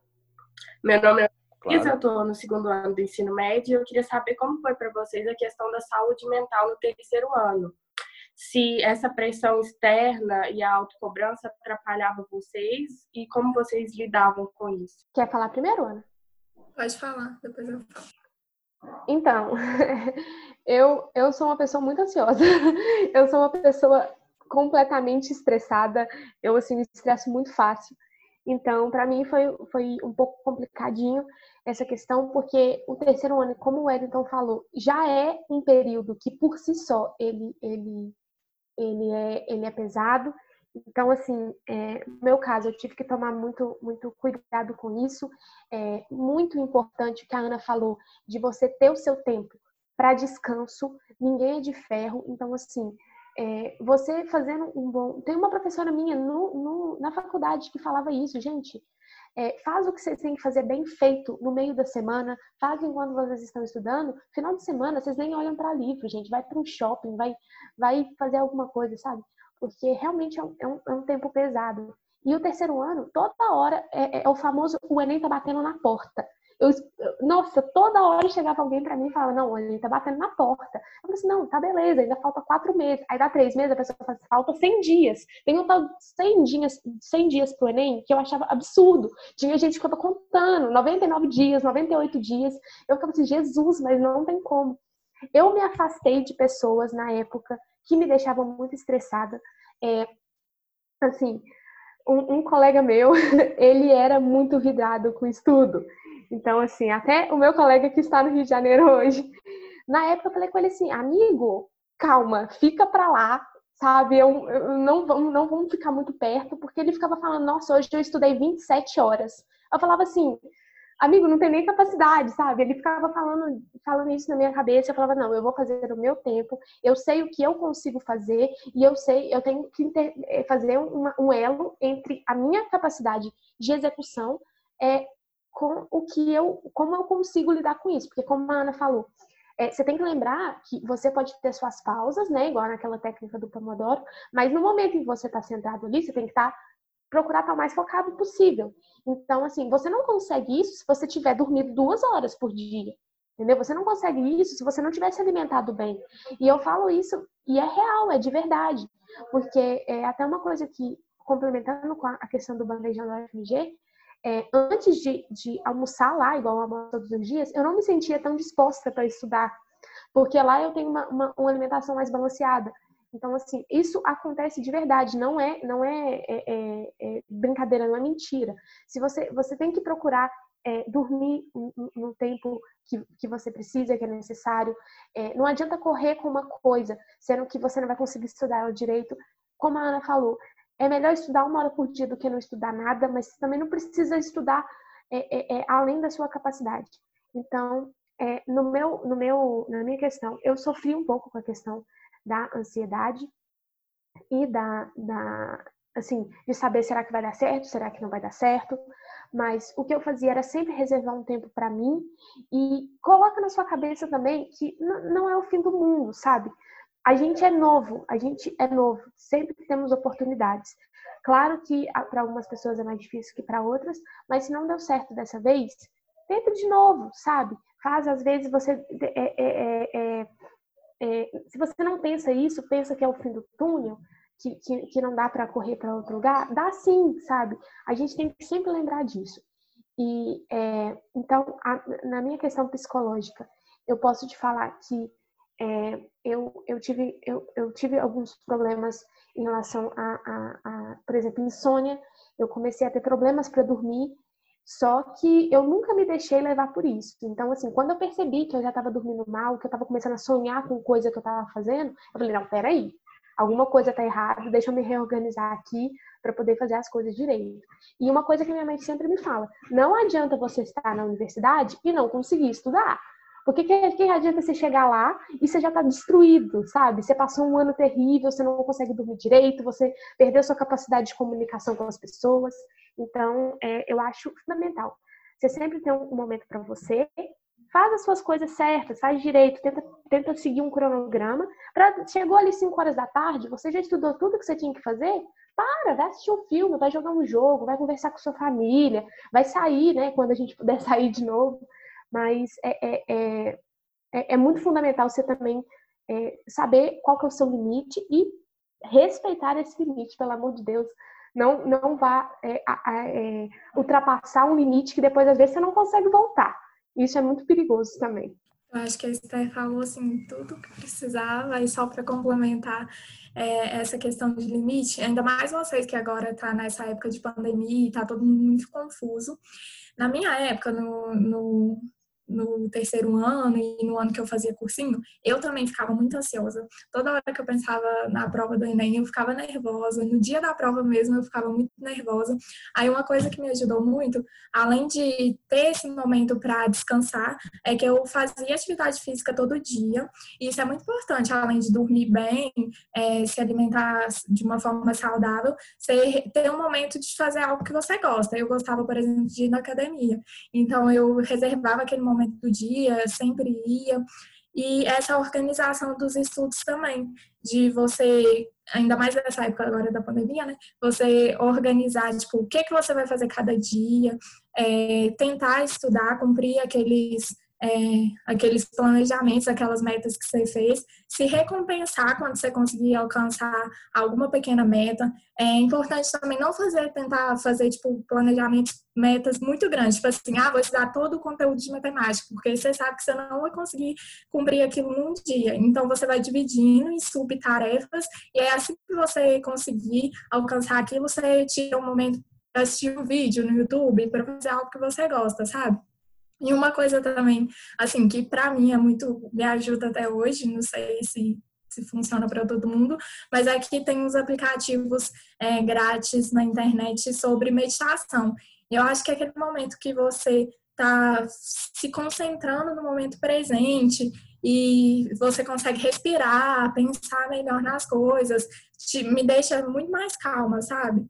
Meu nome é Claro. eu estou no segundo ano do ensino médio e eu queria saber como foi para vocês a questão da saúde mental no terceiro ano. Se essa pressão externa e a autocobrança atrapalhava vocês e como vocês lidavam com isso. Quer falar primeiro, Ana? Pode falar, depois eu falo. Então, eu, eu sou uma pessoa muito ansiosa. Eu sou uma pessoa completamente estressada. Eu, assim, me estresso muito fácil. Então, para mim foi, foi um pouco complicadinho essa questão, porque o terceiro ano, como o Wellington falou, já é um período que por si só ele, ele, ele, é, ele é pesado. Então, assim, é, no meu caso, eu tive que tomar muito, muito cuidado com isso. É muito importante o que a Ana falou, de você ter o seu tempo para descanso. Ninguém é de ferro. Então, assim, é, você fazendo um bom. Tem uma professora minha no, no, na faculdade que falava isso, gente. É, faz o que vocês têm que fazer bem feito no meio da semana, faz enquanto vocês estão estudando. Final de semana, vocês nem olham para livro, gente. Vai para um shopping, vai, vai fazer alguma coisa, sabe? Porque realmente é um, é um, é um tempo pesado. E o terceiro ano, toda hora, é, é o famoso o Enem tá batendo na porta. Eu, nossa, toda hora chegava alguém para mim e falava, não, ele tá batendo na porta. Eu falei assim, não, tá beleza, ainda falta quatro meses. Aí dá três meses, a pessoa fala, falta 100 dias. Tem um tal de 100 dias, 100 dias pro Enem que eu achava absurdo. Tinha gente que ficava contando, 99 dias, 98 dias. Eu ficava assim, Jesus, mas não tem como. Eu me afastei de pessoas na época que me deixavam muito estressada. É, assim, um, um colega meu, ele era muito vidrado com estudo. Então, assim, até o meu colega que está no Rio de Janeiro hoje, na época eu falei com ele assim, amigo, calma, fica pra lá, sabe? Eu, eu não, não vamos ficar muito perto, porque ele ficava falando, nossa, hoje eu estudei 27 horas. Eu falava assim, amigo, não tem nem capacidade, sabe? Ele ficava falando, falando isso na minha cabeça, eu falava, não, eu vou fazer o meu tempo, eu sei o que eu consigo fazer, e eu sei, eu tenho que inter, fazer um elo entre a minha capacidade de execução é, com o que eu, como eu consigo lidar com isso, porque como a Ana falou, é, você tem que lembrar que você pode ter suas pausas, né, igual naquela técnica do Pomodoro, mas no momento em que você está sentado ali, você tem que estar tá, procurar estar tá o mais focado possível. Então, assim, você não consegue isso se você tiver dormido duas horas por dia. Entendeu? Você não consegue isso se você não tiver se alimentado bem. E eu falo isso, e é real, é de verdade. Porque é até uma coisa que, complementando com a questão do bandejão do FMG, é, antes de, de, almoçar lá, igual eu almoço todos os dias, eu não me sentia tão disposta para estudar, porque lá eu tenho uma, uma, uma, alimentação mais balanceada. Então, assim, isso acontece de verdade, não é, não é, é, é, é brincadeira, não é mentira. Se você, você tem que procurar é, dormir no tempo que, que você precisa, que é necessário. É, não adianta correr com uma coisa, sendo que você não vai conseguir estudar ela direito. Como a Ana falou, é melhor estudar uma hora por dia do que não estudar nada, mas você também não precisa estudar é, é, é, além da sua capacidade. Então, é, no meu, no meu, na minha questão, eu sofri um pouco com a questão da ansiedade e da, da assim, de saber será que vai dar certo, será que não vai dar certo. Mas o que eu fazia era sempre reservar um tempo para mim e coloca na sua cabeça também que não é o fim do mundo, sabe? A gente é novo, a gente é novo, sempre temos oportunidades. Claro que para algumas pessoas é mais difícil que para outras, mas se não deu certo dessa vez, tenta de novo, sabe? Faz, às vezes, você. É, é, é, é, se você não pensa isso, pensa que é o fim do túnel, que, que, que não dá para correr para outro lugar, dá sim, sabe? A gente tem que sempre lembrar disso. E, é, então, a, na minha questão psicológica, eu posso te falar que é, eu, eu, tive, eu, eu tive alguns problemas em relação a, a, a, por exemplo, insônia. Eu comecei a ter problemas para dormir, só que eu nunca me deixei levar por isso. Então, assim, quando eu percebi que eu já estava dormindo mal, que eu estava começando a sonhar com coisa que eu estava fazendo, eu falei: não, peraí, alguma coisa está errada, deixa eu me reorganizar aqui para poder fazer as coisas direito. E uma coisa que minha mãe sempre me fala: não adianta você estar na universidade e não conseguir estudar. Porque que, que adianta você chegar lá e você já está destruído, sabe? Você passou um ano terrível, você não consegue dormir direito, você perdeu sua capacidade de comunicação com as pessoas. Então, é, eu acho fundamental. Você sempre tem um momento para você, faz as suas coisas certas, faz direito, tenta, tenta seguir um cronograma. Pra, chegou ali 5 horas da tarde, você já estudou tudo que você tinha que fazer? Para, vai assistir um filme, vai jogar um jogo, vai conversar com sua família, vai sair, né, quando a gente puder sair de novo mas é, é, é, é, é muito fundamental você também é, saber qual que é o seu limite e respeitar esse limite, pelo amor de Deus. Não, não vá é, ultrapassar um limite que depois, às vezes, você não consegue voltar. Isso é muito perigoso também. Eu acho que a Esther falou assim, tudo que precisava, e só para complementar é, essa questão de limite, ainda mais vocês que agora está nessa época de pandemia e está todo mundo muito confuso. Na minha época, no, no no terceiro ano e no ano que eu fazia cursinho, eu também ficava muito ansiosa. Toda hora que eu pensava na prova do Enem, eu ficava nervosa. No dia da prova mesmo, eu ficava muito nervosa. Aí, uma coisa que me ajudou muito, além de ter esse momento para descansar, é que eu fazia atividade física todo dia. E isso é muito importante, além de dormir bem, é, se alimentar de uma forma saudável, você ter um momento de fazer algo que você gosta. Eu gostava, por exemplo, de ir na academia. Então, eu reservava aquele momento momento do dia, sempre ia. E essa organização dos estudos também, de você, ainda mais nessa época agora da pandemia, né? Você organizar, tipo, o que, que você vai fazer cada dia, é, tentar estudar, cumprir aqueles é, aqueles planejamentos, aquelas metas que você fez, se recompensar quando você conseguir alcançar alguma pequena meta. É importante também não fazer, tentar fazer, tipo, planejamentos, metas muito grandes, tipo assim, ah, vou estudar todo o conteúdo de matemática, porque você sabe que você não vai conseguir cumprir aquilo num dia. Então, você vai dividindo em subtarefas, e é assim que você conseguir alcançar aquilo, você tira um momento para assistir um vídeo no YouTube, para fazer algo que você gosta, sabe? E uma coisa também, assim, que para mim é muito, me ajuda até hoje, não sei se, se funciona para todo mundo, mas aqui tem uns aplicativos é, grátis na internet sobre meditação. Eu acho que é aquele momento que você está se concentrando no momento presente e você consegue respirar, pensar melhor nas coisas, te, me deixa muito mais calma, sabe?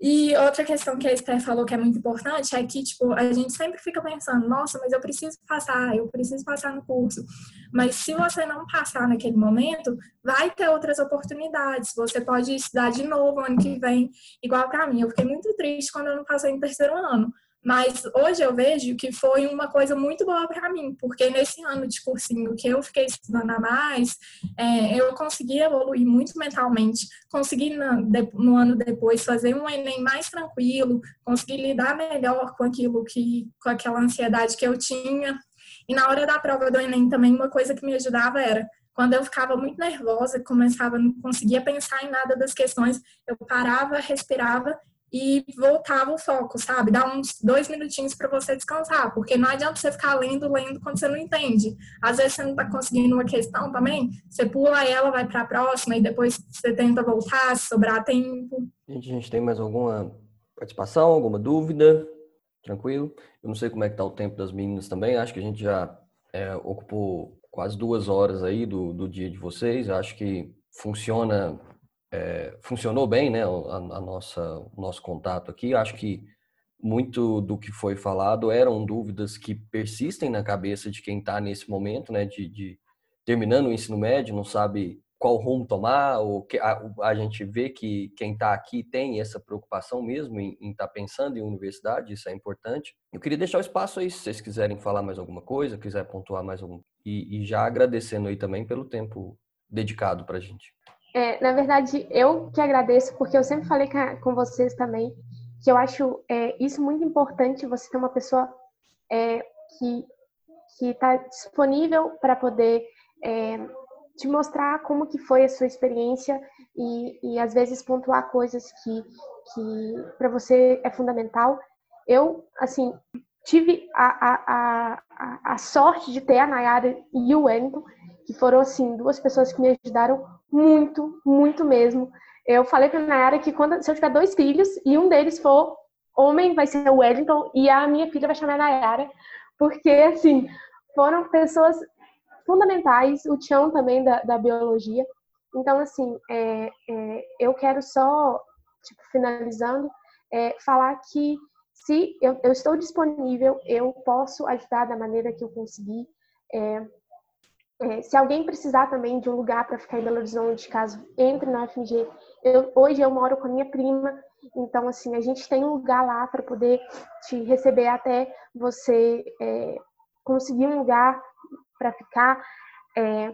E outra questão que a Esther falou que é muito importante é que, tipo, a gente sempre fica pensando, nossa, mas eu preciso passar, eu preciso passar no curso. Mas se você não passar naquele momento, vai ter outras oportunidades. Você pode estudar de novo ano que vem, igual para mim. Eu fiquei muito triste quando eu não passei no terceiro ano. Mas hoje eu vejo que foi uma coisa muito boa para mim, porque nesse ano de cursinho que eu fiquei estudando a mais, é, eu consegui evoluir muito mentalmente, consegui no, no, ano depois fazer um Enem mais tranquilo, consegui lidar melhor com aquilo que, com aquela ansiedade que eu tinha. E na hora da prova do Enem também uma coisa que me ajudava era quando eu ficava muito nervosa, começava, não conseguia pensar em nada das questões, eu parava, respirava e voltava o foco, sabe? Dá uns dois minutinhos para você descansar, porque não adianta você ficar lendo, lendo quando você não entende. Às vezes você não está conseguindo uma questão também, você pula ela, vai para a próxima e depois você tenta voltar, se sobrar tempo. Gente, a gente tem mais alguma participação, alguma dúvida? Tranquilo? Eu não sei como é que tá o tempo das meninas também, acho que a gente já é, ocupou quase duas horas aí do, do dia de vocês, acho que funciona é, funcionou bem, né, a, a, nossa, o nosso contato aqui. Acho que muito do que foi falado eram dúvidas que persistem na cabeça de quem está nesse momento, né, de, de, terminando o ensino médio, não sabe qual rumo tomar, ou que, a, a gente vê que quem está aqui tem essa preocupação mesmo em estar tá pensando em universidade, isso é importante. Eu queria deixar o espaço aí, se vocês quiserem falar mais alguma coisa, quiser pontuar mais algum, e, e já agradecendo aí também pelo tempo dedicado para a gente. É, na verdade, eu que agradeço, porque eu sempre falei com vocês também que eu acho é, isso muito importante, você ter uma pessoa é, que, que está disponível para poder é, te mostrar como que foi a sua experiência e, e às vezes pontuar coisas que, que para você é fundamental. Eu, assim, tive a, a, a, a sorte de ter a Nayara e o Wellington, que foram, assim, duas pessoas que me ajudaram muito, muito mesmo. Eu falei para a Nayara que quando, se eu tiver dois filhos e um deles for homem, vai ser o Wellington e a minha filha vai chamar a Nayara, porque, assim, foram pessoas fundamentais, o Tião também da, da biologia. Então, assim, é, é, eu quero só, tipo, finalizando, é, falar que se eu, eu, estou disponível, eu posso ajudar da maneira que eu conseguir. É, é, se alguém precisar também de um lugar para ficar em Belo Horizonte, caso entre na FMG, eu, hoje eu moro com a minha prima, então assim a gente tem um lugar lá para poder te receber até você é, conseguir um lugar para ficar. É,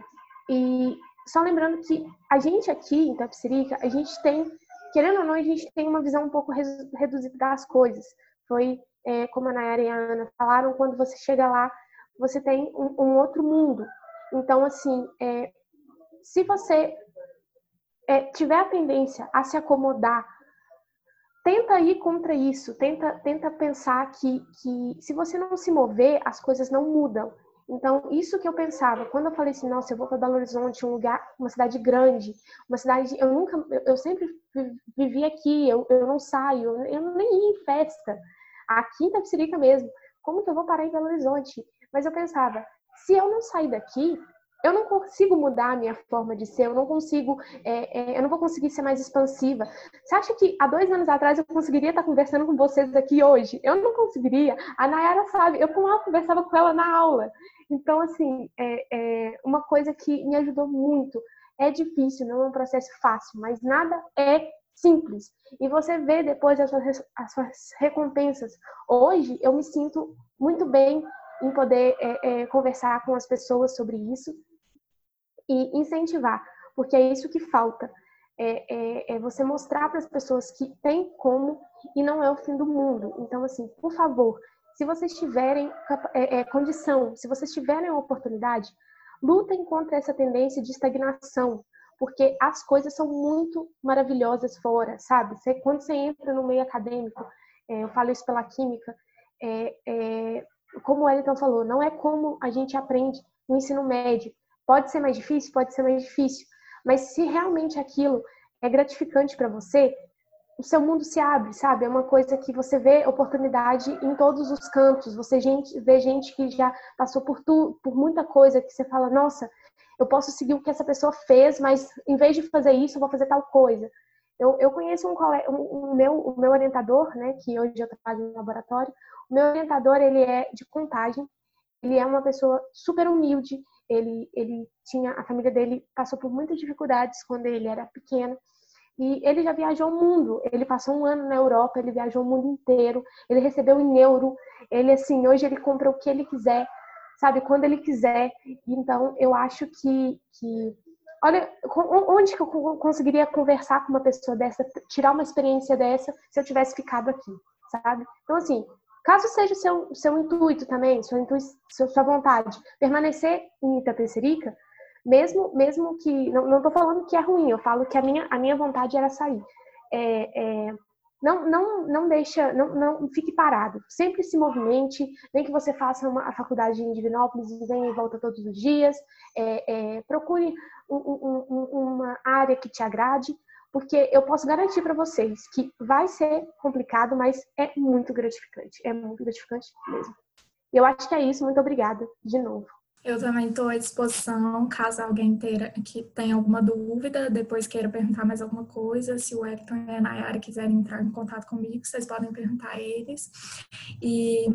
e só lembrando que a gente aqui em Tapsirica, a gente tem, querendo ou não, a gente tem uma visão um pouco reduzida das coisas. Foi é, como a Nayara e a Ana falaram, quando você chega lá, você tem um, um outro mundo. Então, assim, é, se você é, tiver a tendência a se acomodar, tenta ir contra isso, tenta, tenta pensar que, que se você não se mover, as coisas não mudam. Então, isso que eu pensava, quando eu falei assim, nossa, eu vou para Belo Horizonte, um lugar, uma cidade grande, uma cidade, eu nunca, eu sempre vivi aqui, eu, eu não saio, eu nem ia em festa, aqui em Tapsirica mesmo, como que eu vou parar em Belo Horizonte? Mas eu pensava, se eu não sair daqui, eu não consigo mudar a minha forma de ser, eu não consigo, é, é, eu não vou conseguir ser mais expansiva. Você acha que há dois anos atrás eu conseguiria estar conversando com vocês aqui hoje? Eu não conseguiria. A Nayara sabe, eu conversava com ela na aula. Então, assim, é, é uma coisa que me ajudou muito. É difícil, não é um processo fácil, mas nada é simples. E você vê depois as suas, as suas recompensas. Hoje, eu me sinto muito bem em poder é, é, conversar com as pessoas sobre isso e incentivar, porque é isso que falta. É, é, é você mostrar para as pessoas que tem como e não é o fim do mundo. Então, assim, por favor, se vocês tiverem é, é, condição, se vocês tiverem a oportunidade, lutem contra essa tendência de estagnação, porque as coisas são muito maravilhosas fora, sabe? Você, quando você entra no meio acadêmico, é, eu falo isso pela química, é, é, como o Elton falou, não é como a gente aprende no ensino médio. Pode ser mais difícil, pode ser mais difícil, mas se realmente aquilo é gratificante para você, o seu mundo se abre, sabe? É uma coisa que você vê oportunidade em todos os cantos. Você gente, vê gente que já passou por tu, por muita coisa que você fala, nossa, eu posso seguir o que essa pessoa fez, mas em vez de fazer isso, eu vou fazer tal coisa. Eu, eu conheço um, colega, um, um meu, o meu orientador, né, que hoje eu trabalho no laboratório. O meu orientador, ele é de contagem. Ele é uma pessoa super humilde. Ele, ele tinha, a família dele passou por muitas dificuldades quando ele era pequeno. E ele já viajou o mundo. Ele passou um ano na Europa, ele viajou o mundo inteiro. Ele recebeu em euro. Ele, assim, hoje ele compra o que ele quiser, sabe? Quando ele quiser. Então, eu acho que, que olha, onde que eu conseguiria conversar com uma pessoa dessa, tirar uma experiência dessa, se eu tivesse ficado aqui, sabe? Então, assim, caso seja seu, seu intuito também, sua, intui, sua vontade, permanecer em Itapecerica, mesmo, mesmo que. Não estou falando que é ruim, eu falo que a minha, a minha vontade era sair. É, é, não, não, não deixa, não, não fique parado. Sempre se movimente, nem que você faça uma, a faculdade em Divinópolis venha e volta todos os dias. É, é procure um, um, uma área que te agrade, porque eu posso garantir para vocês que vai ser complicado, mas é muito gratificante. É muito gratificante mesmo. Eu acho que é isso. Muito obrigada de novo. Eu também estou à disposição, caso alguém teira, que tenha alguma dúvida, depois queira perguntar mais alguma coisa. Se o Elton e a Nayara quiserem entrar em contato comigo, vocês podem perguntar a eles. E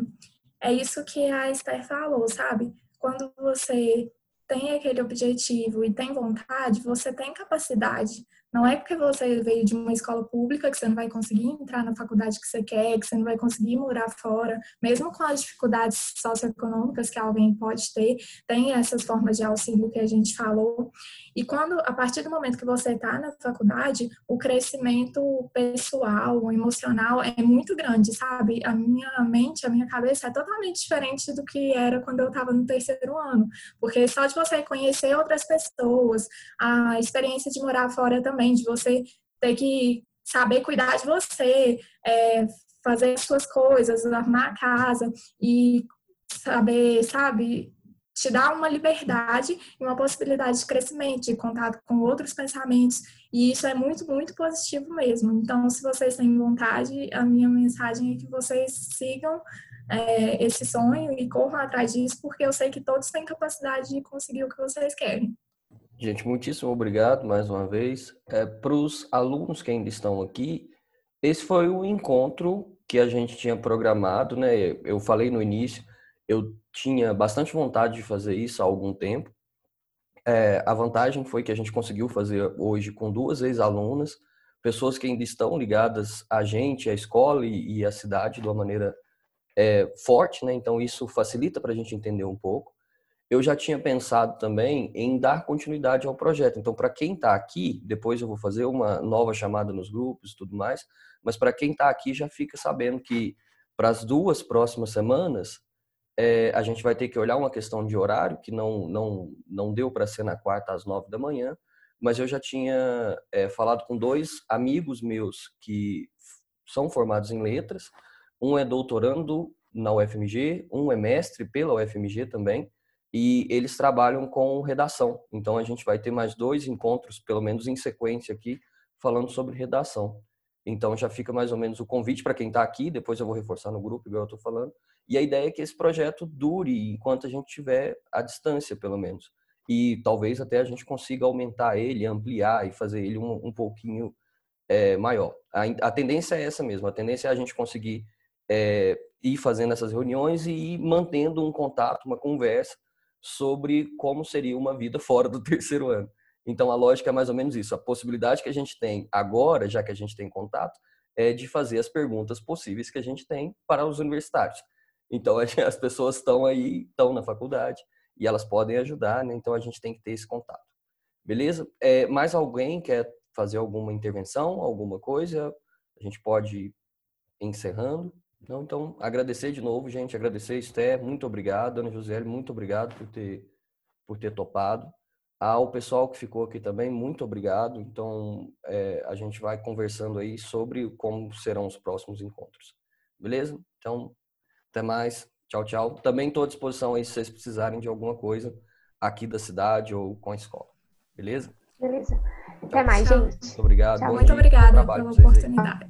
é isso que a Esther falou, sabe? Quando você tem aquele objetivo e tem vontade, você tem capacidade. Não é porque você veio de uma escola pública que você não vai conseguir entrar na faculdade que você quer, que você não vai conseguir morar fora, mesmo com as dificuldades socioeconômicas que alguém pode ter, tem essas formas de auxílio que a gente falou. E quando, a partir do momento que você está na faculdade, o crescimento pessoal, emocional é muito grande, sabe? A minha mente, a minha cabeça é totalmente diferente do que era quando eu estava no terceiro ano, porque só de você conhecer outras pessoas, a experiência de morar fora também também, de você ter que saber cuidar de você, é, fazer suas coisas, arrumar a casa e saber, sabe, te dar uma liberdade e uma possibilidade de crescimento, de contato com outros pensamentos. E isso é muito, muito positivo mesmo. Então, se vocês têm vontade, a minha mensagem é que vocês sigam é, esse sonho e corram atrás disso, porque eu sei que todos têm capacidade de conseguir o que vocês querem. Gente, muitíssimo obrigado mais uma vez. É, Para os alunos que ainda estão aqui, esse foi o encontro que a gente tinha programado, né? Eu falei no início, eu tinha bastante vontade de fazer isso há algum tempo. É, a vantagem foi que a gente conseguiu fazer hoje com duas ex-alunas, pessoas que ainda estão ligadas a gente, à escola e, e à cidade de uma maneira é, forte, né? Então isso facilita para a gente entender um pouco eu já tinha pensado também em dar continuidade ao projeto. Então, para quem está aqui, depois eu vou fazer uma nova chamada nos grupos e tudo mais, mas para quem está aqui já fica sabendo que para as duas próximas semanas é, a gente vai ter que olhar uma questão de horário, que não, não, não deu para ser na quarta às nove da manhã, mas eu já tinha é, falado com dois amigos meus que são formados em letras, um é doutorando na UFMG, um é mestre pela UFMG também, e eles trabalham com redação. Então a gente vai ter mais dois encontros, pelo menos em sequência aqui, falando sobre redação. Então já fica mais ou menos o convite para quem está aqui, depois eu vou reforçar no grupo, igual eu estou falando. E a ideia é que esse projeto dure enquanto a gente tiver a distância, pelo menos. E talvez até a gente consiga aumentar ele, ampliar e fazer ele um, um pouquinho é, maior. A, a, tendência é essa mesmo, a tendência é a gente conseguir é, ir fazendo essas reuniões e ir mantendo um contato, uma conversa, sobre como seria uma vida fora do terceiro ano. Então a lógica é mais ou menos isso. A possibilidade que a gente tem agora, já que a gente tem contato, é de fazer as perguntas possíveis que a gente tem para os universitários. Então as pessoas estão aí, estão na faculdade e elas podem ajudar, né? Então a gente tem que ter esse contato. Beleza? É, mais alguém quer fazer alguma intervenção, alguma coisa? A gente pode ir encerrando. Não, então, agradecer de novo, gente, agradecer, Esther, muito obrigado, Ana José, muito obrigado por ter, por ter topado. Ao pessoal que ficou aqui também, muito obrigado. Então, é, a gente vai conversando aí sobre como serão os próximos encontros. Beleza? Então, até mais. Tchau, tchau. Também estou à disposição aí se vocês precisarem de alguma coisa aqui da cidade ou com a escola. Beleza? Beleza. Até mais, gente. Muito obrigado. Tchau, muito obrigada pela oportunidade.